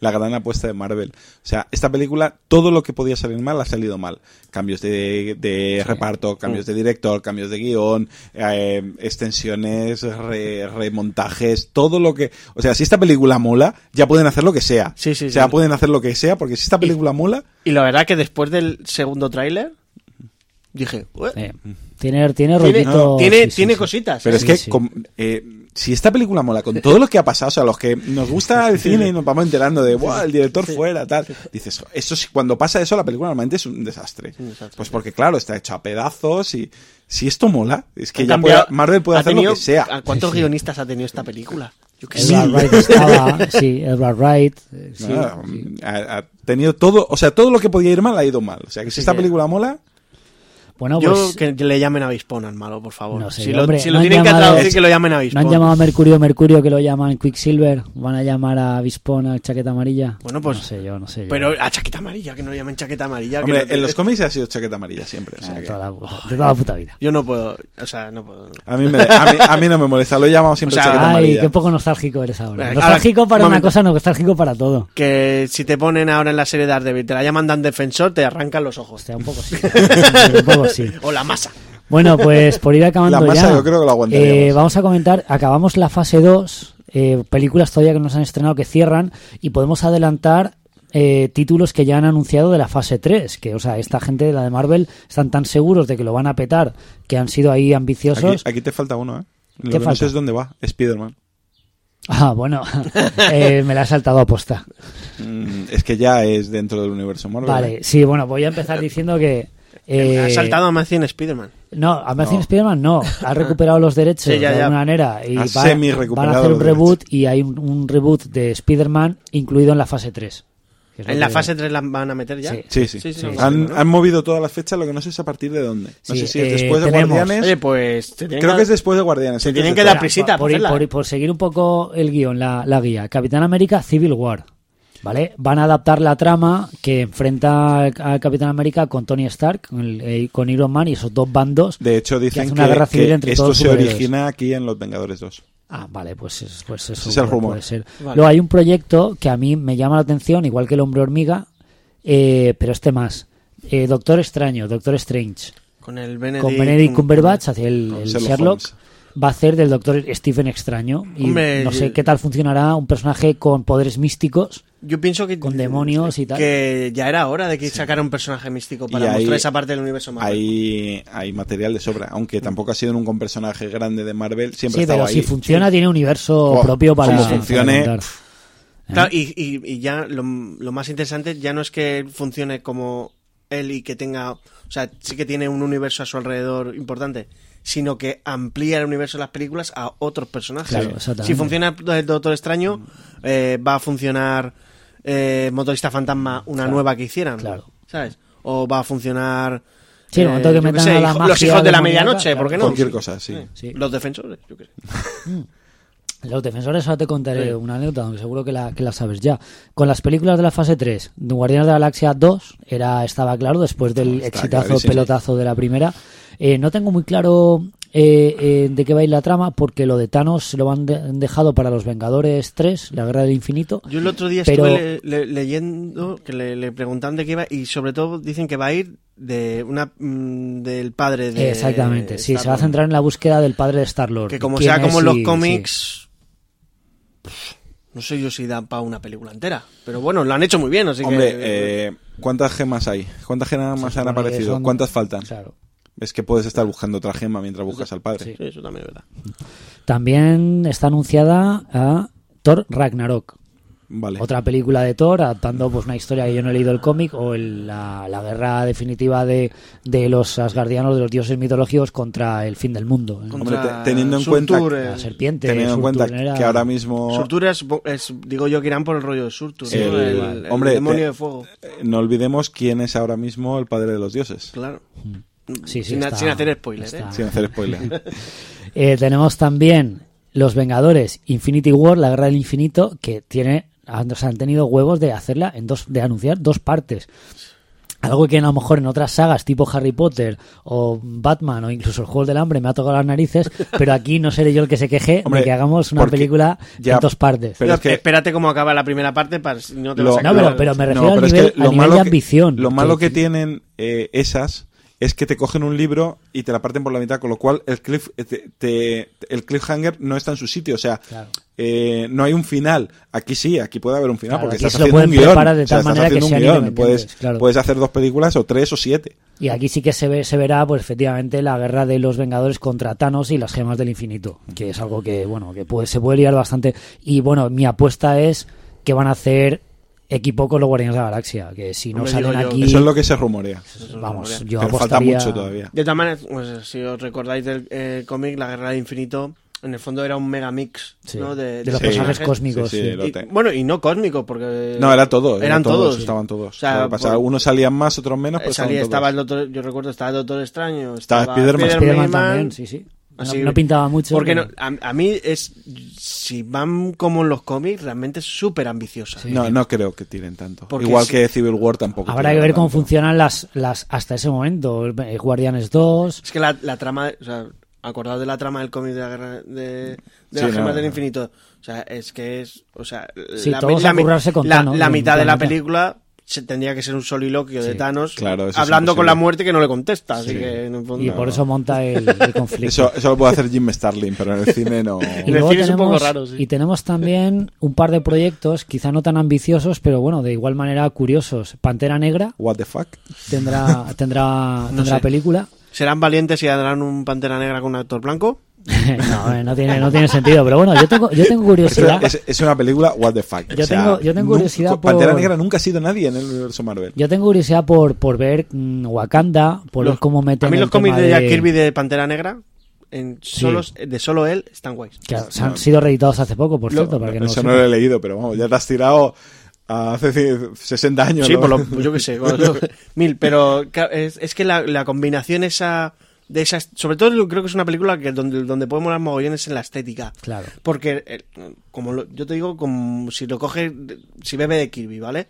la gran apuesta de Marvel. O sea, esta película, todo lo que podía salir mal ha salido mal. Cambios de, de reparto, cambios de director, cambios de guion, eh, extensiones, re- remontajes, todo lo que... O sea, si esta película mola, ya pueden hacer lo que sea. Sí, sí, O sea, sí. pueden hacer lo que sea, porque si esta película mola... Y la verdad que después del segundo tráiler dije, "Ué, Eh, tiene, tiene tiene, tiene, sí, sí, tiene sí. cositas. Pero ¿eh? es que eh, si esta película mola con todo lo que ha pasado, o sea, los que nos gusta el cine y nos vamos enterando de, "Buah, el director fuera, tal, dices, eso sí, cuando pasa eso, la película normalmente es un desastre. un desastre. Pues porque, claro, está hecho a pedazos y si esto mola, es que ya puede- Marvel puede ha hacer tenido- lo que sea. ¿a ¿Cuántos Sí, sí. guionistas ha tenido esta película? Yo qué Edward. Wright estaba, sí, Edward Wright. eh, sí, sí. ha, ha tenido todo, o sea, todo lo que podía ir mal ha ido mal. O sea, que si Sí, esta que- película mola, Bueno, Yo pues que le llamen avispón al malo, por favor. No sé, si lo, si no tienen que llamado- traducir, que lo llamen no avispón. han llamado a Mercurio Mercurio que lo llaman Quicksilver. Van a llamar a Vispón a chaqueta amarilla. Bueno, pues- No sé yo, no sé yo. Pero a chaqueta amarilla, que no lo llamen chaqueta amarilla. que hombre, no te- en los cómics ha sido chaqueta amarilla siempre. o sea Ah, que- toda la- de toda la puta vida. Yo no puedo, o sea, no puedo. a, mí me, a, mí, a mí no me molesta, lo he llamado siempre O sea, chaqueta Ay, amarilla. qué poco nostálgico eres ahora. Ahora, Nostálgico para una cosa, no nostálgico para todo. Que si te ponen ahora en la serie de Daredevil, te la llaman Dan Defensor, te arrancan los ojos. Hostia, un poco sí. un poco sí. O la masa. Bueno, pues por ir acabando La masa ya. yo creo que lo aguantaríamos. eh, vamos a comentar, acabamos la fase 2, eh, películas todavía que nos han estrenado que cierran y podemos adelantar eh, títulos que ya han anunciado de la fase 3, que o sea, esta gente de la de Marvel están tan seguros de que lo van a petar que han sido ahí ambiciosos. Aquí, aquí te falta uno, ¿eh? Lo ¿Qué que no sé es dónde va. Spider-Man. Ah, bueno, eh, me la he saltado a posta. Mm, es que ya es dentro del universo Marvel. Vale, sí, bueno, voy a empezar diciendo que... eh, ha saltado a Amazing Spider-Man. No, Amazing No. Spider-Man no. Ha recuperado los derechos Sí, ya, de alguna manera y Ha va- semi-recuperado van a hacer un reboot y hay un, un reboot de Spider-Man incluido en la fase 3. que es lo ¿En la fase 3 la van a meter ya? Sí. Sí, sí. Sí, sí, Sí. sí, han, movido todas las fechas, lo que no sé es a partir de dónde. No Sí, sé si es eh, después de tenemos- Guardianes. Oye, pues Creo que- que es después de Guardianes. se tienen que dar prisita por, por por- por seguir un poco el guion, la, la guía. Capitán América Civil War. ¿Vale? Van a adaptar la trama que enfrenta al, al Capitán América con Tony Stark, con, el- eh, con Iron Man y esos dos bandos. De hecho, hace dicen una que, guerra civil que entre esto todos se origina aquí en Los Vengadores 2. Ah, vale, pues, es- pues eso es el puede- rumor. puede ser. Vale. Luego hay un proyecto que a mí me llama la atención, igual que el hombre hormiga, eh, pero este más. Eh, Doctor Extraño, Doctor Strange. Con el Benedict, con Benedict Cumberbatch hacia el, Sherlock Sherlock. Holmes. Va a hacer del Doctor Stephen Extraño. Y Hombre, no sé qué tal funcionará un personaje con poderes místicos. Yo pienso que Con demonios y tal. Que ya era hora de que sacara un personaje místico para Y mostrar esa parte del universo Marvel. Hay, hay material de sobra. Aunque tampoco ha sido nunca un personaje grande de Marvel, siempre Sí, pero ahí. si funciona, tiene universo Oh, propio para, como para funcione, contar. Claro, y, y- y ya lo, lo más interesante ya no es que funcione como él y que tenga, o sea, sí que tiene un universo a su alrededor importante, sino que amplía el universo de las películas a otros personajes. Claro, exactamente. si funciona el Doctor Extraño, eh, va a funcionar eh, Motorista Fantasma, una Claro, nueva que hicieran, claro. ¿sabes? O va a funcionar... Sí, el momento que yo qué metan sé, a la hijo- magia los hijos de la medianoche, claro. ¿por qué no? Cualquier cosa, sí. Sí. Los defensores, yo qué sé. Los defensores ahora te contaré Sí. una anécdota, aunque seguro que la, que la sabes ya. Con las películas de la fase 3, de Guardianes de la Galaxia 2, era, estaba claro, después del Está exitazo clarísimo. pelotazo de la primera. Eh, no tengo muy claro eh, eh, de qué va a ir la trama, porque lo de Thanos se lo han, de- han dejado para los Vengadores 3, la Guerra del Infinito. Yo el otro día Pero- estuve le- le- leyendo que le, le preguntaban de qué iba y sobre todo dicen que va a ir de una mm, del padre de Exactamente, sí, se va a centrar en la búsqueda del padre de Star-Lord. que como ¿Quién sea como es en los y- cómics No sé yo si dan para una película entera. Pero bueno, lo han hecho muy bien, así Hombre, que... eh, ¿cuántas gemas hay? ¿Cuántas gemas Se han aparecido? son- ¿Cuántas faltan? Claro. Es que puedes estar buscando otra gema mientras buscas al padre. Sí. Sí, eso también es verdad. También está anunciada a Thor Ragnarok. Vale. Otra película de Thor, adaptando pues una historia que yo no he leído el cómic, o el- la, la guerra definitiva de, de los asgardianos, de los dioses mitológicos, contra el fin del mundo. ¿eh? Hombre, te- teniendo en Surtur, cuenta- eh, La serpiente. Teniendo en cuenta que ahora mismo Surtur es, es- digo yo que irán por el rollo de Surtur, Sí, ¿no? el, igual. el Hombre, demonio te- de fuego. eh, no olvidemos quién es ahora mismo el padre de los dioses. Claro. Sí, sí, sin, está- sin hacer spoiler, está- ¿eh? Sin hacer spoiler. Eh, tenemos también Los Vengadores Infinity War, la guerra del infinito, que tiene han, o sea, han tenido huevos de hacerla en dos, de anunciar dos partes. Algo que a lo mejor en otras sagas tipo Harry Potter o Batman o incluso el Juego del Hambre me ha tocado las narices, pero aquí no seré yo el que se queje Hombre, de que hagamos una película ya- en dos partes. Pero es que- Espérate cómo acaba la primera parte para si no te Lo- No, acabar. pero- pero me No, refiero al pero es nivel, que lo al nivel malo de que- ambición. Lo malo que tienen eh, esas es que te cogen un libro y te la parten por la mitad, con lo cual el, cliff, eh, te- te- el cliffhanger no está en su sitio. O sea, Claro. eh, no hay un final. Aquí sí, aquí puede haber un final, Claro, porque estás haciendo un guion. de O sea, tal estás manera que haciendo un guion. anime, Puedes. Claro. puedes hacer dos películas o tres o siete. Y aquí sí que se ve, se verá, pues efectivamente, la guerra de los Vengadores contra Thanos y las gemas del infinito, que es algo que, bueno, que puede, se puede liar bastante. Y bueno, mi apuesta es que van a hacer equipo con los Guardianes de la Galaxia, que si no Hombre, salen yo, aquí, Eso es lo que se rumorea. vamos, yo Pero falta mucho todavía. De todas maneras, pues, si os recordáis del eh, cómic La Guerra del Infinito, en el fondo era un megamix Sí, ¿no? de, de los Sí. personajes cósmicos. Sí, sí, sí. lo Y- bueno, y no cósmicos, porque... No, era todo. era Eran todos. Estaban todos. O sea, por- unos salían más, otros menos, pero salía, estaba el doctor, yo recuerdo, estaba el Doctor Extraño, Estaba estaba Spiderman. Spider-Man Spider-Man, también, sí, sí. No, Así- no pintaba mucho. Porque pero- no, a, a mí es, si van como en los cómics, realmente es súper ambiciosa. No, no creo que tiren tanto. Porque Igual si- que Civil War tampoco. Habrá que ver cómo funcionan las, las hasta ese momento. eh, Guardianes 2, Es que la, la trama, o sea, acordado de la trama del cómic de la guerra de, de Sí, las gemas no, del no. infinito. O sea, es que es, o sea, Sí, la, todos la a mi- currarse con la- Thanos la en mitad de la película se tendría que ser un soliloquio de. Thanos Claro, hablando con la muerte que no le contesta, así Sí. que en el fondo- y por eso monta el, el conflicto. Eso, eso lo puede hacer Jim Starlin, pero en el cine no. Y luego cine es un tenemos, poco raro, sí. y tenemos también un par de proyectos, quizá no tan ambiciosos, pero bueno, de igual manera curiosos. Pantera Negra What the fuck? tendrá tendrá No tendrá sé. película. ¿Serán valientes y darán un Pantera Negra con un actor blanco? no, eh, no tiene no tiene sentido, pero bueno, yo tengo yo tengo curiosidad. Es, es una película What the fuck. Yo O sea, tengo- yo tengo nunca- curiosidad por- Pantera Negra nunca ha sido nadie en el universo Marvel. Yo tengo curiosidad por por ver mm, Wakanda, por ver Los- cómo meten a mí los cómics de Jack Kirby de Pantera Negra, en Sí. solos, de solo él, están guays. que se han sido reeditados hace poco, por Lo- cierto, para que no Eso lo no lo he leído, pero vamos, ya te has tirado hace ci- 60 años. Sí, ¿no? por lo, yo qué sé, lo- mil, pero es, es que la, la combinación esa de esas, sobre todo yo creo que es una película que donde, donde puede molar mogollones en la estética. Claro. Porque, eh, como lo- yo te digo, como si lo coge, si bebe de Kirby, ¿vale?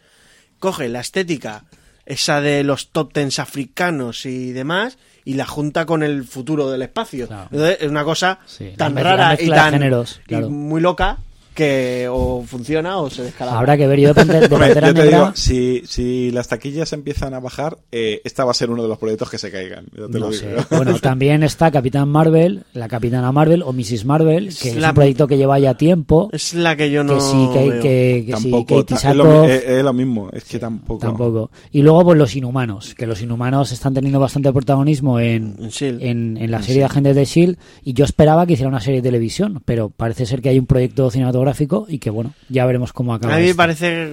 Coge la estética, esa de los top tens africanos y demás, y la junta con el futuro del espacio. Claro. Entonces, es una cosa Sí, tan rara y tan y claro. muy loca que o funciona o se descalabra. Habrá que ver yo de, de Hombre, yo te Negra. digo, si, si las taquillas empiezan a bajar, eh, esta va a ser uno de los proyectos que se caigan. Yo te lo No digo. sé. Bueno, también está Capitán Marvel, la Capitana Marvel o Mrs. Marvel, que es La- un proyecto que lleva ya tiempo. Es la que yo no que sí, que, veo. que, que sí, tampoco. Katie ta- es, lo, Sackhoff, mi- es- es lo mismo, es que tampoco. tampoco. Y luego, pues los inhumanos, que los inhumanos están teniendo bastante protagonismo en, En Shield. en, en la serie de Agentes de Shield. Y yo esperaba que hiciera una serie de televisión, pero parece ser que hay un proyecto cinematográfico y que, bueno, ya veremos cómo acaba. A mí me esto. parece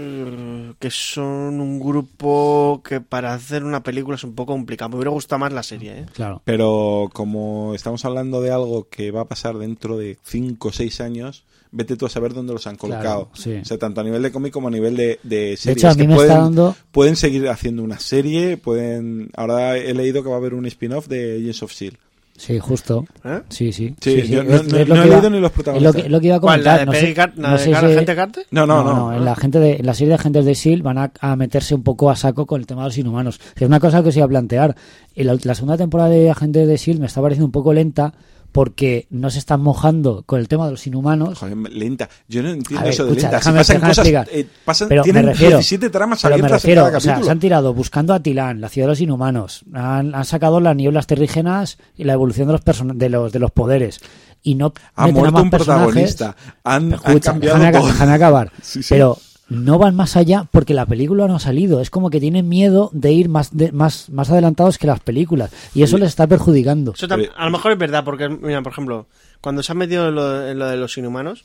que son un grupo que para hacer una película es un poco complicado. Me hubiera gustado más la serie, ¿eh? Claro. Pero como estamos hablando de algo que va a pasar dentro de 5 o 6 años, vete tú a saber dónde los han colocado. sí. O sea, tanto a nivel de cómic como a nivel de, de De series. hecho, a mí que me pueden, está dando. pueden seguir haciendo una serie, pueden... Ahora he leído que va a haber un spin-off de Agents of S.H.I.E.L.D. Sí, justo. ¿Eh? Sí, sí. Sí, yo no- Es- no- es lo no que he leído ni los Es lo protagonistas. que, lo que iba a comentar. ¿La de no Peggy sé, Car- la no de sé Car- si- Agente Carter? No, no, no. En la, gente de, en la serie de agentes de S.H.I.E.L.D. van a, a meterse un poco a saco con el tema de los inhumanos. Es una cosa que os iba a plantear. Y la, la segunda temporada de Agentes de S.H.I.E.L.D. me está pareciendo un poco lenta porque no se están mojando con el tema de los inhumanos. Joder, lenta. Yo no entiendo ver, eso de escucha, lenta. Si déjame- pasan déjame cosas, eh, pasan, Pero me tienen refiero, 17 tramas pero me refiero, cada o sea, se han tirado buscando a Tilán, la ciudad de los inhumanos, han, han sacado las nieblas terrígenas y la evolución de los person- de los de los poderes. y no Ha muerto más un protagonista. Han, han Escucha, cambiado todo. acabar. Sí, sí. Pero no van más allá porque la película no ha salido. Es como que tienen miedo de ir más, de- más, más adelantados que las películas. Y eso les está perjudicando. Eso a lo mejor es verdad, porque, mira, por ejemplo, cuando se han metido en lo, en lo de los inhumanos,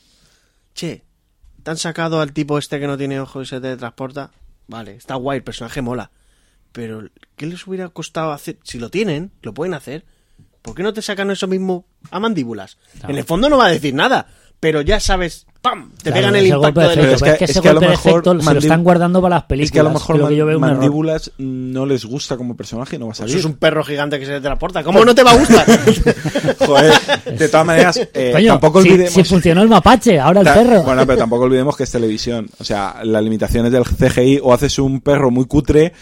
che, te han sacado al tipo este que no tiene ojos y se teletransporta. Vale, está guay, el personaje mola. Pero, ¿qué les hubiera costado hacer? Si lo tienen, lo pueden hacer. ¿Por qué no te sacan eso mismo a mandíbulas? Claro. En el fondo no va a decir nada, pero ya sabes, ¡pam! Te Claro, pegan es el golpe impacto de efecto, Pero es pero que- ese es que a lo golpe de mejor efecto se lo están guardando para las películas. Es que a lo mejor que yo veo mandíbulas no les gusta como personaje y no va a Eso salir. es un perro gigante que se teletransporta. ¿Cómo no te va a gustar? Joder, de todas maneras, eh, Coño, tampoco si, olvidemos... si funcionó el mapache, ahora el Ta- perro. Bueno, pero tampoco olvidemos que es televisión. O sea, las limitaciones del CGI o haces un perro muy cutre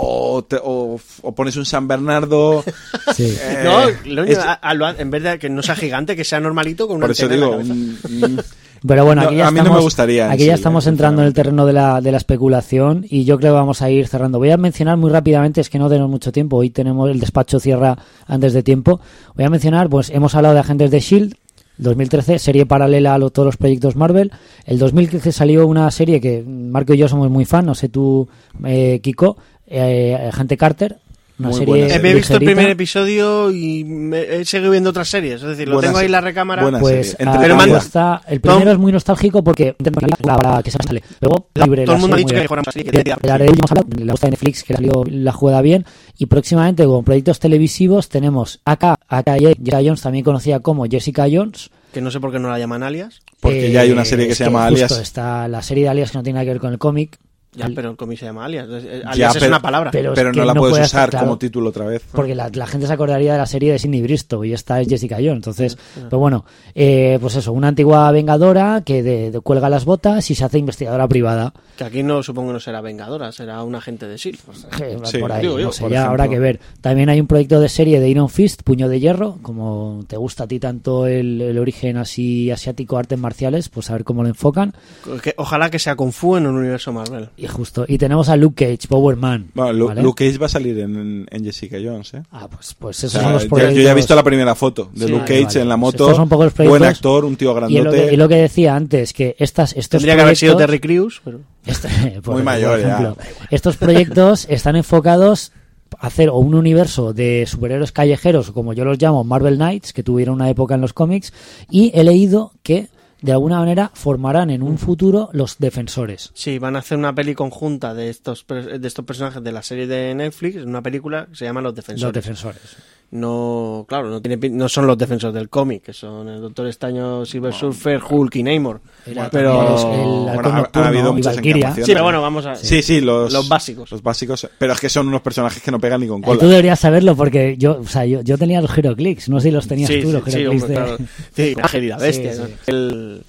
o, te- o, o pones un San Bernardo. Sí. eh, No, lo único- es- a- a lo- en vez de que no sea gigante, que sea normalito con una por eso digo, un- un- Pero bueno, No, aquí ya a mí no estamos, me gustaría Aquí ya sí, estamos eh, entrando en el terreno de la, de la especulación y yo creo que vamos a ir cerrando. Voy a mencionar muy rápidamente, es que no tenemos mucho tiempo. Hoy tenemos el despacho cierra antes de tiempo. Voy a mencionar, pues hemos hablado de Agentes de Shield. 2013, serie paralela a lo- todos los proyectos Marvel. El 2015 salió una serie que Marco y yo somos muy fan, no sé tú, eh, Kiko, eh, Agente Carter. Una Muy serie buena Eh, me he visto el primer episodio y me- he seguido viendo otras series. Es decir, lo Buena tengo ahí en la recámara. Buena Pues serie. ah, Entretenida. Pero está, el primero Tom- es muy nostálgico porque la, la, que se sale. Luego libre todo el la mundo ha dicho que mejora más así, que de, de le gusta a Netflix que salió la juega bien y próximamente con proyectos televisivos tenemos acá acá Jessica Jones también conocida como Jessica Jones Que no sé por qué no la llaman alias. porque Eh, ya hay una serie que es se llama justo Alias. está la serie de Alias que no tiene nada que ver con el cómic Ya, El- pero el cómic se llama alias. Eh, Ya, Alias es pero- una palabra. pero- Pero es no la no puedes puede usar claro. como título otra vez. porque la, la gente se acordaría de la serie de Sidney Bristow y esta es Jessica Jones entonces pero bueno eh, pues eso una antigua vengadora que de- de- cuelga las botas y se hace investigadora privada Que aquí no supongo no será Vengadora, será un agente de S.H.I.E.L.D. Eh, Sí, por ahí, digo yo, no sé, por ya ejemplo. habrá que ver. También hay un proyecto de serie de Iron Fist, Puño de Hierro, como te gusta a ti tanto el, el origen así asiático, artes marciales, pues a ver cómo lo enfocan. Que- ojalá que sea Kung Fu en un universo Marvel. Y justo, y tenemos a Luke Cage, Power Man. Bueno, Lu- ¿vale? Luke Cage va a salir en, en Jessica Jones, ¿eh? Ah, pues, pues O esos sea, son los yo- proyectos. yo ya he visto la primera foto de Sí. Luke Vale, Cage vale. en la Pues moto. estos son un poco los buen actor, un tío Y es, lo grandote. que, y lo que decía antes, que estas, estos Tendría que haber sido proyectos- Terry Crews, pero... Este- por- Muy mayor ya, ejemplo. Estos proyectos están enfocados a hacer o un universo de superhéroes callejeros, como yo los llamo, Marvel Knights, que tuvieron una época en los cómics, y he leído que de alguna manera formarán en un futuro los defensores. Sí, van a hacer una peli conjunta de estos de estos personajes de la serie de Netflix, una película que se llama Los Defensores. Los defensores. No, claro, no, tiene, pin- no son los defensores del cómic, que son el Doctor Estaño, Silver Surfer, Hulk y Namor. Era pero el Bueno, ha- habido muchas. Sí, pero bueno, vamos a... Sí, sí, los, Los básicos. Los básicos. Pero es que son unos personajes que no pegan ni con Eh, cola. Tú deberías saberlo porque yo, o sea, yo, yo tenía los Heroclix, no sé si los tenías sí, tú, los sí, sí, Heroclix hombre, de... claro. Sí, Ángel y la bestia. Sí, ¿no? sí. El-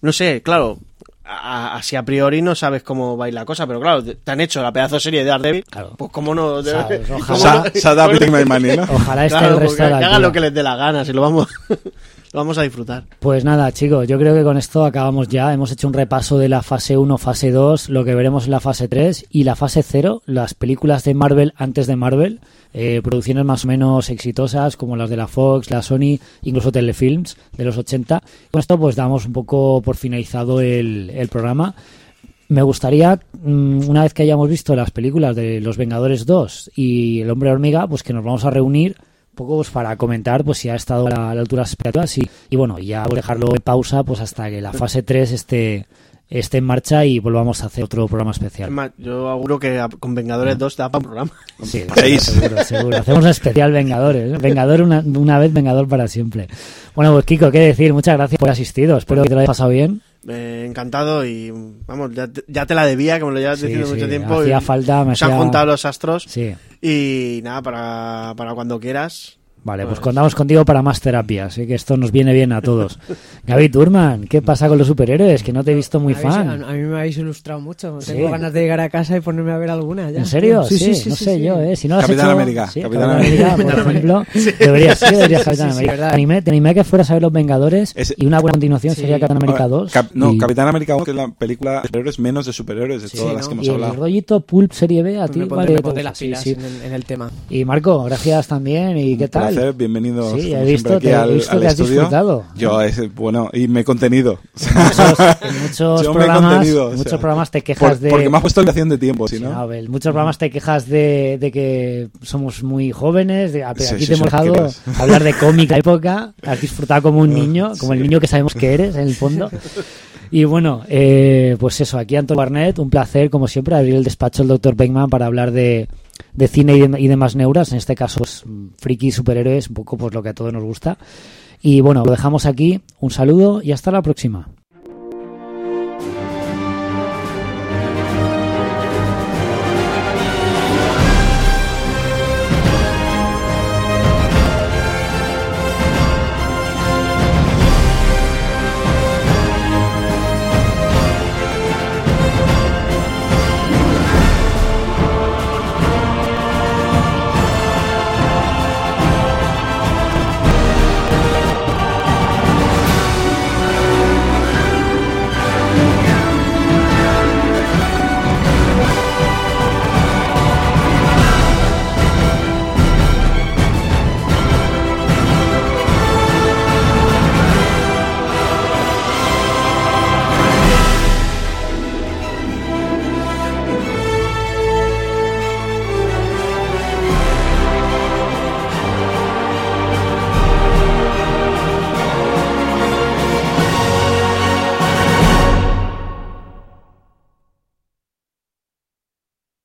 no sé, claro, a- a- así a priori no sabes cómo va a ir la cosa, pero claro, te han hecho la pedazo de serie de Daredevil, Claro. pues cómo no... Sabes, ¿cómo ojalá. Ojalá esté Claro, el resto de la que hagan lo que les dé la gana, si lo vamos, lo vamos a disfrutar. Pues nada, chicos, yo creo que con esto acabamos ya. Hemos hecho un repaso de la fase 1, fase 2, lo que veremos en la fase 3 y la fase 0, las películas de Marvel antes de Marvel, eh, producciones más o menos exitosas como las de la Fox, la Sony, incluso telefilms de los 80. Con esto pues damos un poco por finalizado el, el programa. Me gustaría, mm, una vez que hayamos visto las películas de Los Vengadores 2 y El Hombre Hormiga, pues que nos vamos a reunir un poco pues, para comentar pues si ha estado a la, a la altura de las expectativas y, y bueno, ya pues, dejarlo en pausa pues hasta que la fase 3 esté, esté en marcha y volvamos a hacer otro programa Es especial. yo auguro que a- con Vengadores 2 da para un programa. Sí, Seis. seguro, seguro. Hacemos un especial Vengadores. ¿eh? Vengador una, una vez, Vengador para siempre. Bueno, pues Kiko, qué decir, muchas gracias por asistido. Espero que te lo hayas pasado bien. Eh, encantado y vamos, ya te, ya te la debía, me lo llevas Sí, diciendo sí, mucho tiempo. hacía y falta, me se han juntado los astros Sí. y nada, para, para cuando quieras. Vale, pues Pues- contamos contigo para más terapia, así que esto nos viene bien a todos. Gaby Turman, ¿qué pasa con los superhéroes? Que no te he visto muy habéis- fan. A, a mí me habéis ilustrado mucho. Sí. Tengo ganas de llegar a casa y ponerme a ver alguna ya. ¿En serio? Sí, Sí, sí, no sé yo, ¿eh? Si no Capitán hecho- América, Capitán América, por ejemplo. Deberías, sí, deberías Capitán América. verdad. te, animé, que fueras a ver Los Vengadores Es- y una buena continuación sería Capitán América Ahora, 2. Cap- no, y, Capitán América 1, que es la película de superhéroes menos de superhéroes de todas ¿no? las que hemos y el hablado. rollito Pulp Serie B a ti, me pondré, las pilas en el tema. Y Marco, gracias también. ¿Y qué tal? Placer, bienvenido Sí, he visto, aquí te- he visto al que has estudio. disfrutado. Yo, es, bueno, y me he contenido. muchos, en muchos Yo programas, contenido, o muchos sea, programas te quejas Por- de Porque me ha puesto limitación de tiempo, si Sí, no. Abel, muchos programas te quejas de, de que somos muy jóvenes, de, aquí sí, te hemos dejado hablar de cómic de época, has disfrutado como un niño, como el niño que sabemos que eres en el fondo. Y bueno, eh, pues eso, aquí Antonio Barnett, un placer como siempre abrir el despacho del Dr. Beckman para hablar de, de cine y, de- y demás neuras, en este caso pues, friki superhéroes, un poco pues lo que a todos nos gusta. Y bueno, lo dejamos aquí, un saludo y hasta la próxima.